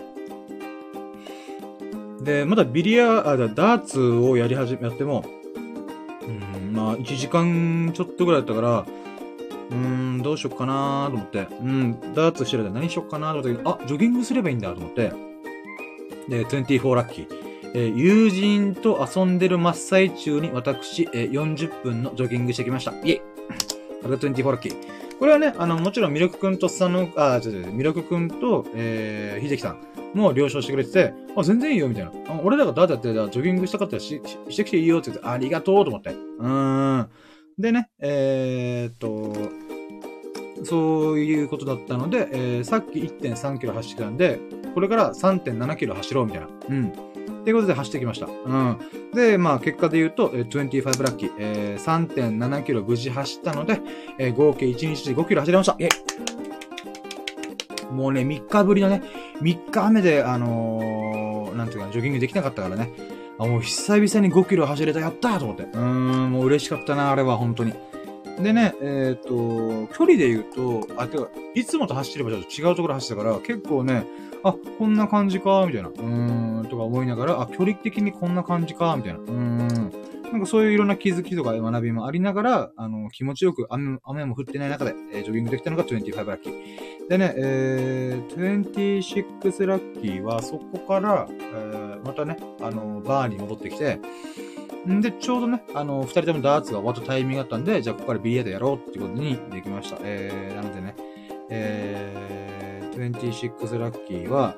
で、まだビリヤ、あ、ダーツをやり始め、やっても、うん、まあ、1時間ちょっとぐらいだったから、うーん、どうしよっかなーと思って、うん、ダーツしてる間何しよっかなーと思って、あ、ジョギングすればいいんだと思って、で、24ラッキー。えー、友人と遊んでる真っ最中に私、えー、40分のジョギングしてきました。イェイこれが24ラッキー。これはね、あの、もちろん、ミルクくんとスサノあ、違う違う、ミルクくんと、えー、ひじきさんも了承してくれてて、あ、全然いいよ、みたいな。俺らがだってジョギングしたかったらし、ししてきていいよって言って、ありがとうと思って。うーん。でね、えー、っと、そういうことだったので、えー、さっき1.3キロ走ってたんで、これから3.7キロ走ろうみたいな。うん。ということで走ってきました。うん。で、まあ結果で言うと、25ラッキー、えー、3.7キロ無事走ったので、えー、合計1日で5キロ走れました。イェもうね、3日ぶりのね、3日目で、あのー、なんていうか、ジョギングできなかったからね。あ、もう久々に5キロ走れた、やったーと思って。うーん、もう嬉しかったな、あれは、本当に。でね、えっ、ー、と、距離で言うと、あ、てか、いつもと走ってればちょっと違うところ走ってたから、結構ね、あ、こんな感じか、みたいな。うーん、とか思いながら、あ、距離的にこんな感じか、みたいな。うーん。なんかそういういろんな気づきとか学びもありながら、あの、気持ちよく雨雨も降ってない中で、えー、ジョギングできたのが25ラッキー。でね、えー、26ラッキーはそこから、えー、またね、あの、バーに戻ってきて、んで、ちょうどね、あの、二人ともダーツが終わったタイミングだったんで、じゃあここからビリヤードやろうってことにできました。えー、なのでね、えー、26ラッキーは、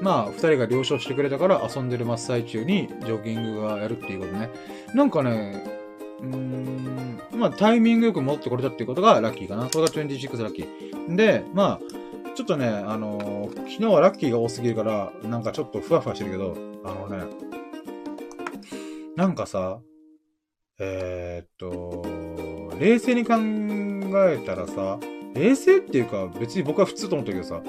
まあ、二人が了承してくれたから遊んでる真っ最中にジョギングがやるっていうことね。なんかね、うーん、まあ、タイミングよく戻ってこれたっていうことがラッキーかな。それが26ラッキー。で、まあ、ちょっとね、あのー、昨日はラッキーが多すぎるから、なんかちょっとふわふわしてるけど、あのね、なんかさ、えー、っと、冷静に考考えたらさ、冷静っていうか別に僕は普通と思ったけどさ、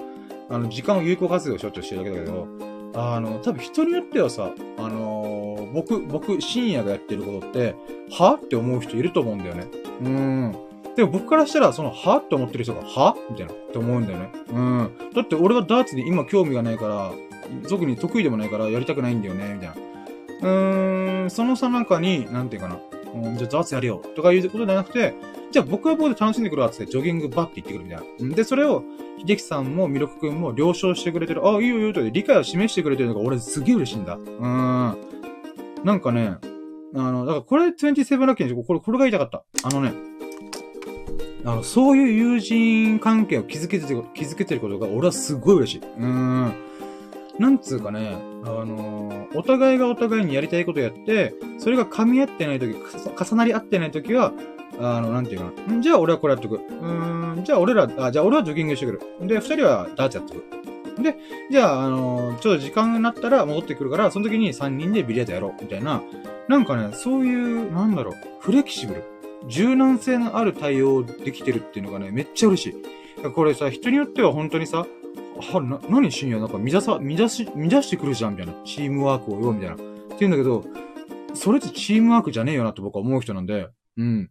あの、時間を有効活用しようとしてるだけだけど、あの、多分人によってはさ、あのー、僕、僕、深夜がやってることって、は？って思う人いると思うんだよね。うん。でも僕からしたら、その、は？って思ってる人が、は？みたいな、って思うんだよね。うん。だって俺はダーツに今興味がないから、特に得意でもないからやりたくないんだよね、みたいな。うーん、そのさなかに、なんていうかな。うん、じゃあダーツやるよ。とかいうことじゃなくて、じゃあ僕は僕で楽しんでくるわ、つってジョギングバッて言ってくるみたいな。で、それを、秀樹さんも、ミロク君も了承してくれてる。あ、いいよいいよと理解を示してくれてるのが俺すげえ嬉しいんだ。うーん。なんかね、あの、だからこれ27ラッキーにこれ、これが言いたかった。あのね、あの、そういう友人関係を築けてる、築けてることが俺はすごい嬉しい。うーん。なんつうかね、あのー、お互いがお互いにやりたいことやって、それが噛み合ってないとき、重なり合ってないときは、あの、なんていうかな。じゃあ俺はこれやっとく。うん、じゃあ俺ら、あ、じゃあ俺はジョギングしてくる。で、二人はダーツやってく。で、じゃあ、あのー、ちょっと時間になったら戻ってくるから、その時に三人でビリヤードやろう。みたいな。なんかね、そういう、なんだろう、フレキシブル。柔軟性のある対応できてるっていうのがね、めっちゃ嬉しい。これさ、人によっては本当にさ、は、な、何深夜？なんか乱さ、乱し、乱してくるじゃんみたいな。チームワークをよ、みたいな。って言うんだけど、それってチームワークじゃねえよなって僕は思う人なんで、うん。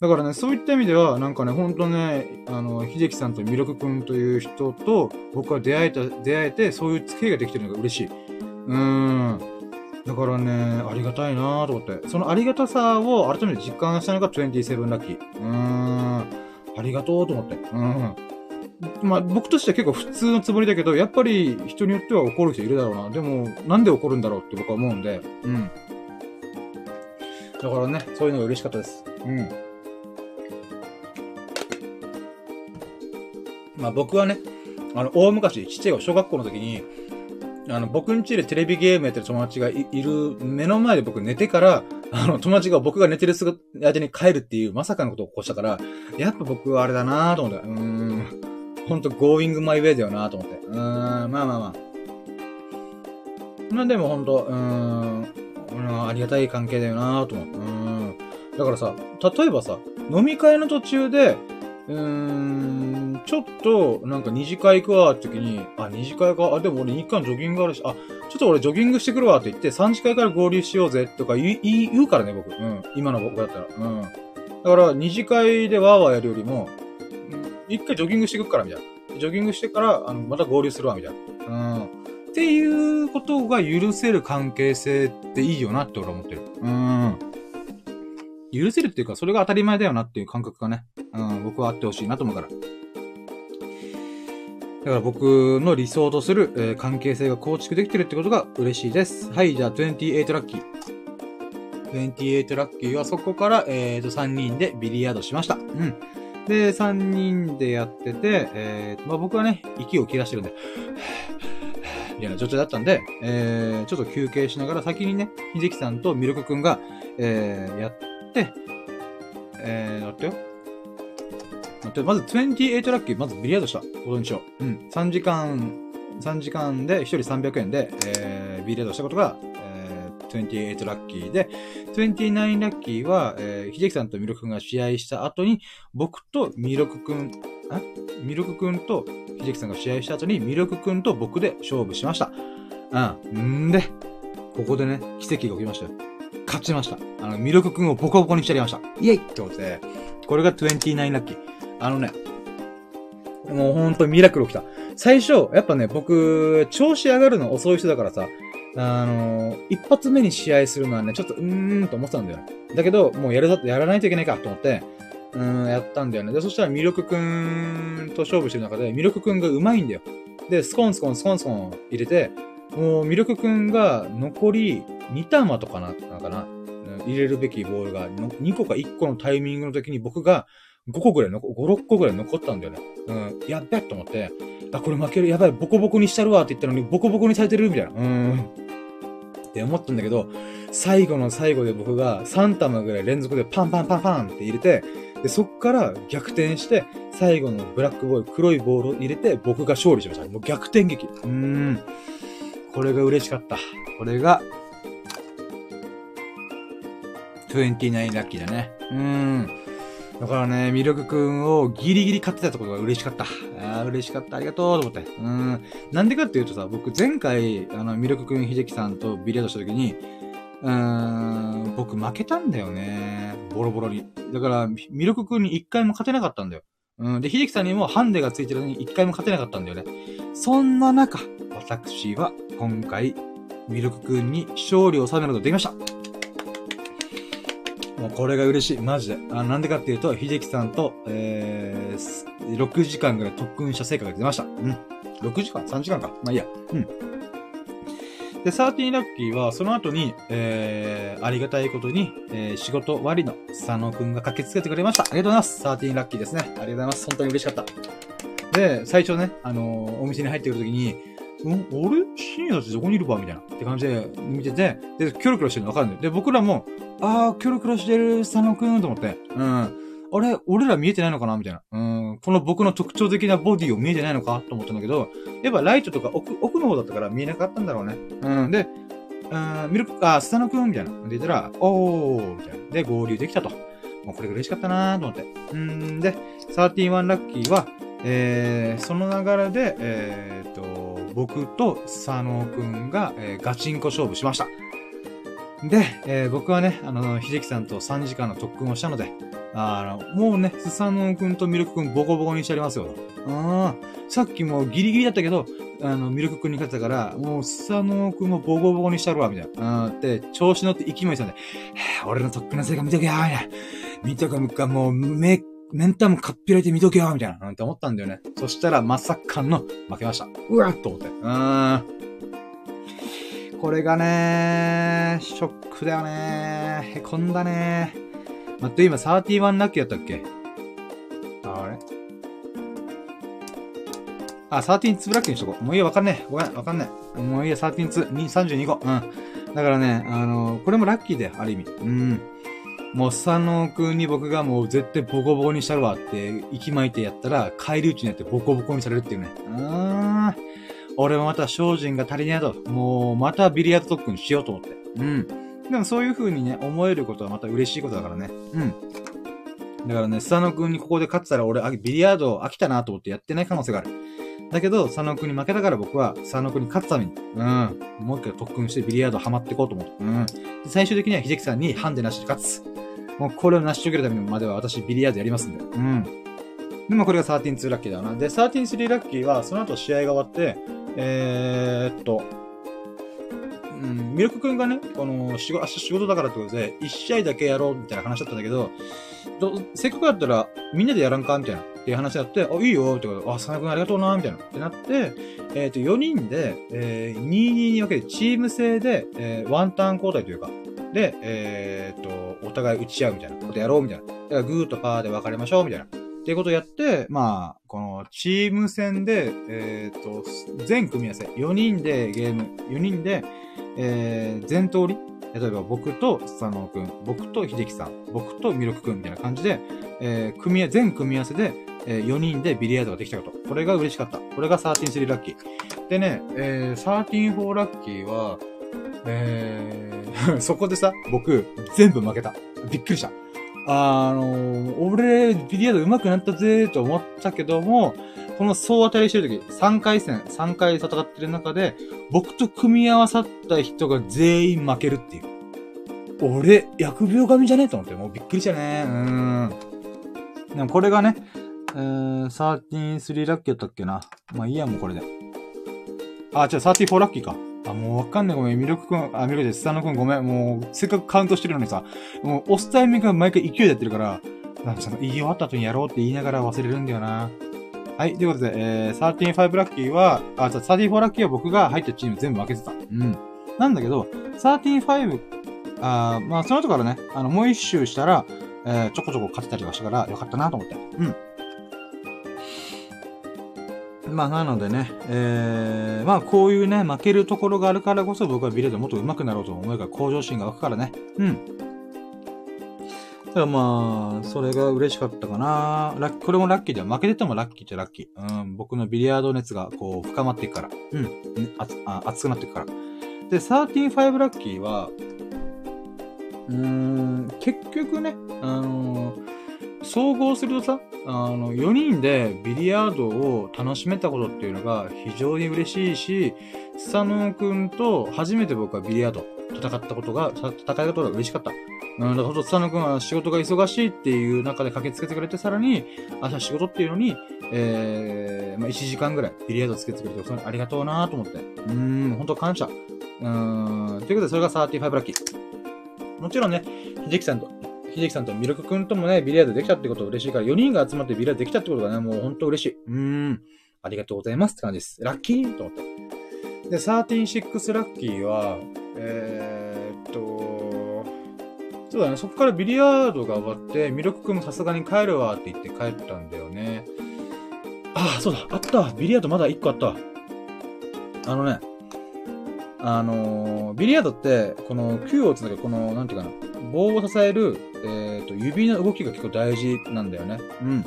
だからね、そういった意味では、なんかね、ほんとね、あの、秀樹さんとミルクくんという人と、僕は出会えた、出会えて、そういう付き合いができてるのが嬉しい。うーん。だからね、ありがたいなと思って。そのありがたさを改めて実感したのが27ラッキー。うーん。ありがとうと思って。うん。まあ、僕としては結構普通のつもりだけど、やっぱり人によっては怒る人いるだろうな。でも、なんで怒るんだろうって僕は思うんで、うん。だからね、そういうのが嬉しかったです。うん。まあ僕はね、あの、大昔、ちっちゃい小学校の時に、あの、僕ん家でテレビゲームやってる友達がいる目の前で僕寝てから、あの、友達が僕が寝てる姿に帰るっていうまさかのことを起こしたから、やっぱ僕はあれだなと思って、うーん、ほんと going my way だよなと思って。うーん、まあまあまあ。まあでもほんと、うーん、ありがたい関係だよなと思って。うん。だからさ、例えばさ、飲み会の途中で、うーん、ちょっと、なんか二次会行くわって時に、あ、二次会か、あ、でも俺日韓ジョギングあるし、あ、ちょっと俺ジョギングしてくるわって言って、三次会から合流しようぜとか言う、言うからね、僕。うん。今の僕だったら。うん。だから、二次会でワーワーやるよりも、一回ジョギングしてくから、みたいな。ジョギングしてから、あの、また合流するわ、みたいな。うん。っていうことが許せる関係性っていいよなって俺は思ってる。うん。許せるっていうか、それが当たり前だよなっていう感覚がね、うん、僕はあってほしいなと思うから。だから僕の理想とする、えー、関係性が構築できてるってことが嬉しいです。はい、じゃあ28ラッキー。28ラッキーはそこから、えーと、3人でビリヤードしました。うん。で、3人でやってて、えー、まあ、僕はね、息を切らしてるんで、み たいな状態だったんで、えー、ちょっと休憩しながら先にね、秀樹さんとミルクくんが、えー、やって、えー、待ってよ。待でまず28ラッキー、まずビリヤードしたことにしよう。うん。3時間、3時間で1人300円で、えー、ビリヤードしたことが、28ラッキーで、29ラッキーは、えー、秀樹さんとミルクくんが試合した後に、僕とミルクくん、あミルクくんと秀樹さんが試合した後に、ミルクくんと僕で勝負しました。うん。んで、ここでね、奇跡が起きましたよ。勝ちました。あの、ミルクくんをボコボコにしてやりました。イェイってことで、これが29ラッキー。あのね、もうほんとミラクル起きた。最初、やっぱね、僕、調子上がるの遅い人だからさ、あの、一発目に試合するのはね、ちょっと、うーんと思ってたんだよ。だけど、もうやるだ、やらないといけないかと思って、うん、やったんだよね。で、そしたらミルクくんと勝負してる中で、ミルクくんが上手いんだよ。で、スコンスコンスコンスコン入れて、もう、ミルクくんが残り2玉とかな、なかな、入れるべきボールが2個か1個のタイミングの時に僕が5個ぐらい残、5、6個ぐらい残ったんだよね。うん、やっべと思って、あ、これ負ける、やばい、ボコボコにしたるわって言ったのに、ボコボコにされてるみたいな。うん。って思ったんだけど、最後の最後で僕が3玉ぐらい連続でパンパンパンパンって入れて、で、そっから逆転して、最後のブラックボール、黒いボールを入れて、僕が勝利しました。もう逆転劇。うーん。これが嬉しかった。これが、29ラッキーだね。うーん。だからね、ミルクくんをギリギリ勝ってたってことが嬉しかった。ああ、嬉しかった。ありがとうと思って。うん。なんでかっていうとさ、僕前回、あの、ミルクくん秀樹さんとビリヤードした時に、うーん、僕負けたんだよね。ボロボロに。だから、ミルクくんに一回も勝てなかったんだよ。うん。で、秀樹さんにもハンデがついてるのに一回も勝てなかったんだよね。そんな中、私は今回、ミルクくんに勝利を収めることができました。もうこれが嬉しい。マジで。あなんでかっていうと、秀樹さんと、えー、6時間ぐらい特訓した成果が出ました。うん。6時間 ?3 時間か。まあいいや。うん。で、サーティーラッキーは、その後に、えー、ありがたいことに、えー、仕事終わりの佐野くんが駆けつけてくれました。ありがとうございます。サーティーラッキーですね。ありがとうございます。本当に嬉しかった。で、最初ね、あのー、お店に入ってくるときに、俺？深夜だってどこにいるかみたいな。って感じで見てて、で、キョロキョロしてるの分かるんだよ。で、僕らも、あー、キョロキョロしてる佐野くんと思って、うん。あれ俺ら見えてないのかな？みたいな。うん。この僕の特徴的なボディを見えてないのか？と思ったんだけど、やっぱライトとか奥、奥の方だったから見えなかったんだろうね。うん。で、うん、ミルク、あ、スタノくん？みたいな。で言ったら、おーみたいな。で、合流できたと。もうこれ嬉しかったなーと思って。うんで、31ラッキーは、えー、その流れで、えー、っと、僕と佐野くんが、えー、ガチンコ勝負しました。で、えー、僕はね、あの、秀樹さんと3時間の特訓をしたので、あの、もうね、スサノくんとミルクくんボコボコにしてありますよ。うん。さっきもギリギリだったけど、あの、ミルクくんに勝ってたから、もうスサノくんもボコボコにしてあるわ、みたいな。うん。で、調子乗って勢いしたんで、俺の特訓の成果見とけよ、みたいな。見とけ、か、もう、めっ、メンタムかっぴらいて見とけよ、みたいな。なんて思ったんだよね。そしたら、まさかの負けました。うわっと思って。うん。これがねショックだよねへこんだね待って、今31ラッキーやったっけ？あれ？あ、13-2ラッキーにしとこう。もういいや、わかんねえ。ごめん、わかんねえ。もういいや、13-2、32個。うん。だからね、あのこれもラッキーだよ、ある意味。うん。もう、スサノくんに僕がもう絶対ボコボコにしたるわって、息巻いてやったら、帰り討ちになってボコボコにされるっていうね。うーん。俺もまた精進が足りねえと。もう、またビリヤード特訓しようと思って。うん。でもそういう風にね、思えることはまた嬉しいことだからね。うん。だからね、スサノ君にここで勝ってたら俺、ビリヤード飽きたなと思ってやってない可能性がある。だけど、佐野くんに負けたから僕は、佐野くんに勝つために、うん。もう一回特訓してビリヤードハマっていこうと思って。うん。最終的には秀樹さんにハンデなしで勝つ。もうこれを成し遂げるためにまでは私ビリヤードやりますんで。うん。でもこれが13-2ラッキーだな。で、13-3ラッキーは、その後試合が終わって、えー、っと、うん、ミルクくんがね、この、仕事、明日仕事だからってことで、1試合だけやろうみたいな話だったんだけ、どせっかくだったら、みんなでやらんかみたいな。っていう話だって、あ、いいよってこと、あ、佐野くんありがとうなみたいな。ってなって、えっ、ー、と、4人で、えー、2-2に分けて、チーム制で、えー、ワンターン交代というか、で、えっ、と、お互い打ち合うみたいなことやろうみたいな。だからグーとパーで分かれましょうみたいな。っていうことをやって、まあ、このチーム戦で、えっ、と、全組み合わせ、4人でゲーム、4人で、えー、全通り、例えば僕と佐野くん、僕と秀樹さん、僕とミルクくんみたいな感じで、えー、組み合、全組み合わせで、えー、4人でビリヤードができたこと。これが嬉しかった。これが13-3ラッキー。でね、えー、13-4ラッキーは、えー、そこでさ、僕、全部負けた。びっくりした。あのー、俺、ビリヤード上手くなったぜーと思ったけども、この総当たりしてるとき、3回戦、3回戦ってる中で、僕と組み合わさった人が全員負けるっていう。俺、疫病神じゃねえと思って、もうびっくりしたね。うん。でもこれがね、えー、13-3ラッキーだったっけな。まあいいや、もうこれで。あ、違う、34ラッキーか。あ、もうわかんない。ごめん。ミルクくん、あ、ミルクでスタノくんごめん。もう、せっかくカウントしてるのにさ、もう、押すタイミングが毎回勢いでやってるから、なんかその、言い終わった後にやろうって言いながら忘れるんだよな。はい。ということで、えー、13-5ラッキーは、あ、34ラッキーは僕が入ったチーム全部負けてた。うん。なんだけど、13-5、あまあ、その後からね、あの、もう一周したら、えー、ちょこちょこ勝てたりはしたから、よかったなと思って。うん。まあ、なのでね、えー、まあ、こういうね、負けるところがあるからこそ僕はビレードもっと上手くなろうと思う。から向上心が湧くからね。う。ん。だからまあ、それが嬉しかったかな。ラッこれもラッキーで、負けててもラッキーってラッキー。うん、僕のビリヤード熱がこう深まっていくから。うん、熱あ熱くなっていくから。で、13-5ラッキーは、うーん、結局ね、あのー総合するとさ、あの、4人でビリヤードを楽しめたことっていうのが非常に嬉しいし、スサノオくんと初めて僕はビリヤード戦ったことが、戦いことが嬉しかった。うん、だからスサノオくんは仕事が忙しいっていう中で駆けつけてくれて、さらに、朝仕事っていうのに、えー、まあ、1時間ぐらいビリヤードつけてくれて、それありがとうなと思って。うん、本当感謝。うん、ということでそれが35ラッキー。もちろんね、秀樹さんと秀樹さんとミルクくんともね、ビリヤードできたってこと嬉しいから、4人が集まってビリヤードできたってことがね、もうほんと嬉しい。うん。ありがとうございますって感じです。ラッキーと思って。で、136ラッキーは、えー、っと、そうだね、そこからビリヤードが終わって、ミルクくんもさすがに帰るわって言って帰ったんだよね。ああ、そうだ、あったビリヤードまだ1個あったあのね、あのー、ビリヤードって、この、球をつなげ、この、なんていうかな、棒を支える、えっ、と、指の動きが結構大事なんだよね。うん。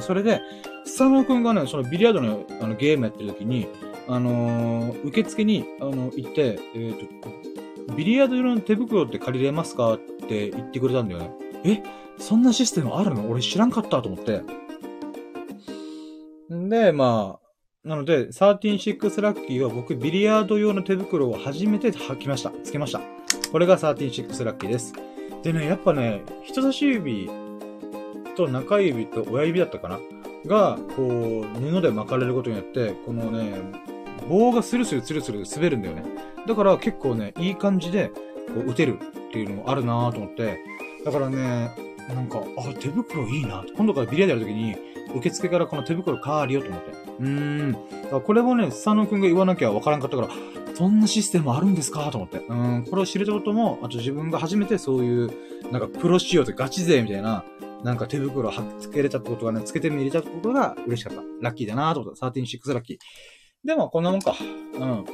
それで、スサノくんがね、そのビリヤードのあのゲームやってる時に、あのー、受付に、あの、行って、えっ、ー、と、ビリヤード用の手袋って借りれますかって言ってくれたんだよね。えそんなシステムあるの？俺知らんかったと思って。んで、まあ、なので、136ラッキーは僕、ビリヤード用の手袋を初めて履きました。つけました。これが136ラッキーです。でね、やっぱね、人差し指と中指と親指だったかな？が、こう、布で巻かれることによって、このね、棒がスルスルスルスル滑るんだよね。だから結構ね、いい感じで、こう、打てるっていうのもあるなぁと思って、だからね、なんか、あ、手袋いいな今度からビリヤードやるときに、受付からこの手袋変わりよと思って。うーん。だからこれもね、スサノくんが言わなきゃわからんかったから、そんなシステムあるんですかと思って。うん、これを知れたことも、あと自分が初めてそういう、なんかプロ仕様でガチ勢みたいな、なんか手袋はっつけれたってことがね、つけてみれちゃったことが嬉しかった。ラッキーだなと思った。136ラッキー。でも、こんなもんか。うん。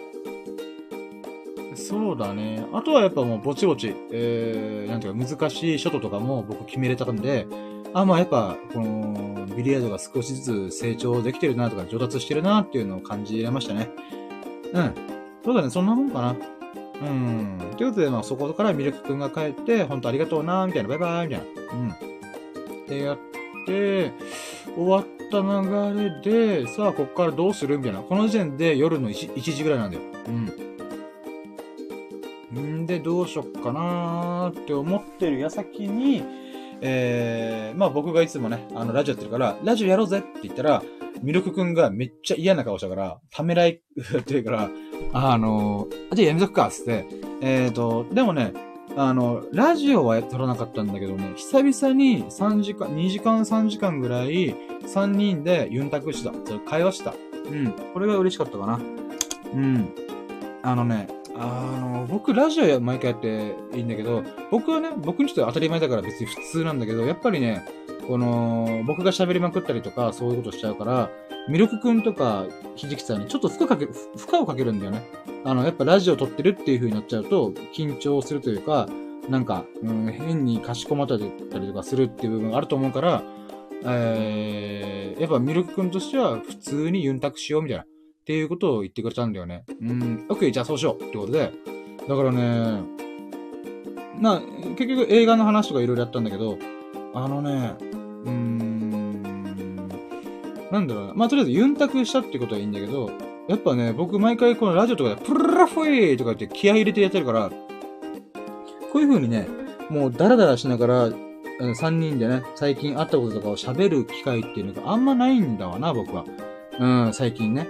そうだね。あとはやっぱもうぼちぼち、えー、なんていうか難しいショットとかも僕決めれたんで、あ、まあやっぱ、この、ビリヤードが少しずつ成長できてるなとか上達してるなっていうのを感じられましたね。うん。そうだね、そんなもんかな。うん。ということで、まあ、そこからミルクくんが帰って、ほんとありがとうな、みたいな、バイバイ、みたいな。うん。で、やって、終わった流れで、さあ、こっからどうする？みたいな。この時点で夜の 1, 1時ぐらいなんだよ。うん。んで、どうしよっかなーって思ってる矢先に、えー、まあ僕がいつもね、あの、ラジオやってるから、ラジオやろうぜって言ったら、ミルクくんがめっちゃ嫌な顔したから、ためらいっていうから、あの、じゃあやめとくか、つって。えっ、ー、と、でもね、あの、ラジオは撮らなかったんだけどね、久々に3時間、2時間3時間ぐらい、3人でユンタクした。会話した。うん。これが嬉しかったかな。うん。あのね、あの、僕、ラジオ毎回やっていいんだけど、僕はね、僕にとっては当たり前だから別に普通なんだけど、やっぱりね、この、僕が喋りまくったりとか、そういうことしちゃうから、ミルクくんとか、ひじきさんにちょっと負荷かけ、負荷をかけるんだよね。あの、やっぱラジオ撮ってるっていう風になっちゃうと、緊張するというか、なんか、うん、変にかしこまったりとかするっていう部分があると思うから、えー、やっぱミルク君としては普通にユンタクしようみたいな、っていうことを言ってくれたんだよね。うん、OK、じゃあそうしようってことで、だからね、まあ、結局映画の話とかいろいろやったんだけど、あのね、うーん、なんだろうな。まあ、とりあえずユンタクしたってことはいいんだけど、やっぱね、僕毎回このラジオとかでプルラフェーとか言って気合入れてやってるから、こういう風にね、もうダラダラしながら、3人でね、最近会ったこととかを喋る機会っていうのがあんまないんだわな、僕は。うん、最近ね。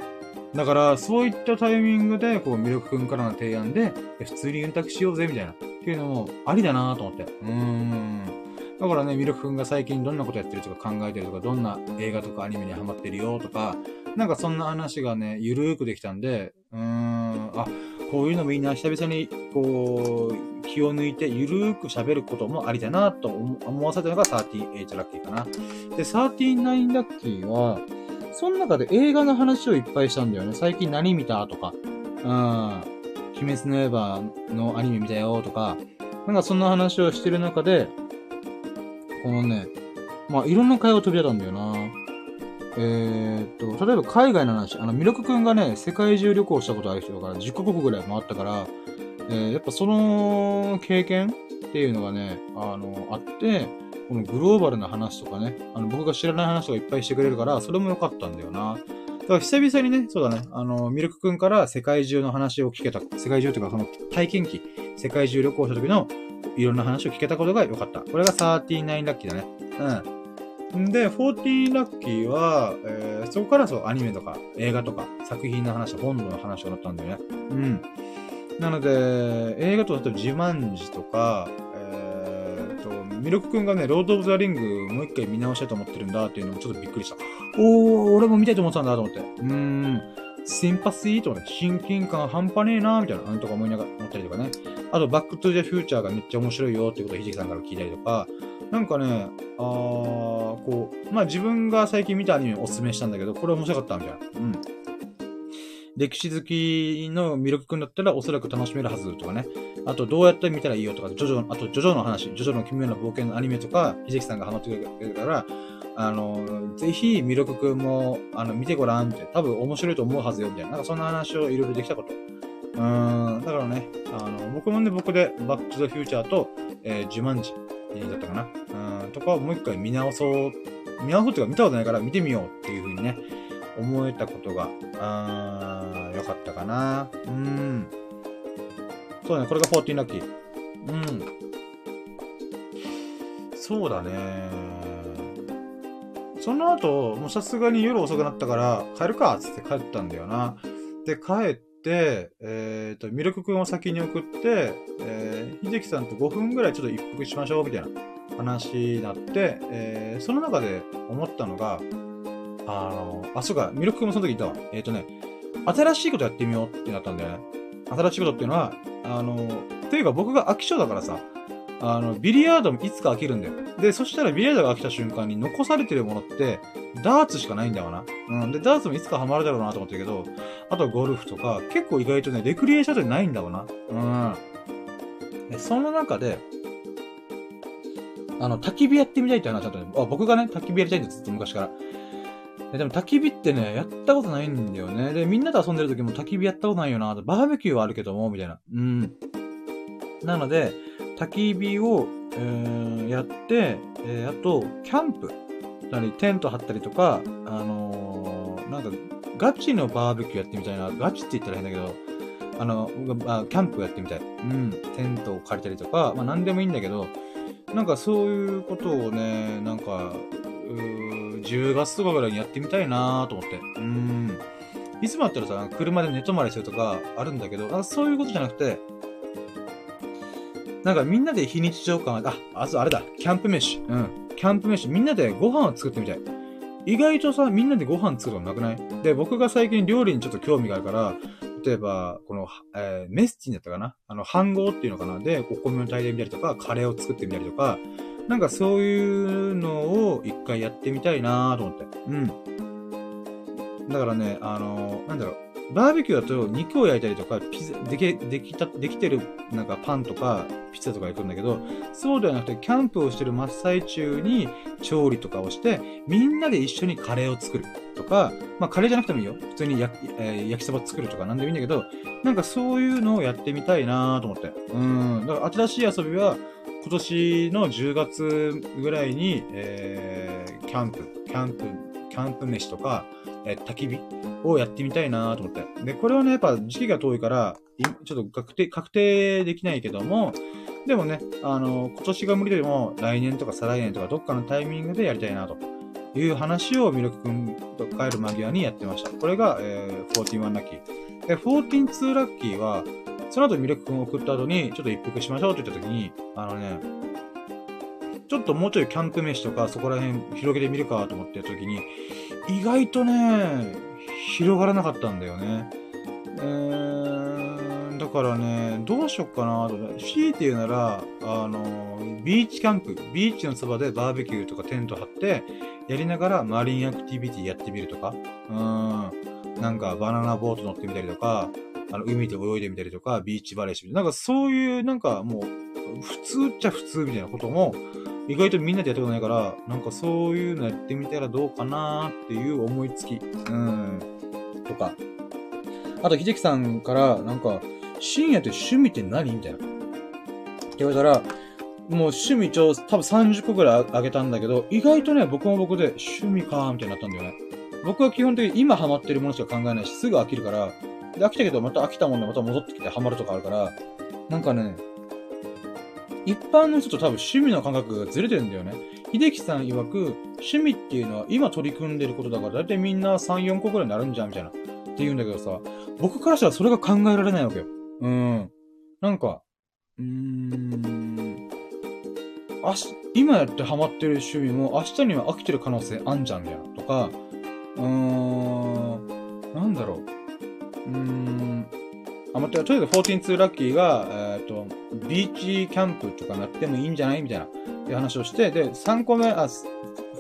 だから、そういったタイミングで、こう、魅力くんからの提案で、普通にユンタクしようぜ、みたいな。っていうのも、ありだなと思って。うーん。だからね、ミルクくんが最近どんなことやってるとか考えてるとか、どんな映画とかアニメにハマってるよとか、なんかそんな話がね、ゆるーくできたんで、うーん、あ、こういうのもいいな、久々に、こう、気を抜いてゆるーく喋ることもありだなと思わせたのが38ラッキーかな。で、39ラッキーは、その中で映画の話をいっぱいしたんだよね。最近何見たとか、うん、鬼滅の刃のアニメ見たよとか、なんかそんな話をしてる中で、このね、まあ、いろんな会話飛び出たんだよな。えー、っと、例えば海外の話、あの、ミルクくんがね、世界中旅行したことある人だから、10カ国ぐらい回ったから、えー、やっぱその経験っていうのがね、あの、あって、このグローバルな話とかね、あの、僕が知らない話とかいっぱいしてくれるから、それも良かったんだよな。だから久々にね、そうだね、あの、ミルクくんから世界中の話を聞けた、世界中というかその体験記、世界中旅行した時のいろんな話を聞けたことが良かった。これが39ラッキーだね。うん。で、14ラッキーは、えー、そこからそう、アニメとか、映画とか、作品の話、本の話をなったんだよね。うん。なので、映画と例えば自慢寺とか、えー、とミルク君がね、ロード・オブ・ザ・リングもう一回見直したいと思ってるんだっていうのもちょっとびっくりした。おー、俺も見たいと思ってたんだと思って。うーん。シンパシーとかね、親近感半端ねえなーみたいな、なんとか思いながら思ったりとかね。あと、バックトゥ・ザ・フューチャーがめっちゃ面白いよってことをひじきさんから聞いたりとか、なんかね、あー、こう、まあ自分が最近見たアニメをおすすめしたんだけど、これ面白かったみたいな。うん。歴史好きのミルクくんだったらおそらく楽しめるはずとかね。あと、どうやって見たらいいよとか、ジョジョ、あと、ジョジョの話、ジョジョの奇妙な冒険のアニメとか、ひじきさんがハマってくれるから、あの、ぜひ、魅力くんも、あの、見てごらんって、多分面白いと思うはずよ、みたいな。なんかそんな話をいろいろできたこと。うん、だからね、あの、僕もね、僕で、バックトゥザフューチャーと、えー、ジュマンジ、だったかな。うん、とかをもう一回見直そう。見直そうっていうか見たことないから見てみようっていう風にね、思えたことが、あー、よかったかな。うん。そうね、これが14ラッキー。うん。そうだね。その後、もうさすがに夜遅くなったから、帰るかっつって帰ったんだよな。で、帰って、えっ、ー、と、ミルクくんを先に送って、えー、秀樹さんと5分ぐらいちょっと一服しましょう、みたいな話になって、えー、その中で思ったのが、あの、あ、そうか、ミルク君もその時言ったわ。えっ、ー、とね、新しいことやってみようってなったんだよね。新しいことっていうのは、あの、というか僕が飽き性だからさ、あの、ビリヤードもいつか飽きるんだよ。で、そしたらビリヤードが飽きた瞬間に残されてるものって、ダーツしかないんだよな。うん。で、ダーツもいつかハマるだろうなと思ってるけど、あとゴルフとか、結構意外とね、レクリエーションでないんだろうな。うん。で、その中で、あの、焚き火やってみたいって話だったね。あ、僕がね、焚き火やりたいんです、ずっと昔から。でも焚き火ってね、やったことないんだよね。で、みんなと遊んでる時も焚き火やったことないよな。バーベキューはあるけども、みたいな。うん。なので、焚き火を、えー、やって、えー、あと、キャンプ。なり、テント張ったりとか、あのー、なんか、ガチのバーベキューやってみたいな。ガチって言ったら変だけど、あの、あキャンプやってみたい。うん。テントを借りたりとか、まあ何でもいいんだけど、なんかそういうことをね、なんか、10月とかぐらいにやってみたいなと思って。うん。いつもだったらさ、車で寝泊まりするとかあるんだけど、あそういうことじゃなくて、なんかみんなで非日常感、あ、あ、そう、あれだ、キャンプ飯。うん。キャンプ飯。みんなでご飯を作ってみたい。意外とさ、みんなでご飯作るのなくない？で、僕が最近料理にちょっと興味があるから、例えば、この、えー、メスティンだったかな？あの、飯盒っていうのかな？で、お米を炊いてみたりとか、カレーを作ってみたりとか、なんかそういうのを一回やってみたいなと思って。うん。だからね、あの、なんだろう、バーベキューだと肉を焼いたりとか、ピザ、でき、できた、できてる、なんかパンとか、ピザとか焼くんだけど、そうではなくて、キャンプをしてる真っ最中に調理とかをして、みんなで一緒にカレーを作るとか、まあカレーじゃなくてもいいよ。普通に焼き、えー、焼きそば作るとかなんでもいいんだけど、なんかそういうのをやってみたいなと思って。うん。だから新しい遊びは、今年の10月ぐらいに、えー、キャンプ、キャンプ、キャンプ飯とか、え、焚き火をやってみたいなと思って。で、これはね、やっぱ時期が遠いから、ちょっと確定、確定できないけども、でもね、あの、今年が無理でも来年とか再来年とかどっかのタイミングでやりたいなという話をミルク君と帰る間際にやってました。これが、えー、41ラッキー。で、142ラッキーは、その後ミルク君を送った後に、ちょっと一服しましょうって言った時に、あのね、ちょっともうちょいキャンプ飯とかそこら辺広げてみるかと思ってた時に、意外とね、広がらなかったんだよね。えー、だからね、どうしよっかなと。強いて言うなら、あの、ビーチキャンプ、ビーチのそばでバーベキューとかテント張って、やりながらマリンアクティビティやってみるとか、うん、なんかバナナボート乗ってみたりとか、あの、海で泳いでみたりとか、ビーチバレーしてみたり、なんかそういう、なんかもう、普通っちゃ普通みたいなことも、意外とみんなでやったことないから、なんかそういうのやってみたらどうかなっていう思いつき、うん、とか。あと、秀樹さんから、なんか、深夜って趣味って何みたいな。って言われたら、もう趣味超、多分30個くらいあげたんだけど、意外とね、僕も僕で趣味かーみたいになったんだよね。僕は基本的に今ハマってるものしか考えないし、すぐ飽きるから、で、飽きたけどまた飽きたもんでまた戻ってきてハマるとかあるから、なんかね、一般の人と多分趣味の感覚がずれてるんだよね。秀樹さん曰く、趣味っていうのは今取り組んでることだから、だいたいみんな3、4個くらいになるんじゃん、みたいな。って言うんだけどさ、僕からしたらそれが考えられないわけよ。うん。なんか、うーん。明日、今やってハマってる趣味も明日には飽きてる可能性あんじゃん、みたいな。とか、うーん、なんだろう。うーん、あ、また、とりあえず142ラッキーが、えっ、ー、と、ビーチキャンプとかなってもいいんじゃないみたいな、って話をして、で、3個目、あ、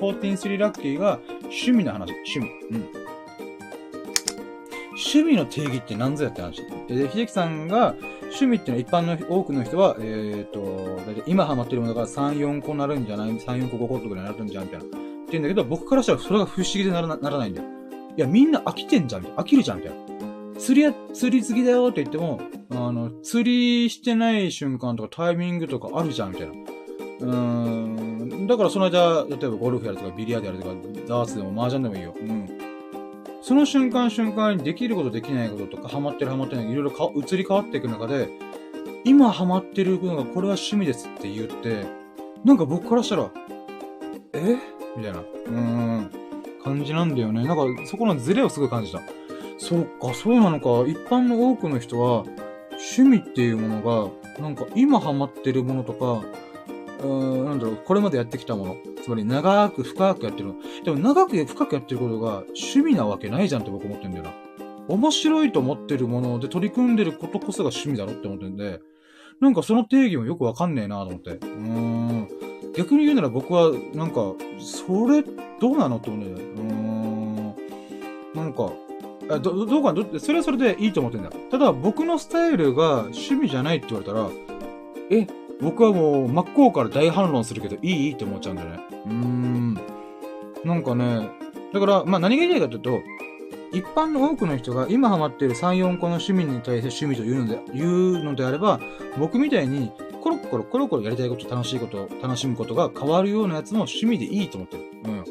143ラッキーが趣味の話、趣味。うん。趣味の定義って何ぞやって話。で、秀樹さんが、趣味っていうのは一般の多くの人は、えっ、ー、と、今ハマってるものが3、4個なるんじゃない ?3、4個、5個とかになるんじゃんみたいな。って言うんだけど、僕からしたらそれが不思議でならならないんだよ。いや、みんな飽きてんじゃんみたいな。飽きるじゃんみたいな。釣りや、釣り好きだよって言っても、あの、釣りしてない瞬間とかタイミングとかあるじゃん、みたいな。うーん。だからその間、例えばゴルフやるとかビリヤードやるとか、ダーツでも麻雀でもいいよ。うん。その瞬間瞬間にできることできないこととか、ハマってるハマってない、いろいろか移り変わっていく中で、今ハマってるのがこれは趣味ですって言って、なんか僕からしたら、え？みたいな。うーん。感じなんだよね。なんかそこのズレをすごい感じた。そっか、そうなのか。一般の多くの人は、趣味っていうものが、なんか今ハマってるものとか、うーん、なんだろう、これまでやってきたもの。つまり長く深くやってる。でも長く深くやってることが趣味なわけないじゃんって僕思ってんだよな。面白いと思ってるもので取り組んでることこそが趣味だろって思ってんで、なんかその定義もよくわかんねえなと思って。うーん。逆に言うなら僕は、なんか、それ、どうなのって思うんだよ。うーん。なんか、あどどうかな？それはそれでいいと思ってんだ。ただ、僕のスタイルが趣味じゃないって言われたら、え、僕はもう真っ向から大反論するけど、いい？って思っちゃうんだよね。うーん。なんかね、だから、まあ何が言いたいかというと、一般の多くの人が今ハマっている3、4個の趣味に対して趣味というので、言うのであれば、僕みたいにコロコロコロコロやりたいこと、楽しいこと、楽しむことが変わるようなやつも趣味でいいと思ってる。うん。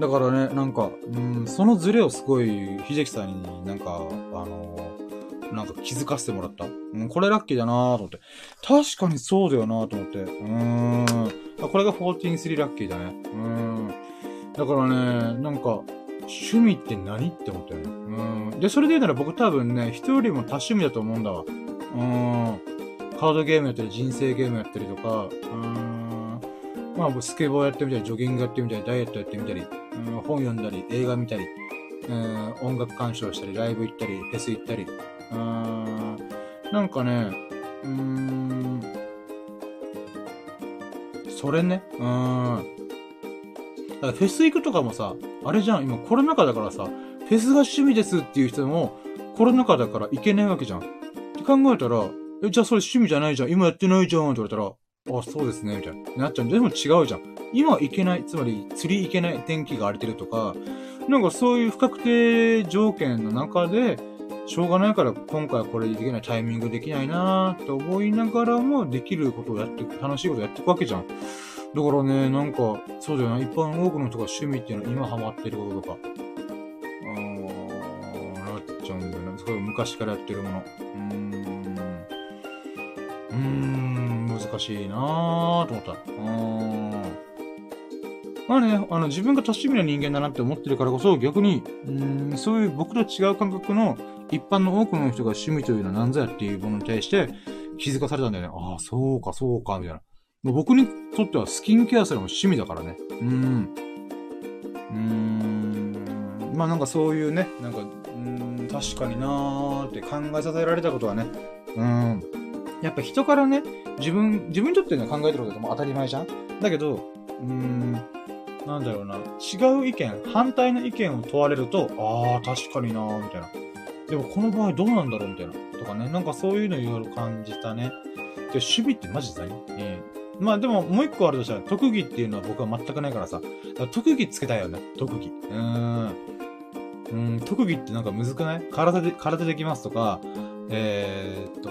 だからね、なんか、うん、そのズレをすごい、秀樹さんになんか、あのー、なんか気づかせてもらった。うん、これラッキーだなーと思って。確かにそうだよなーと思って。うーん。これが143ラッキーだね。うん。だからね、なんか、趣味って何って思ったよね。うん。で、それで言うなら僕多分ね、人よりも多趣味だと思うんだわ。うん。カードゲームやったり、人生ゲームやったりとか、うん。まあ、スケボーやってみたり、ジョギングやってみたり、ダイエットやってみたり、うん、本読んだり、映画見たり、うん、音楽鑑賞したり、ライブ行ったり、フェス行ったり、うん、なんかね、うん、それね、うん。からフェス行くとかもさ、あれじゃん、今コロナ禍だからさ、フェスが趣味ですっていう人も、コロナ禍だから行けないわけじゃん。って考えたら、え、じゃあそれ趣味じゃないじゃん。今やってないじゃんって言われたら、あ、そうですね、みたいな。なっちゃう。でも違うじゃん。今行けない、つまり釣り行けない天気が荒れてるとか、なんかそういう不確定条件の中で、しょうがないから今回はこれできないタイミングできないなーって思いながらもできることをやっていく、楽しいことやっていくわけじゃん。だからね、なんか、そうだよな、一般多くの人が趣味っていうのは今ハマってることとか、あー、なっちゃうんだよね。それ昔からやってるもの。うーん。うーん、難しいなーと思った。うん。まあね、あの、自分が多趣味な人間だなって思ってるからこそ、逆に、うん、そういう僕と違う感覚の一般の多くの人が趣味というのは何ぞやっていうものに対して気づかされたんだよね。ああ、そうか、そうか、みたいな。もう僕にとってはスキンケアすらも趣味だからね。うん。うーん。まあなんかそういうね、なんか、うん、確かになーって考えさせられたことはね。うん。やっぱ人からね、自分、自分にとっての考えてることってもう当たり前じゃんだけど、うーん、なんだろうな、違う意見、反対の意見を問われると、ああ、確かになーみたいな。でもこの場合どうなんだろうみたいな。とかね。なんかそういうのいろいろ感じたね。で、守備ってマジで何ええまあでももう一個あるとしたら特技っていうのは僕は全くないからさ。ら特技つけたいよね。特技。うーん。うん、特技ってなんかむずくない？体で、体できますとか、えー、っと、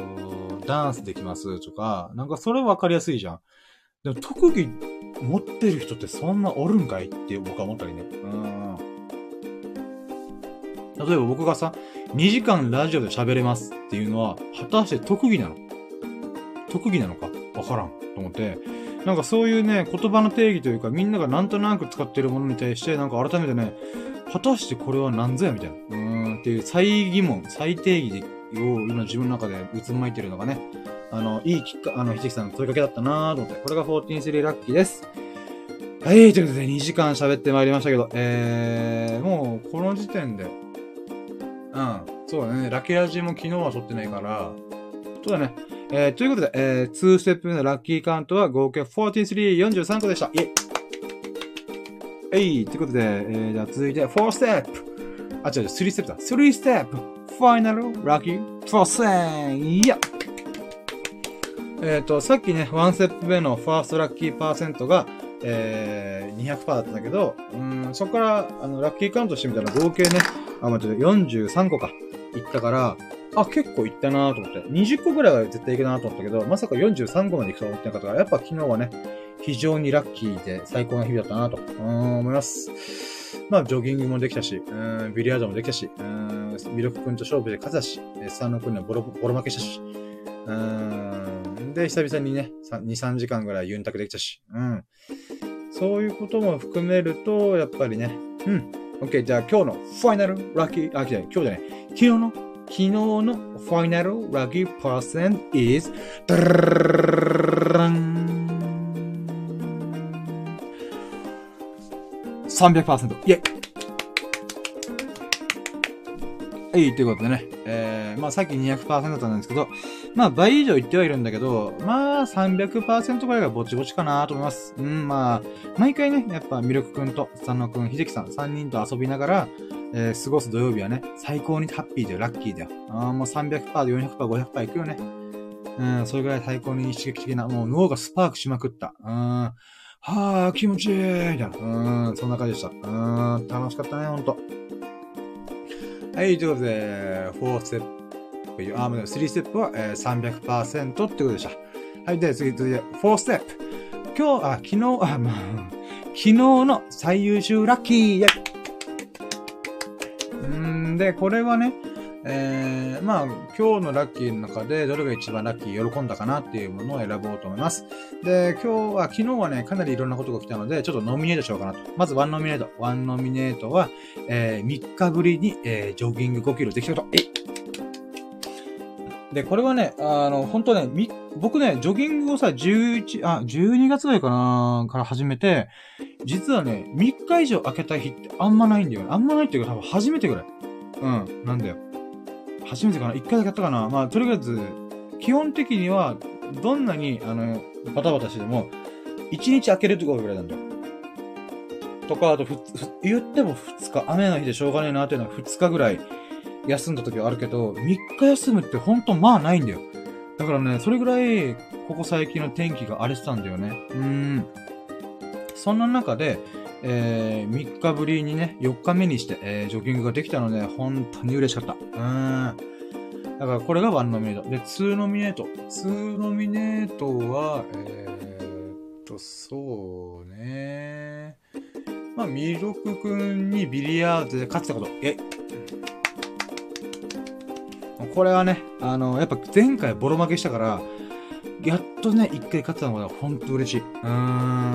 ダンスできますとか、なんかそれ分かりやすいじゃん。でも特技持ってる人ってそんなおるんかいって僕は思ったりね。うん。例えば僕がさ、2時間ラジオで喋れますっていうのは、果たして特技なの？特技なのか？わからんと思って、なんかそういうね、言葉の定義というか、みんながなんとなく使ってるものに対して、なんか改めてね、果たしてこれは何ぞやみたいな。うーんっていう再疑問、再定義でを今自分の中で渦巻いてるのがね、あの、いいきっか、あの、ひじきさんの問いかけだったなぁと思って、これが143ラッキーです。はい、ということで2時間喋ってまいりましたけど、えー、もうこの時点で、うん。そうだね。ラッキーラジも昨日は撮ってないから、そうだね。えー、ということで、えー、2ステップ目のラッキーカウントは合計43、43個でした。イェイえいということで、えー、じゃあ続いて4ステップあ、違う違う、3ステップだ。3ステップファイナルラッキープロセンいやえっ、と、さっきね、1ステップ目のファーストラッキーパーセントが、えー、200%だったんだけど、うん、そこから、あの、ラッキーカウントしてみたら合計ね、あ、待って、43個か、いったから、あ、結構いったなと思って。20個ぐらいは絶対いけたなと思ったけど、まさか43個までいくと思ってなかったから、やっぱ昨日はね、非常にラッキーで最高な日々だったなと、うん、思います。まあ、ジョギングもできたし、うん、ビリヤードもできたし、うん、ミルク君と勝負で勝ったし、スタンド君にはボロ、ボロ負けしたし、うん、で、久々にね、2、3時間ぐらいユンタクできたし、うん。そういうことも含めると、やっぱりね、うん、OK、じゃあ今日のファイナルラッキー、あ、今日じゃない、昨日の、昨日のファイナルラッキーパーセント is、300%。イェイはい、ということでね。えー、まあさっき200%だったんですけど、まあ倍以上言ってはいるんだけど、まあ300%ぐらいがぼちぼちかなと思います。うん、まあ、毎回ね、やっぱミルクくんと佐野くん、秀樹さん3人と遊びながら、えー、過ごす土曜日はね、最高にハッピーだよ、ラッキーだよ。ああ、もう300%、400%、500%いくよね。うん、それぐらい最高に刺激的な、もう脳がスパークしまくった。うん、はあ、気持ちいいみたいな。うん、そんな感じでした。うん、楽しかったね、ほんと。はい、ということで、4ステップ、あ、3ステップは、えー、300%ってことでした。はい、で、次、次、4ステップ。今日、あ、昨日、あ、まあ、昨日の最優秀ラッキーうんで、これはね、えー、まあ、今日のラッキーの中でどれが一番ラッキー喜んだかなっていうものを選ぼうと思います。で、今日は、昨日はね、かなりいろんなことが来たので、ちょっとノミネートしようかなと。まず、ワンノミネート。ワンノミネートは、えー、3日ぶりに、えー、ジョギング5キロできたこと。えで、これはね、あの、本当ね、み、僕ね、ジョギングをさ、11、あ、12月ぐらいかなから始めて、実はね、3日以上空けた日ってあんまないんだよね。あんまないっていうか多分初めてぐらい。うん、なんだよ。初めてかな ?1 回だけやったかな？まあ、とりあえず、基本的には、どんなに、あの、バタバタしても、1日開けるってことぐらいなんだよ。とか、あとふ、ふ、言っても2日、雨の日でしょうがねえなっていうのは2日ぐらい休んだ時はあるけど、3日休むってほんとまあないんだよ。だからね、それぐらい、ここ最近の天気が荒れてたんだよね。うーん。そんな中で、えー、3日ぶりにね、4日目にして、えー、ジョギングができたので、本当に嬉しかった。うーん。だからこれが1ノミネート。で、2ノミネート。2ノミネートは、えー、っと、そうね。まあ、ミルクくんにビリヤードで勝ってたこと。えこれはね、あの、やっぱ前回ボロ負けしたから、やっとね、一回勝ったのが本当嬉しい。うー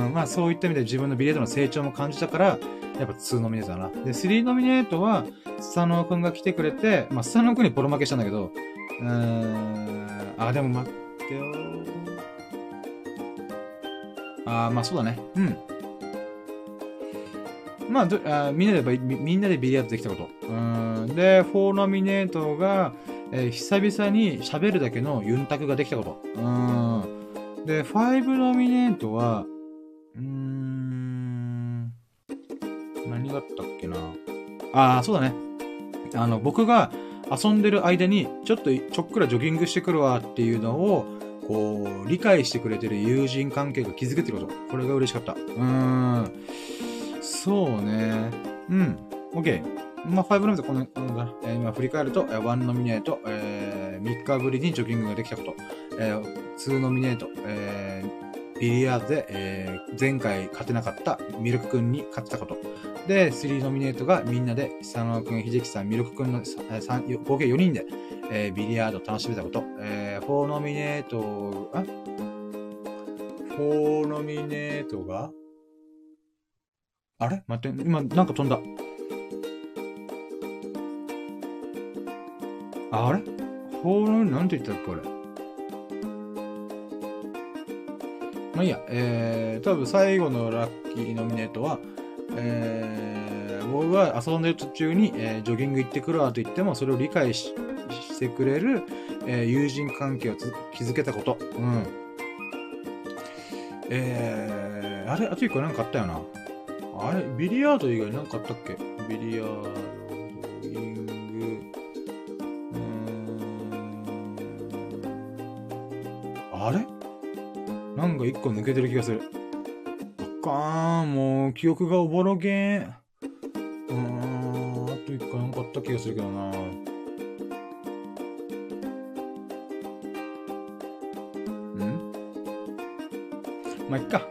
ん。まあそういった意味で自分のビリヤードの成長も感じたから、やっぱ2ノミネートだな。で、3ノミネートは、スサノオくんが来てくれて、まあスサノオくんにボロ負けしたんだけど、うーん。あ、でも待ってよあーまあそうだね。うん。まあ、どあみんなで、みんなでビリヤードできたこと。うん。で、4ノミネートが、えー、久々に喋るだけのユンタクができたこと。うん。で、5ノミネートは、うーん、何があったっけな。ああ、そうだね。あの、僕が遊んでる間に、ちょっとちょっくらジョギングしてくるわっていうのを、こう、理解してくれてる友人関係が築けてること。これが嬉しかった。うーん。そうね。うん。OK。まあ、5ノミネートこの、このだ、え、今振り返ると、え、1ノミネート、えー、3日ぶりにジョギングができたこと、えー、2ノミネート、えー、ビリヤードで、えー、前回勝てなかったミルクくんに勝ったこと。で、3ノミネートがみんなで、佐野くん、秀樹さん、ミルクくんの3合計4人で、えー、ビリヤードを楽しめたこと。えー、4ノミネート、あ ?4 ノミネートが？あれ？待って、今なんか飛んだ。あれ？ホール、なんて言ったっけ、これ？まあいいや、えー、多分最後のラッキーノミネートは、えー、僕が遊んでる途中に、えー、ジョギング行ってくるわと言っても、それを理解ししてくれる、えー、友人関係を築けたこと。うん。えー、あれあと一個なんかあったよな。あれビリヤード以外なんかあったっけ？ビリヤード。ジョギング、うんあれ？なんか一個抜けてる気がする。あかん、もう、記憶がおぼろげん。うーん、あと一個なんかあった気がするけどな。ん？まあ、いっか。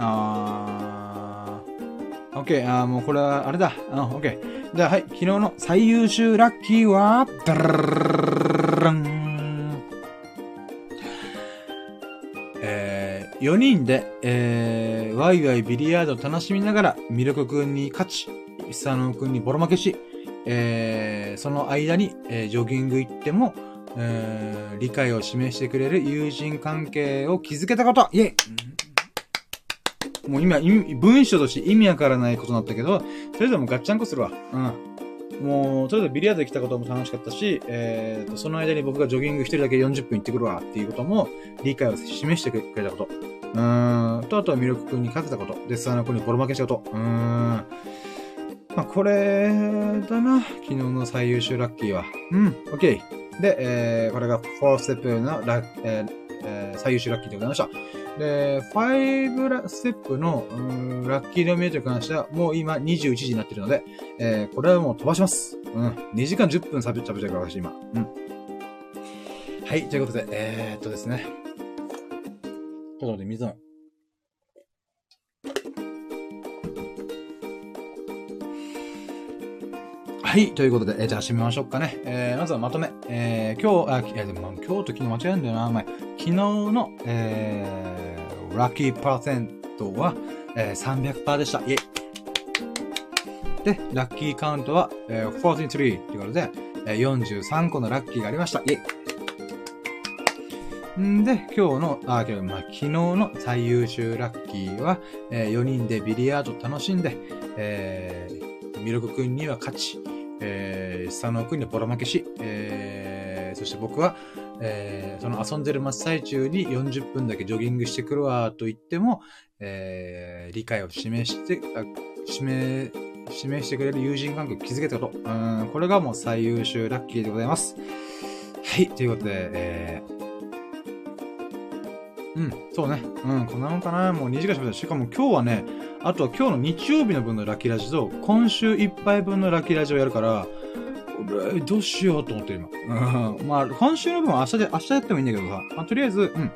あー。オッケー、あー、もうこれは、あれだ。あ、オッケー。じゃあ、はい。昨日の最優秀ラッキーは、ダラン4人で、えー、ワイワイビリヤードを楽しみながら、ミルク君に勝ち、久野君にボロ負けし、えー、その間に、えー、ジョギング行っても、えー、理解を示してくれる友人関係を築けたことイェイもう今、文章として意味わからないことになったけど、それでもガッチャンコするわ。うん。もう、とりあえずビリヤードで来たことも楽しかったし、えーと、その間に僕がジョギング一人だけ40分行ってくるわっていうことも理解を示してくれたこと。うーん。と、あとは魅力君に勝てたこと。で、スアナ君にボロ負けしたこと。うーん。まあ、これだな。昨日の最優秀ラッキーは。うん。オッケー。で、えー、これが4ステップのラ、えーえー、最優秀ラッキーでございました。で、5ステップの、うんラッキーノミネートに関しては、もう今21時になってるので、えー、これはもう飛ばします。うん。2時間10分喋っちゃべちゃうから、私今。うん。はい、ということで、えー、っとですね。ちょっと待って、水はい。ということで、えー、じゃあ締めましょうかね。えー、まずはまとめ。えー、今日、あ、いやでも、今日と昨日間違えるんだよな、前。昨日の、えー、ラッキーパーセントは、えー、300%でした。イェイ。で、ラッキーカウントは、えー、43ということで、えー、43個のラッキーがありました。イェイ。んで、今日の、あ、今日、まあ、昨日の最優秀ラッキーは、えー、4人でビリヤード楽しんで、えー、ミルク君には勝ち、えー、佐野くんにボロ負けし、えー、そして僕は、えー、その遊んでる真っ最中に40分だけジョギングしてくるわと言っても、えー、理解を示して、あ示、示してくれる友人関係を築けたこと。うん、これがもう最優秀ラッキーでございます。はい、ということで、えー、うん、そうね。うん、こんなもんかな。もう2時間喋った。しかも今日はね、あとは今日の日曜日の分のラッキーラジと、今週いっぱい分のラッキーラジをやるから、俺、どうしようと思って今。うん。まあ、今週の分は明日で、明日やってもいいんだけどさ。まあ、とりあえず、うん。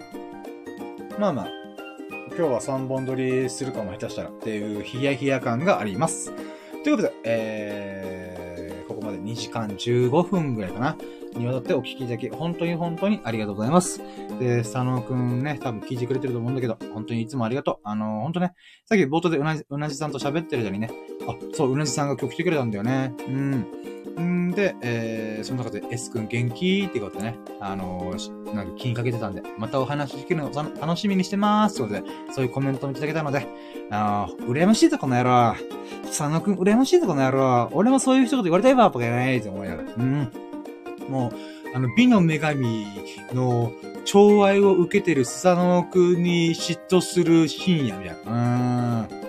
まあまあ、今日は3本撮りするかも下手したらっていうヒヤヒヤ感があります。ということで、えー、ここまで2時間15分ぐらいかな。にわたってお聞きいただき、本当に本当にありがとうございます。で、佐野くんね、多分聞いてくれてると思うんだけど、本当にいつもありがとう。あのー、本当ね、さっき冒頭でうなじ、うなじさんと喋ってる間にね、あ、そう、うなじさんが今日来てくれたんだよね。うん。んで、えー、その中で S 君元気？ってことでね、あのー、なんか気にかけてたんで、またお話聞けるの楽しみにしてまーすってことで、そういうコメントもいただけたので、あー、羨ましいぞ、この野郎。佐野くん、羨ましいぞ、この野郎。俺もそういう一言言われたいわ、とか言わないって思いながら。うん。もう、あの、美の女神の寵愛を受けてるスサノオくんに嫉妬する深夜みたいな。うん。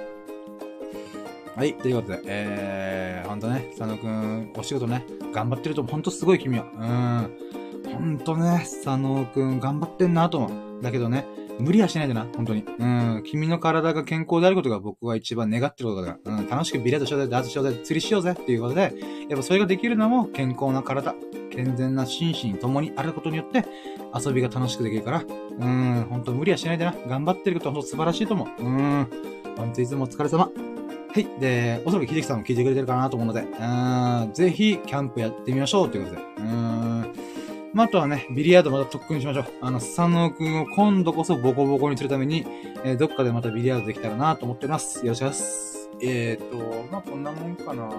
はい、ということで、えー、ほんとね、佐野くん、お仕事ね、頑張ってると、ほんとすごい君は。うん。ほんとね、佐野くん、頑張ってんなと思う。だけどね、無理はしないでな、本当に。うん。君の体が健康であることが僕は一番願ってることだから。うん。楽しくビレードしようぜ、ダーツしようぜ、釣りしようぜっていうことで、やっぱそれができるのも健康な体、健全な心身ともにあることによって、遊びが楽しくできるから、うん。本当無理はしないでな。頑張ってることは本当素晴らしいと思う。うん。本当いつもお疲れ様。はい。で、おそらく秀樹さんも聞いてくれてるかなと思うので、うん。ぜひ、キャンプやってみましょうということで。うん。まあ、あとはね、ビリヤードまた特訓しましょう。あの、佐野くんを今度こそボコボコにするために、えー、どっかでまたビリヤードできたらなと思っております。よろしくお願いします。えーと、まあ、こんなもんかな。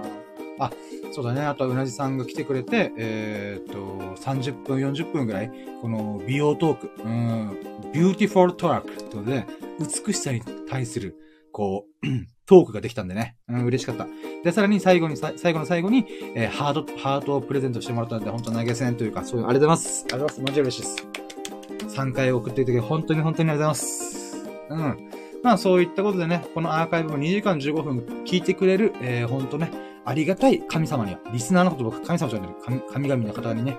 あ、そうだね。あとはうなじさんが来てくれて、えー、っと、30分、40分ぐらい、この美容トーク、うん、 beautiful talk とで、美しさに対する、こう、トークができたんでね。うん、嬉しかった。で、さらに最後に、最後の最後に、えー、ハート、ハートをプレゼントしてもらったんで、本当投げ銭というか、そういう、ありがとうございます。ありがとうございます。マジで嬉しいです。3回送っていただき、本当に本当にありがとうございます。うん。まあ、そういったことでね、このアーカイブも2時間15分聞いてくれる、えー、本当ね、ありがたい神様には、リスナーのこと僕神様じゃない神、神々の方にね、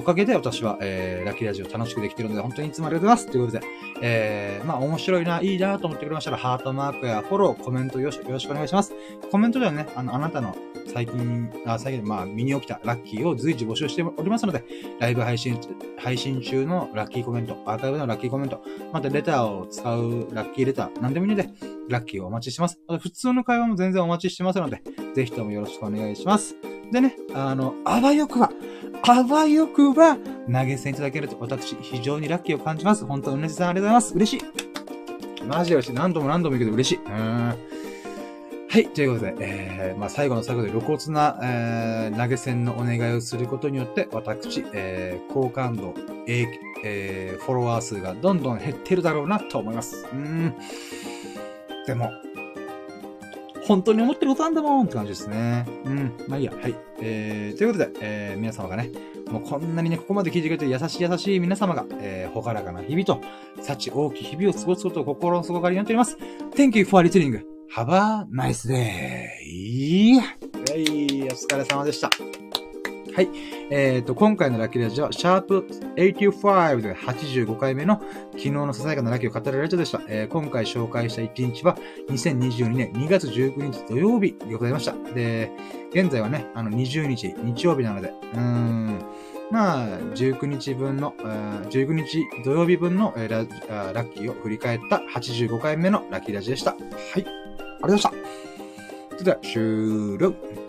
おかげで私は、えー、ラッキーラジオ楽しくできてるので、本当にいつもありがとうございます。ということで、えー、まあ面白いな、いいなと思ってくれましたら、ハートマークやフォロー、コメントよろしよろしくお願いします。コメントではね、あの、あなたの最近、あ最近、まあ、身に起きたラッキーを随時募集しておりますので、ライブ配信、配信中のラッキーコメント、アーカイブのラッキーコメント、またレターを使うラッキーレター、なんでもいいので、ラッキーをお待ちしてます。普通の会話も全然お待ちしてますので、ぜひともよろしくお願いします。でね、あの、あわよくば、あわよくば、投げ銭いただけると私、非常にラッキーを感じます。本当うなじさんありがとうございます。嬉しい。マジで嬉しい。何度も何度も言うけど嬉しい。うん。はい。ということで、えー、まあ、最後の最後で露骨な、えー、投げ銭のお願いをすることによって、私、えー、好感度、えー、えー、フォロワー数がどんどん減ってるだろうなと思います。うん。でも、本当に思ってることなんだもんって感じですね。うん。まあいいや。はい。えー、ということで、えー、皆様がね、もうこんなにね、ここまで聞いてくれて優しい優しい皆様が、えー、ほがらかな日々と、幸大きい日々を過ごすことを心の底から祈っております。Thank you for listening. Have a nice day. はい、お疲れ様でした。はい。えっ、ー、と、今回のラッキーラジオは、シャープ85で85回目の昨日のささやかなラッキーを語るラジオでした。えー、今回紹介した1日は、2022年2月19日土曜日でございました。で、現在はね、あの、20日、日曜日なので、うーん、まあ、19日分の、19日土曜日分のララッキーを振り返った85回目のラッキーラジオでした。はい。ありがとうございました。それでは、終了。